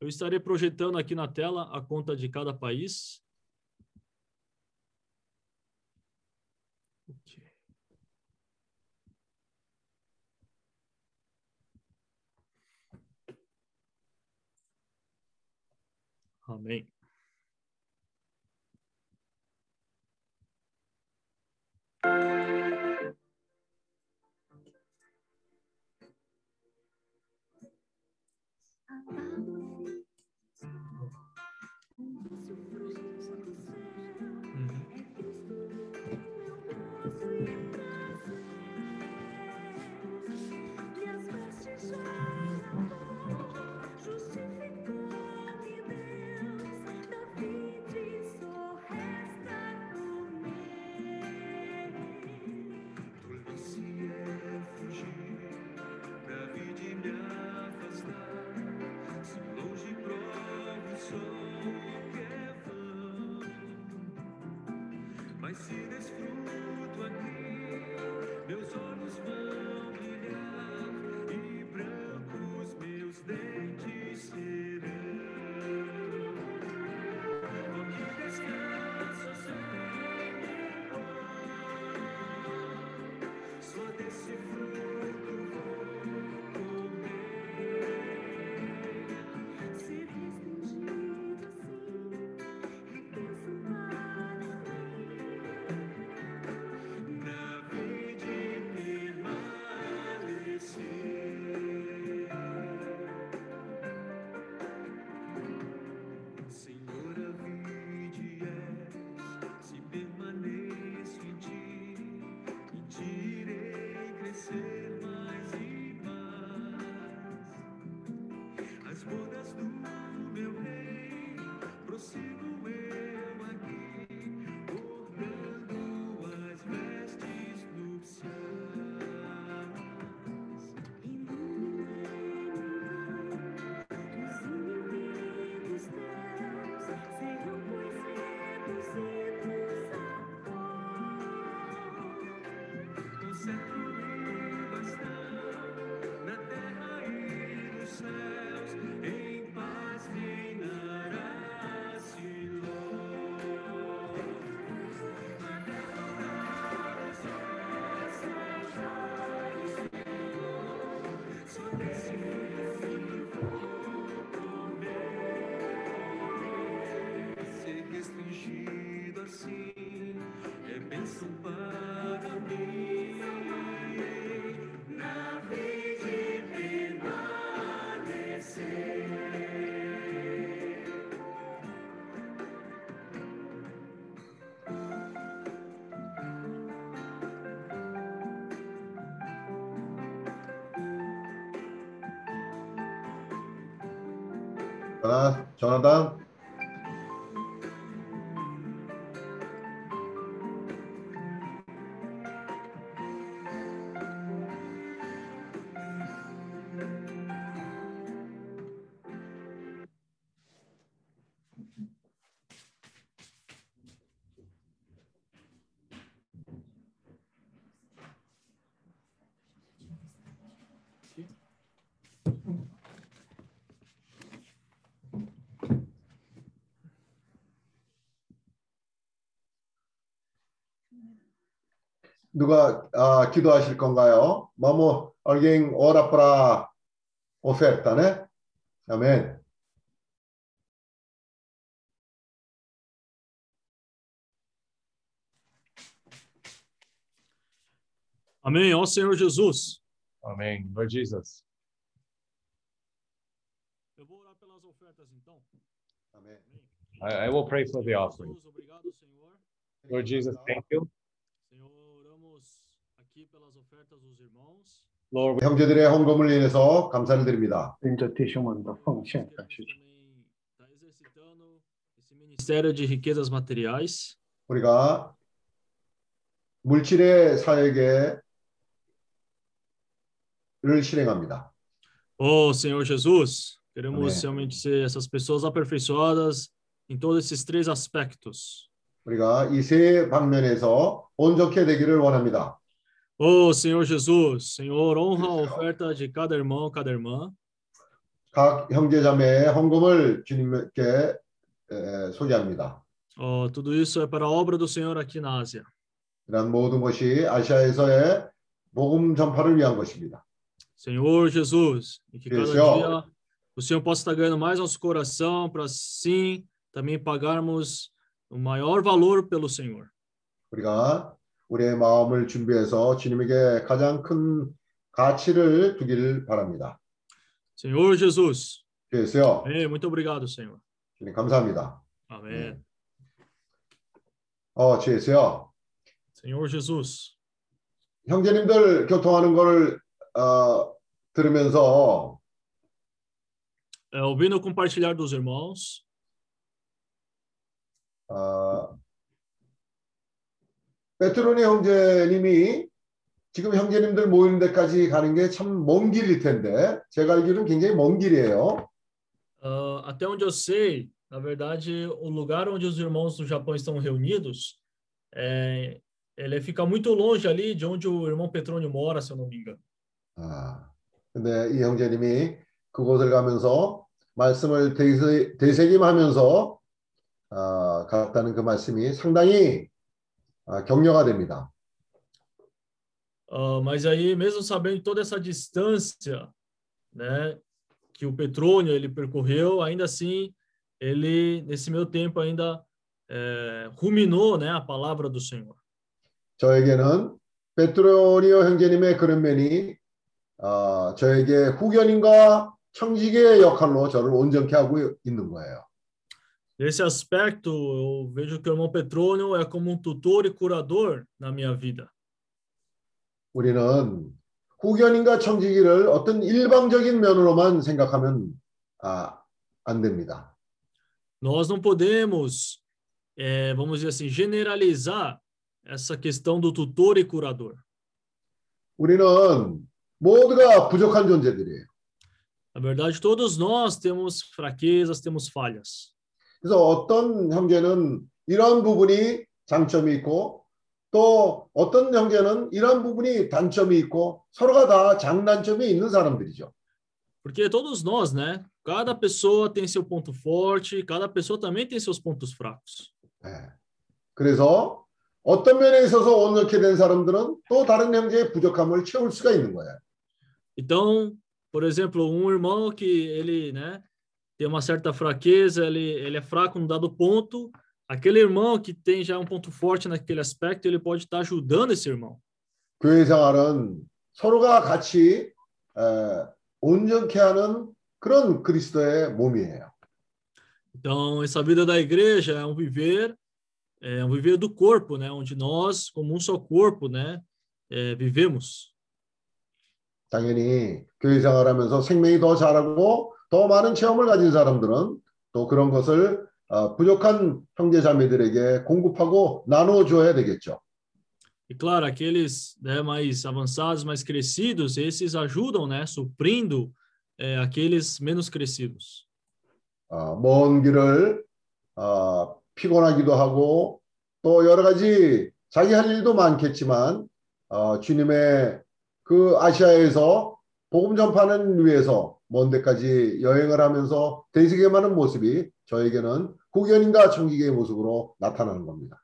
eu estarei projetando aqui na tela a conta de cada país. Amen. thank worship Thanks. 자, 조나단. 누가 아, 기도하실 건가요? Vamos, alguém ora para oferta, né? Amém. Amém. Ó Senhor Jesus. Amém. Lord Jesus. Eu vou orar pelas ofertas então. Amém. I, I will pray for the offering. Obrigado, Senhor. Lord Jesus, thank you. Lord, 형제들의 헌금을 인해서 감사를 드립니다. Ministério de riquezas materiais. 우리가 물질의 사역에를 실행합니다. Oh, Senhor Jesus, queremos Amém. realmente ser essas pessoas aperfeiçoadas em todos esses três aspectos. 우리가 이 세 방면에서 온전케 되기를 원합니다. Oh, Senhor Jesus, Senhor, honra a oferta de cada irmão, cada irmã. 각 형제자매의 헌금을 주님께 에, 소개합니다. Oh, tudo isso é para a obra do Senhor aqui na Ásia. 이런 모든 것이 아시아에서의 복음 전파를 위한 것입니다. Senhor Jesus, e que cada Senhor. dia o Senhor possa estar ganhando mais nosso coração para sim também pagarmos o maior valor pelo Senhor. 우리가 우리의 마음을 준비해서 주님에게 가장 큰 가치를 두기를 바랍니다. Senhor Jesus. 주여, Amém. Muito obrigado, Senhor. 주님 감사합니다. Amém. 어, 주여, Senhor Jesus. 형제님들 교통하는 거를 어, 들으면서 É, ouvindo compartilhar dos irmãos, 어, 베트로니 형제님이 지금 형제님들 모이는 데까지 가는 게 참 먼 길일 텐데 제가 알기로는 굉장히 먼 길이에요. ah, até onde eu sei, na verdade, o lugar onde os irmãos do Japão estão reunidos, é, ele fica muito longe ali de onde o irmão Petrônio mora, se eu não me engano. 아, 근데 이 형제님이 그곳을 가면서 말씀을 되새, 되새김하면서 아, 갔다는 그 말씀이 상당히 아, 격려가 됩니다. Ah, mas aí, mesmo sabendo toda essa distância, né, que o Petrônio ele percorreu, ainda assim, ele nesse meu tempo ainda eh, ruminou, né, a palavra do Senhor. 저에게는 베트로니오 형제님의 그런 면이 어, 저에게 후견인과 청지기의 역할로 저를 온전케 하고 있는 거예요. Nesse aspecto, eu vejo que o irmão Petrônio é como um tutor e curador na minha vida. 우리는 후견인과 청지기를 어떤 일방적인 면으로만 생각하면 아, 안 됩니다. Nós não podemos, eh, vamos dizer assim, generalizar essa questão do tutor e curador. 우리는 모두가 부족한 존재들이에요. Na verdade, todos nós temos fraquezas, temos falhas. 그래서 어떤 형제는 이런 부분이 장점이 있고 또 어떤 형제는 이런 부분이 단점이 있고 서로가 다 장단점이 있는 사람들이죠. Porque todos nós, né? Cada pessoa tem seu ponto forte, cada pessoa também tem seus pontos fracos. 예. 그래서 어떤 면에 있어서 온전케 된 사람들은 또 다른 형제의 부족함을 채울 수가 있는 거예요. Então, por exemplo, um irmão que ele, né, tem uma certa fraqueza, ele, ele é fraco num dado ponto, aquele irmão que tem já um ponto forte naquele aspecto, ele pode estar ajudando esse irmão. 교회 생활은 서로가 같이 에, 온전케 하는 그런 그리스도의 몸이에요. Então, essa vida da igreja é um viver, é um viver do corpo, né, onde nós, como um só corpo, né, é, vivemos. 당연히 교회 생활하면서 생명이 더 자라고 더 많은 체험을 가진 사람들은 또 그런 것을 어, 부족한 형제 자매들에게 공급하고 나누어 줘야 되겠죠. E claro, aqueles né, mais avançados, mais crescidos, esses ajudam, né, suprindo é, aqueles menos crescidos. 어, 먼 길을 어, 피곤하기도 하고 또 여러 가지 자기 할 일도 많겠지만 어, 주님의 그 아시아에서 복음 전파는 위해서 먼 데까지 여행을 하면서 되새김하는 모습이 저에게는 후견인과 청기계의 모습으로 나타나는 겁니다.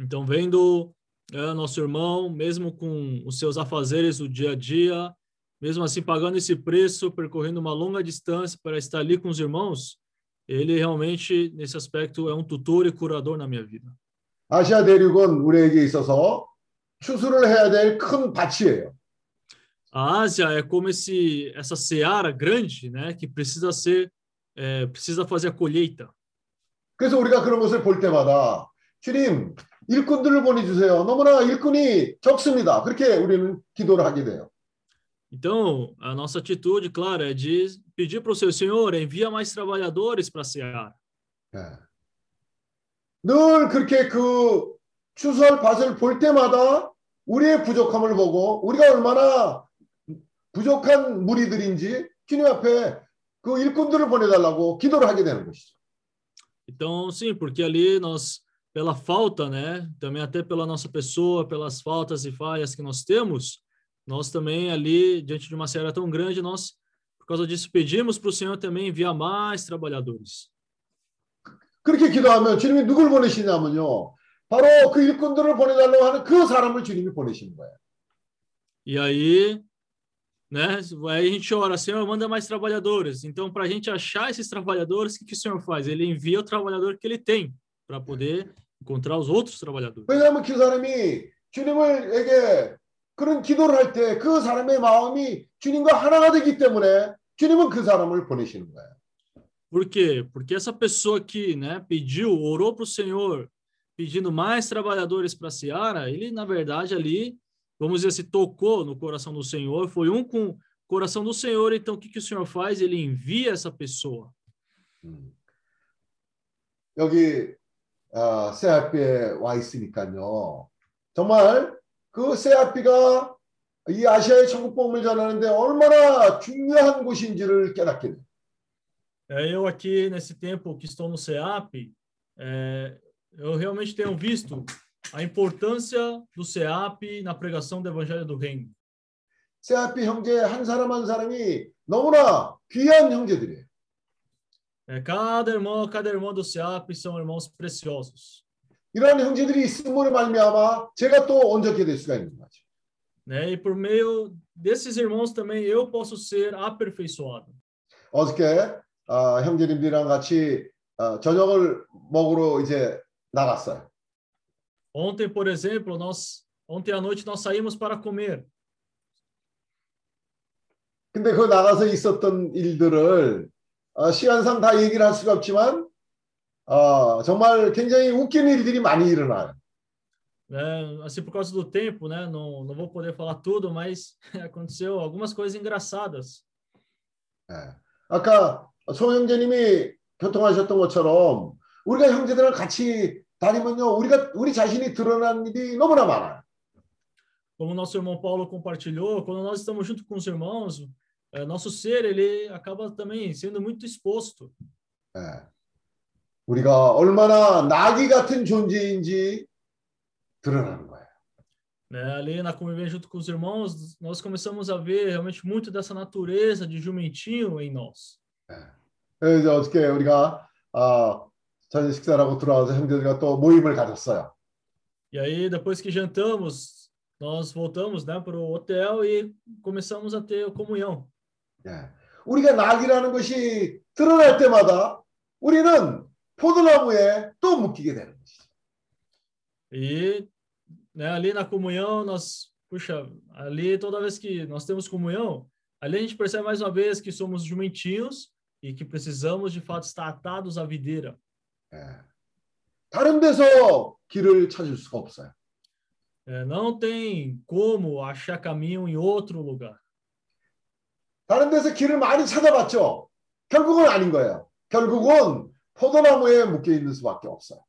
Então, vendo é, nosso irmão, mesmo com os seus afazeres do dia a dia, mesmo assim pagando esse preço, percorrendo uma longa distância para estar ali com os irmãos, ele realmente, nesse aspecto, é um tutor e curador na minha vida. 아시아 대륙은 우리에게 있어서 추수를 해야 될 큰 밭이에요. A Ásia é como esse essa seara grande, né, que precisa ser é, precisa fazer a colheita. 그래서 우리가 그런 것을 볼 때마다 주님 일꾼들을 보내주세요. 너무나 일꾼이 적습니다. 그렇게 우리는 기도를 하게 돼요. Então, a nossa atitude, claro, é de pedir para o seu Senhor, envia mais trabalhadores para a seara. 예. 늘 그렇게 그 추수할 밭을 볼 때마다 우리의 부족함을 보고 우리가 얼마나 부족한 무리들인지 주님 앞에 그 일꾼들을 보내달라고 기도를 하게 되는 것이죠. Então, sim, porque ali nós, pela falta, né, também até pela nossa pessoa, pelas faltas e falhas que nós temos, nós também ali, diante de uma seara tão grande, nós, por causa disso, pedimos para o Senhor também enviar mais trabalhadores. 그렇게 기도하면 주님이 누굴 보내시냐면요. 바로 그 일꾼들을 보내달라고 하는 그 사람을 주님이 보내시는 거예요. E aí, né, aí a gente ora, Senhor, manda mais trabalhadores. Então, para a gente achar esses trabalhadores, o que, que o Senhor faz? Ele envia o trabalhador que ele tem para poder encontrar os outros trabalhadores. 왜냐하면 그 사람이 주님을에게 그런 기도를 할 때 그 사람의 마음이 주님과 하나가 되기 때문에 주님은 그 사람을 보내시는 거예요. Por quê? Porque essa pessoa que né, pediu, orou para o Senhor, pedindo mais trabalhadores para a Seara, ele, na verdade, ali, vamos dizer assim, tocou no coração do Senhor, foi um com o coração do Senhor, então o que, que o Senhor faz? Ele envia essa pessoa. 여기 어, 세아피에 와 있으니까요. 정말 그 세아피가 이 아시아의 천국복음을 전하는데 얼마나 중요한 곳인지를 깨닫게 돼요. É, eu aqui, nesse tempo que estou no CEAP, é, eu realmente tenho visto a importância do CEAP na pregação do Evangelho do Reino. 세아피 형제 한 사람 한 사람이 너무나 귀한 형제들이에요. É, cada irmão, cada irmão do CEAP são irmãos preciosos. 이러한 형제들이 있음으로 말미암아 제가 또 온전케 될 수가 있는 거죠. Né? E por meio desses irmãos também eu posso ser aperfeiçoado. 어저께 어, 형제님들이랑 같이 어, 저녁을 먹으러 이제 나갔어요. Ontem, por exemplo, nós ontem à noite nós saímos para comer. 근데 그 나가서 있었던 일들을 어, 시간상 다 얘기를 할 수가 없지만 어, 정말 굉장히 웃기는 일들이 많이 일어나요. Né? Assim, por causa do tempo, né? Não, não vou poder falar tudo, mas aconteceu algumas coisas engraçadas. 예. 아까 소 형제님이 교통하셨던 것처럼 우리가 형제들을 같이 다니면요 우리가 우리 자신이 드러나는 일이 너무나 많아요. Como nosso irmão Paulo compartilhou, quando nós estamos junto com os irmãos, é, nosso ser ele acaba também sendo muito exposto. 예. 우리가 얼마나 나귀 같은 존재인지 드러나는 거예요. Né? Ali na convivência junto com os irmãos, nós começamos a ver realmente muito dessa natureza de jumentinho em nós. 그래서 어저께 우리가 아, 저녁 식사를 하고 들어와서 형제들과 또 모임을 가졌어요. E aí, depois que jantamos, nós voltamos né, para o hotel e começamos a ter comunhão. 예. 우리가 낙이라는 것이 드러날 때마다 우리는 포도나무에 또 묶이게 되는 것이죠. E né, ali na comunhão, nós, puxa, ali toda vez que nós temos comunhão, ali a gente percebe mais uma vez que somos jumentinhos e que precisamos de fato estar atados à videira. 예. 다른 데서 길을 찾을 수가 없어요. É, não tem como achar caminho em outro lugar. 다른 데서 길을 많이 찾아봤죠. 결국은 아닌 거예요. 결국은 포도나무에 묶여 있는 수밖에 없어요.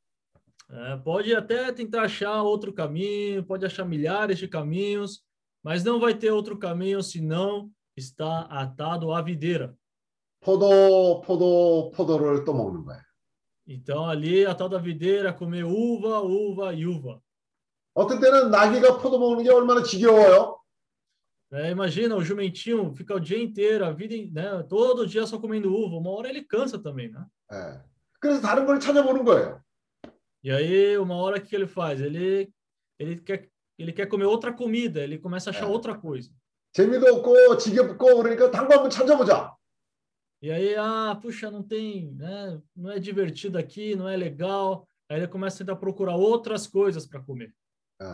É, pode até tentar achar outro caminho, pode achar milhares de caminhos, mas não vai ter outro caminho senão está atado à videira. 포도, 포도, 포도를 또 먹는 거예요. Então ali atado à videira, comer uva, uva e uva. 어떤 때는 나귀가 포도 먹는 게 얼마나 지겨워요. É, imagina o jumentinho fica o dia inteiro, a vida, in- né, todo dia só comendo uva. Uma hora ele cansa também, né? 예. 그래서 다른 걸 찾아보는 거예요. E aí uma hora que ele faz, ele ele quer ele quer comer outra comida, ele começa a achar outra coisa. 재미도 없고 지겹고 그러니까 다른 거 한번 찾아보자. E aí, ah, puxa, não tem, né? Não é divertido aqui, não é legal. Aí ele começa a tentar procurar outras coisas para comer. 예.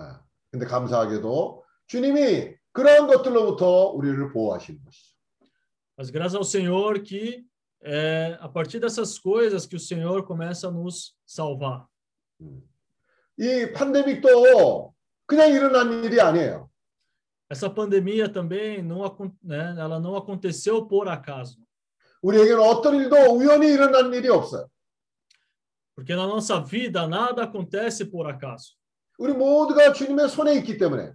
근데 감사하게도 주님이 그러한 것들로부터 우리를 보호하시는 것이죠. Mas graças ao Senhor que é a partir dessas coisas que o Senhor começa a nos salvar. 이 팬데믹도 그냥 일어난 일이 아니에요. Essa pandemia também não, acon- né, ela não aconteceu por acaso. 우리에게는 어떤 일도 우연히 일어난 일이 없어요. Porque na nossa vida nada acontece por acaso. 우리 모두가 주님의 손에 있기 때문에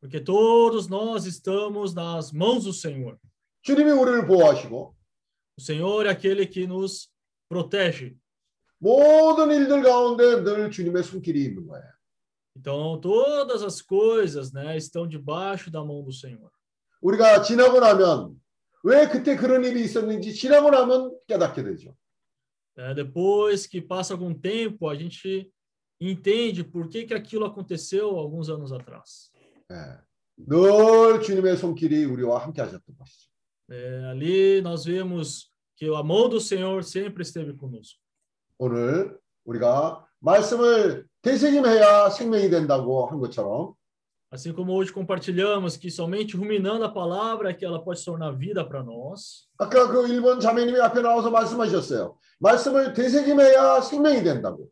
Porque todos nós estamos nas mãos do Senhor. 주님이 우리를 보호하시고 O Senhor é aquele que nos protege. 모든 일들 가운데 늘 주님의 손길이 있는 거예요. Então, todas as coisas né, estão debaixo da mão do Senhor. 우리가 지나고 나면 왜 그때 그런 일이 있었는지 지나고 나면 깨닫게 되죠. né? depois que passa algum tempo, a gente entende por que, que aquilo aconteceu alguns anos atrás. 예. 늘 주님의 손길이 우리와 함께 하셨던 것이죠. É, ali nós vemos que a mão do Senhor sempre esteve conosco. 오늘 우리가 말씀을 되새김해야 생명이 된다고 한 것처럼 Assim como hoje compartilhamos que somente ruminando a palavra é que ela pode se tornar vida para nós. 아까 그 일본 자매님이 앞에 na와서 말씀하셨어요. 말씀을 되새김해야 생명이 된다고.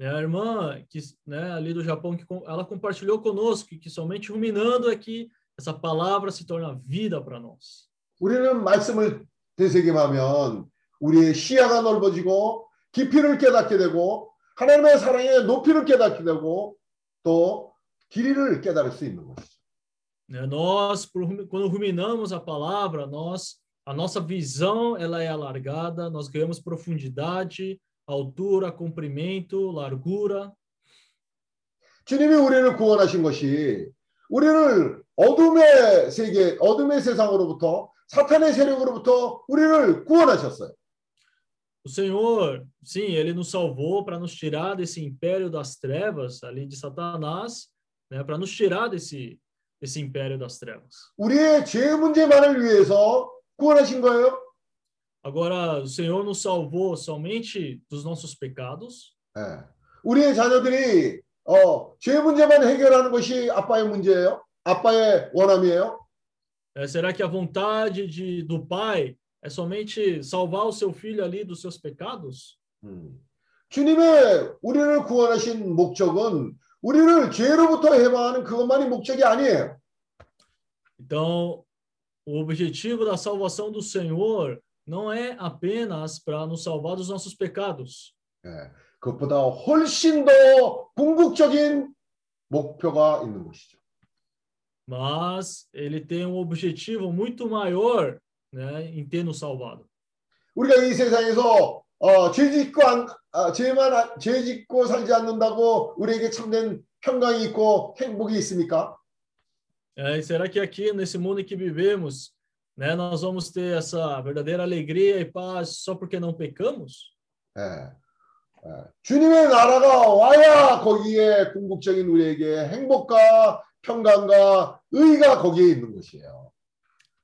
É a irmã que, né, ali do Japão que com- ela compartilhou conosco que somente ruminando é que essa palavra se torna vida para nós. 우리는 말씀을 되새김하면 우리의 시야가 넓어지고 깊이를 깨닫게 되고 하나님의 사랑의 높이를 깨닫게 되고 또 길이를 깨달을 수 있는 것이죠. Né, Nós, por rumi- quando ruminamos a palavra, nós, a nossa visão ela é alargada, nós ganhamos profundidade, altura, comprimento, largura. 주님이 우리를 구원하신 것이 우리를 어둠의 세계, 어둠의 세상으로부터 사탄의 세력으로부터 우리를 구원하셨어요. O Senhor, sim, ele nos salvou para nos tirar desse império das trevas, ali de Satanás, né, para nos tirar desse, desse império das trevas. 우리의 죄 문제만을 위해서 구원하신 거예요. Agora, o Senhor nos salvou somente dos nossos pecados, 예. 우리의 자녀들이 어, 죄 문제만 해결하는 것이 아빠의 문제예요. 아빠의 원함이에요. É, será que a vontade de, do pai é somente salvar o seu filho ali dos seus pecados? 음. 주님의 우리를 구원하신 목적은 우리를 죄로부터 해방하는 그것만이 목적이 아니에요. Então, o objetivo da salvação do Senhor não é apenas para nos salvar dos nossos pecados, 예. 그것보다 훨씬 더 궁극적인 목표가 있는 것이죠. mas ele tem um objetivo muito maior né, em ter nos salvado. 우리가 이 세상에서 어, 죄 짓고 안, 아, 죄만 안- 죄 짓고 살지 않는다고 우리에게 참된 평강이 있고 행복이 있습니까? É, e será que aqui nesse mundo em que vivemos, né, nós vamos ter essa verdadeira alegria e paz só porque não pecamos? 예. 예. 주님의 나라가 와야 거기에 궁극적인 우리에게 행복과 평강과 의가 거기에 있는 것이에요.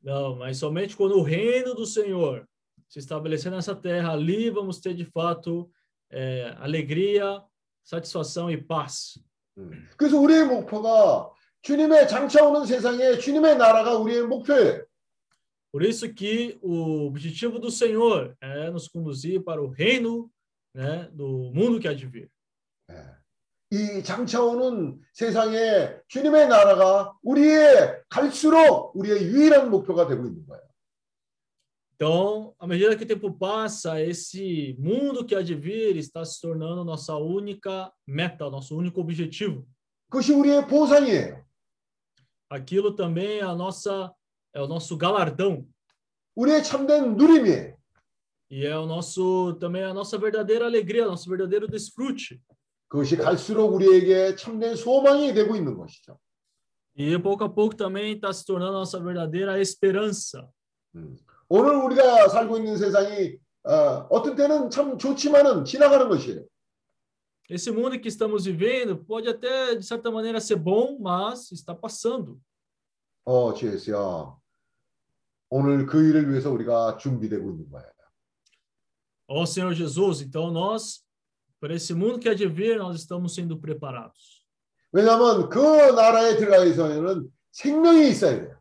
Não, mas somente quando o reino do Senhor se estabelecer nessa terra, ali vamos ter de fato é, alegria, satisfação e paz. 음. 그래서 우리의 목표가 주님의 장차 오는 세상에 주님의 나라가 우리의 목표예요. Por isso que o objetivo do Senhor é nos conduzir para o reino né, do mundo que há de vir. 이 장차 오는 세상에 주님의 나라가 우리의 갈수록 우리의 유일한 목표가 되고 있는 거예요. Então, à medida que o tempo passa, esse mundo que advira está se tornando nossa única meta, nosso único objetivo. Aquilo também é a nossa é o nosso galardão. E é o nosso também a nossa verdadeira alegria, nosso verdadeiro desfrute. E pouco a pouco também está se tornando a nossa verdadeira esperança. 음. 오늘 우리가 살고 있는 세상이 어, 어떤 때는 참 좋지만은 지나가는 것이에요. Esse mundo que estamos vivendo pode até de certa maneira ser bom, mas está passando. 어, 주예수야. 오늘 그 일을 위해서 우리가 준비되고 있는 거예요. Ó Senhor Jesus, então nós para esse mundo que há de vir, nós estamos sendo preparados. 왜냐하면 그 나라에 들어가기 위해서는 생명이 있어야 돼요.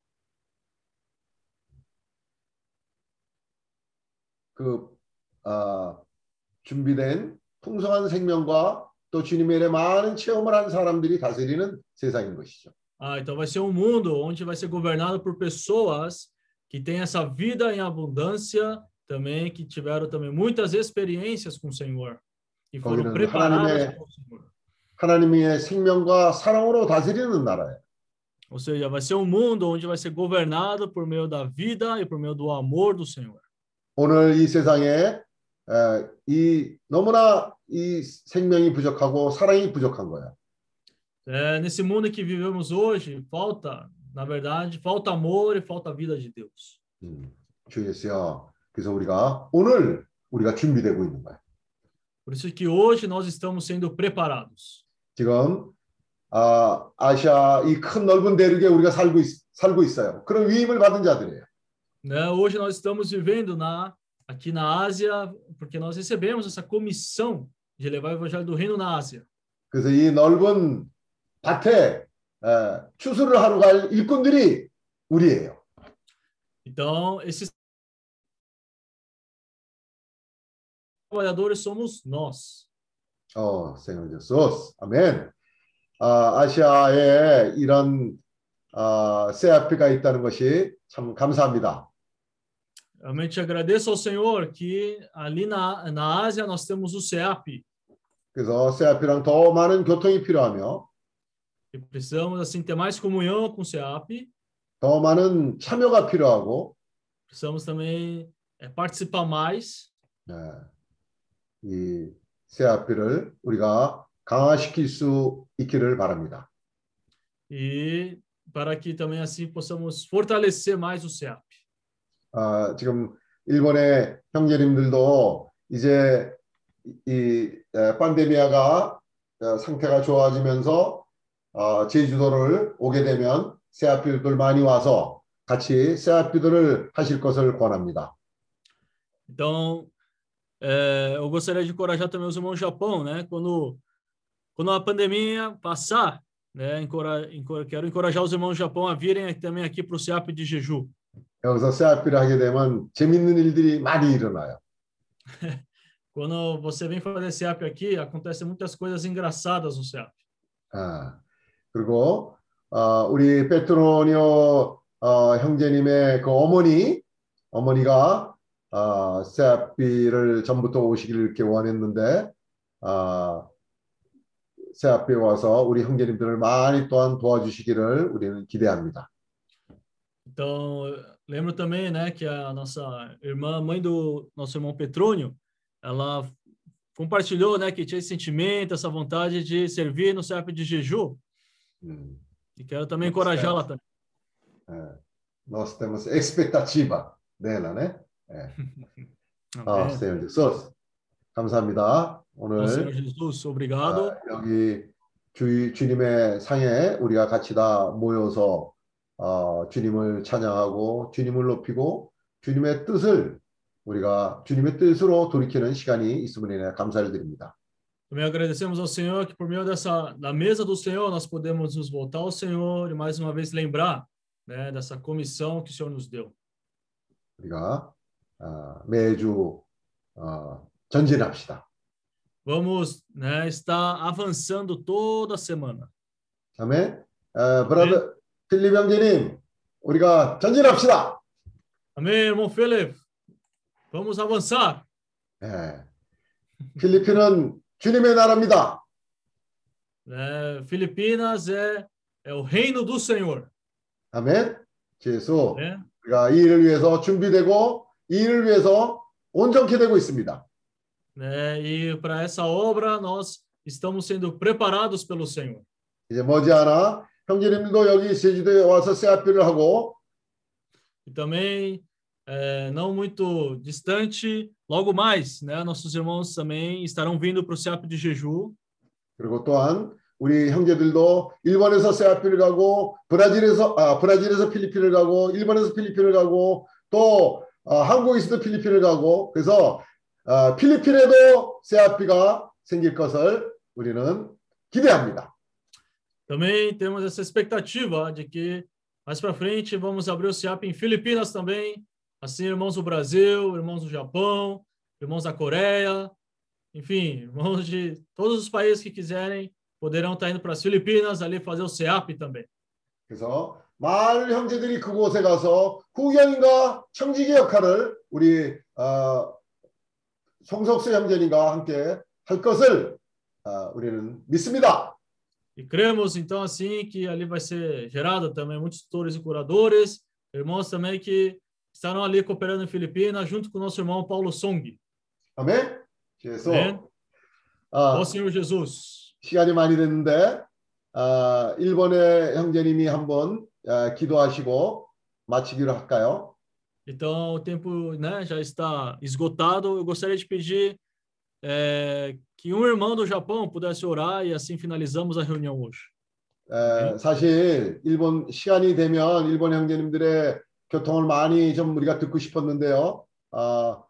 그 아, 준비된 풍성한 생명과 또 주님의 은혜 많은 체험을 한 사람들이 다스리는 세상인 것이죠. Ah, então vai ser um mundo onde vai ser governado por pessoas que têm essa vida em abundância, também que tiveram também muitas experiências com o Senhor e foram 거기는 preparadas 하나님의 pelo Senhor. 하나님의 생명과 사랑으로 다스리는 나라예요. Ou seja, vai ser um mundo onde vai ser governado por meio da vida e por meio do amor do Senhor. 오늘 이 세상에 에, 이 너무나 이 생명이 부족하고 사랑이 부족한 거야. É, nesse mundo que vivemos hoje, falta, na verdade, falta amor e falta vida de Deus. 음, 주 예수야. 그래서 우리가 오늘 우리가 준비되고 있는 거야. Por isso que hoje nós estamos sendo preparados. 지금 아, 아시아 이 큰 넓은 대륙에 우리가 살고 있, 살고 있어요. 그런 위임을 받은 자들이에요. Né? Hoje nós estamos vivendo na, aqui na Ásia, porque nós recebemos essa comissão de levar o evangelho do reino na Ásia. 그래서 이 넓은 밭에 에, 추수를 하러 갈 일꾼들이 우리예요. Então, esses trabalhadores somos nós. 어, Senhor Jesus. 아멘. 아, 아시아에 이런 아, 세아피가 있다는 것이 참 감사합니다. Realmente agradeço ao Senhor que ali na, na Ásia nós temos o CEAP. 그래서 세아피랑 더 많은 교통이 필요하며 E precisamos assim ter mais comunhão com o CEAP. 더 많은 참여가 필요하고 Precisamos também é, participar mais. 네, 이 세아피를 우리가 강화시킬 수 있기를 바랍니다. E para que também assim possamos fortalecer mais o CEAP. 아, 지금 일본의 형제님들도 이제 이 에, 판데미아가 어, 상태가 좋아지면서 어, 제주도를 오게 되면 세아피들 많이 와서 같이 세아피들을 하실 것을 권합니다. Então, é, eu gostaria de encorajar também os irmãos do Japão, né? Quando, quando a pandemia passar, né? Encora, encora, quero encorajar os irmãos do Japão a virem também aqui para o CEAP de Jeju. 여기서 세아피를 하게 되면 재밌는 일들이 많이 일어나요. Quando você vem fazer CEAP aqui, acontecem muitas coisas engraçadas no CEAP. 아, 그리고 어, 우리 페트로니오 어, 형제님의 그 어머니 어머니가 어, 세아피를 전부터 오시기를 이렇게 원했는데 어, 세아피에 와서 우리 형제님들을 많이 또한 도와주시기를 우리는 기대합니다. Então, lembro também, né, que a nossa irmã, mãe do nosso irmão Petrônio, ela compartilhou, né, que tinha esse sentimento, essa vontade de servir no CEAP de Jeju. 음, E quero também encorajá-la também. 예, nós temos expectativa dela, né? 예. 아, Amém. Senhor Jesus, 감사합니다. Então, Senhor 오늘 Jesus, obrigado. 아, 여기 주, 주님의 상에 우리가 같이 다 모여서 어, 주님을 찬양하고 주님을 높이고 주님의 뜻을 우리가 주님의 뜻으로 돌이키는 시간이 있음을 인해 감사를 드립니다. Também agradecemos ao Senhor que por meio dessa da mesa do Senhor nós podemos nos voltar ao Senhor e mais uma vez lembrar, né, dessa comissão que o Senhor nos deu. 우리가 어, 매주 어, 전진합시다. Vamos, né, estar avançando toda semana. 아멘. 어, 브라더 필립 형제님, 우리가 전진합시다. Amém, irmão Felipe. Vamos avançar. 예. 필리핀은 주님의 나라입니다. Né? Filipinas é, é o reino do Senhor. 아멘. 예수. né? 우리가 이 일을 위해서 준비되고 이 일을 위해서 온전케 되고 있습니다. né? E para essa obra nós estamos sendo preparados pelo Senhor. 이제 머지않아 형제님들도 여기 제주도에 와서 세아피를 하고 E também, é, não muito distante, logo mais, né? Nossos irmãos também estarão vindo para o CEAP de Jeju. 그리고 또한 우리 형제들도 일본에서 세아피를 가고 브라질에서 아 브라질에서 필리핀을 가고 일본에서 필리핀을 가고 또 아, 한국에서도 필리핀을 가고 그래서 아, 필리핀에도 세아피가 생길 것을 우리는 기대합니다. Também temos essa expectativa de que mais para frente vamos abrir o SEAP em Filipinas também, assim irmãos do Brasil, irmãos do Japão, irmãos da Coreia, enfim, irmãos de todos os países que quiserem poderão estar indo para as Filipinas ali fazer o SEAP também. 그래서 많은 형제들이 그곳에 가서 후견인과 청지기 역할을 우리 어, 송석수 형제님과 함께 할 것을 어, 우리는 믿습니다. E cremos então assim que ali vai ser gerado também muitos tutores e curadores, irmãos também que estarão ali cooperando em Filipinas junto com o nosso irmão Paulo Song. 아멘. 그래서 Amém. 아, Ó Senhor Jesus. 시간이 많이 됐는데 아, 일본의 형제님이 한번 아, 기도하시고 마치기로 할까요? Então, o tempo né, já está esgotado. Eu gostaria de pedir eh, que um irmão do Japão pudesse orar e assim finalizamos a reunião hoje. 에, 사실 일본 시간이 되면 일본 형제님들의 교통을 많이 좀 우리가 듣고 싶었는데요. 아,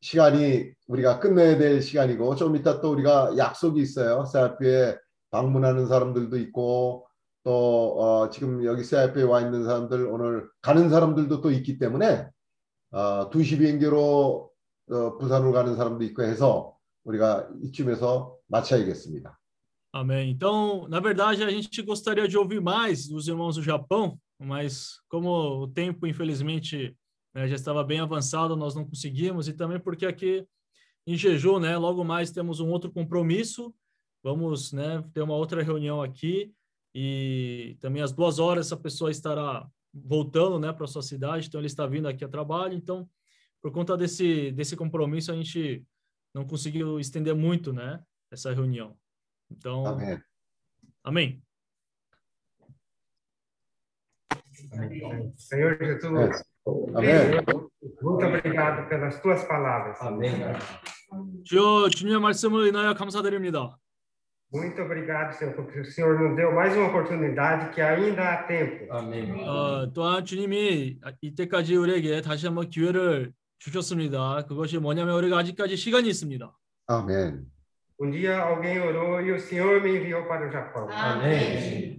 시간이 우리가 끝내야 될 시간이고 좀 이따 또 우리가 약속이 있어요. 세아피에 방문하는 사람들도 있고 또 어, 지금 여기 세아피에 와 있는 사람들 오늘 가는 사람들도 또 있기 때문에 어, 2시 비행기로 어, 부산으로 가는 사람도 있고 해서 우리가 이쯤에서 마쳐야겠습니다. Amém. Então, na verdade, a gente gostaria de ouvir mais dos irmãos do Japão, mas como o tempo, infelizmente, né, já estava bem avançado, nós não conseguimos, e também porque aqui em Jeju, né, logo mais temos um outro compromisso, vamos né, ter uma outra reunião aqui, e também às duas horas essa pessoa estará voltando né, para a sua cidade, então ele está vindo aqui a trabalho, então, por conta desse, desse compromisso, a gente não conseguiu estender muito né, essa reunião. Então, 아멘. amém. Senhor Jesus, Amém. muito obrigado pelas tuas palavras. 주여 주님의 말씀을 인하여 감사드립니다. Muito obrigado, Senhor, porque o Senhor nos deu mais uma oportunidade que ainda há tempo. 어, 또한 주님이 이때까지 우리에게 다시 한번 기회를 주셨습니다. 그것이 뭐냐면 우리가 아직까지 시간이 있습니다. 아멘. Um dia alguém orou e o Senhor me enviou para o Japão.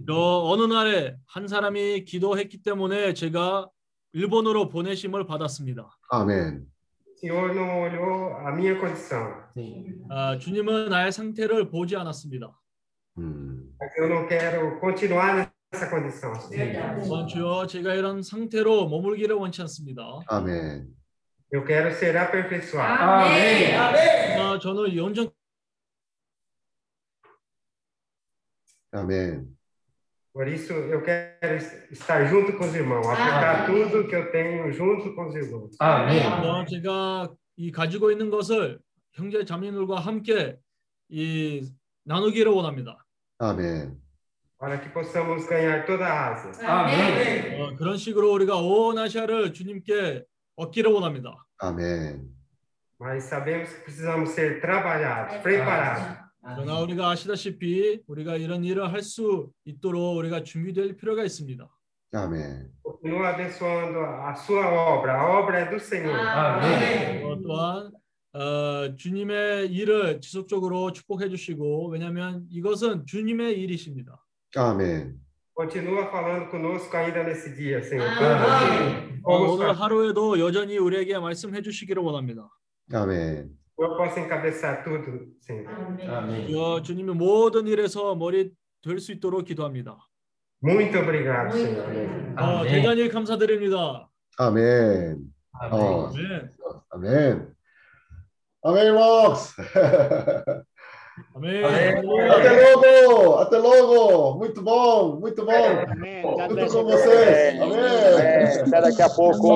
저 어느 날에 한 사람이 기도했기 때문에 제가 일본으로 보내심을 받았습니다. 아멘. O Senhor não olhou a minha condição. 아, 주님은 나의 상태를 보지 않았습니다. Mas eu não quero continuar nessa condição. 또한 주여 제가 이런 상태로 머물기를 원치 않습니다. 아멘. Eu quero ser aperfeiçoado. 아, 저는 연전 아멘. Por isso, eu quero estar junto com os irmãos, aplicar tudo que eu tenho junto com os irmãos. 어, 제가 이 가지고 있는 것을 형제 자매들과 함께 이 나누기를 원합니다. 아멘. Para que possamos ganhar toda a Ásia. 어, 그런 식으로 우리가 온 아시아를 주님께 얻기를 원합니다. 아멘. Mas sabemos que precisamos ser trabalhados, preparados. 그러나 우리가 아시다시피 우리가 이런 일을 할 수 있도록 우리가 준비될 필요가 있습니다. 아멘. Continua abençoando a sua obra. A obra é do Senhor. 어, 또한 어, 주님의 일을 지속적으로 축복해 주시고 왜냐하면 이것은 주님의 일이십니다. 아멘. Continua falando conosco ainda nesse dia, Senhor. 어, Vamos 오늘 fazer. 하루에도 여전히 우리에게 말씀해 주시기를 원합니다. 아멘. Eu posso encabeçar tudo, Senhor. 주여 주님의 모든 일에서 머리 될 수 있도록 기도합니다. Muito obrigado, Senhor. 어, 대단히 감사드립니다. 아멘. 어, 아멘. 아멘. 아멘, irmãos. 아멘. Até logo, até logo. Muito bom, muito bom. Tudo com vocês. Amém. Até daqui a pouco.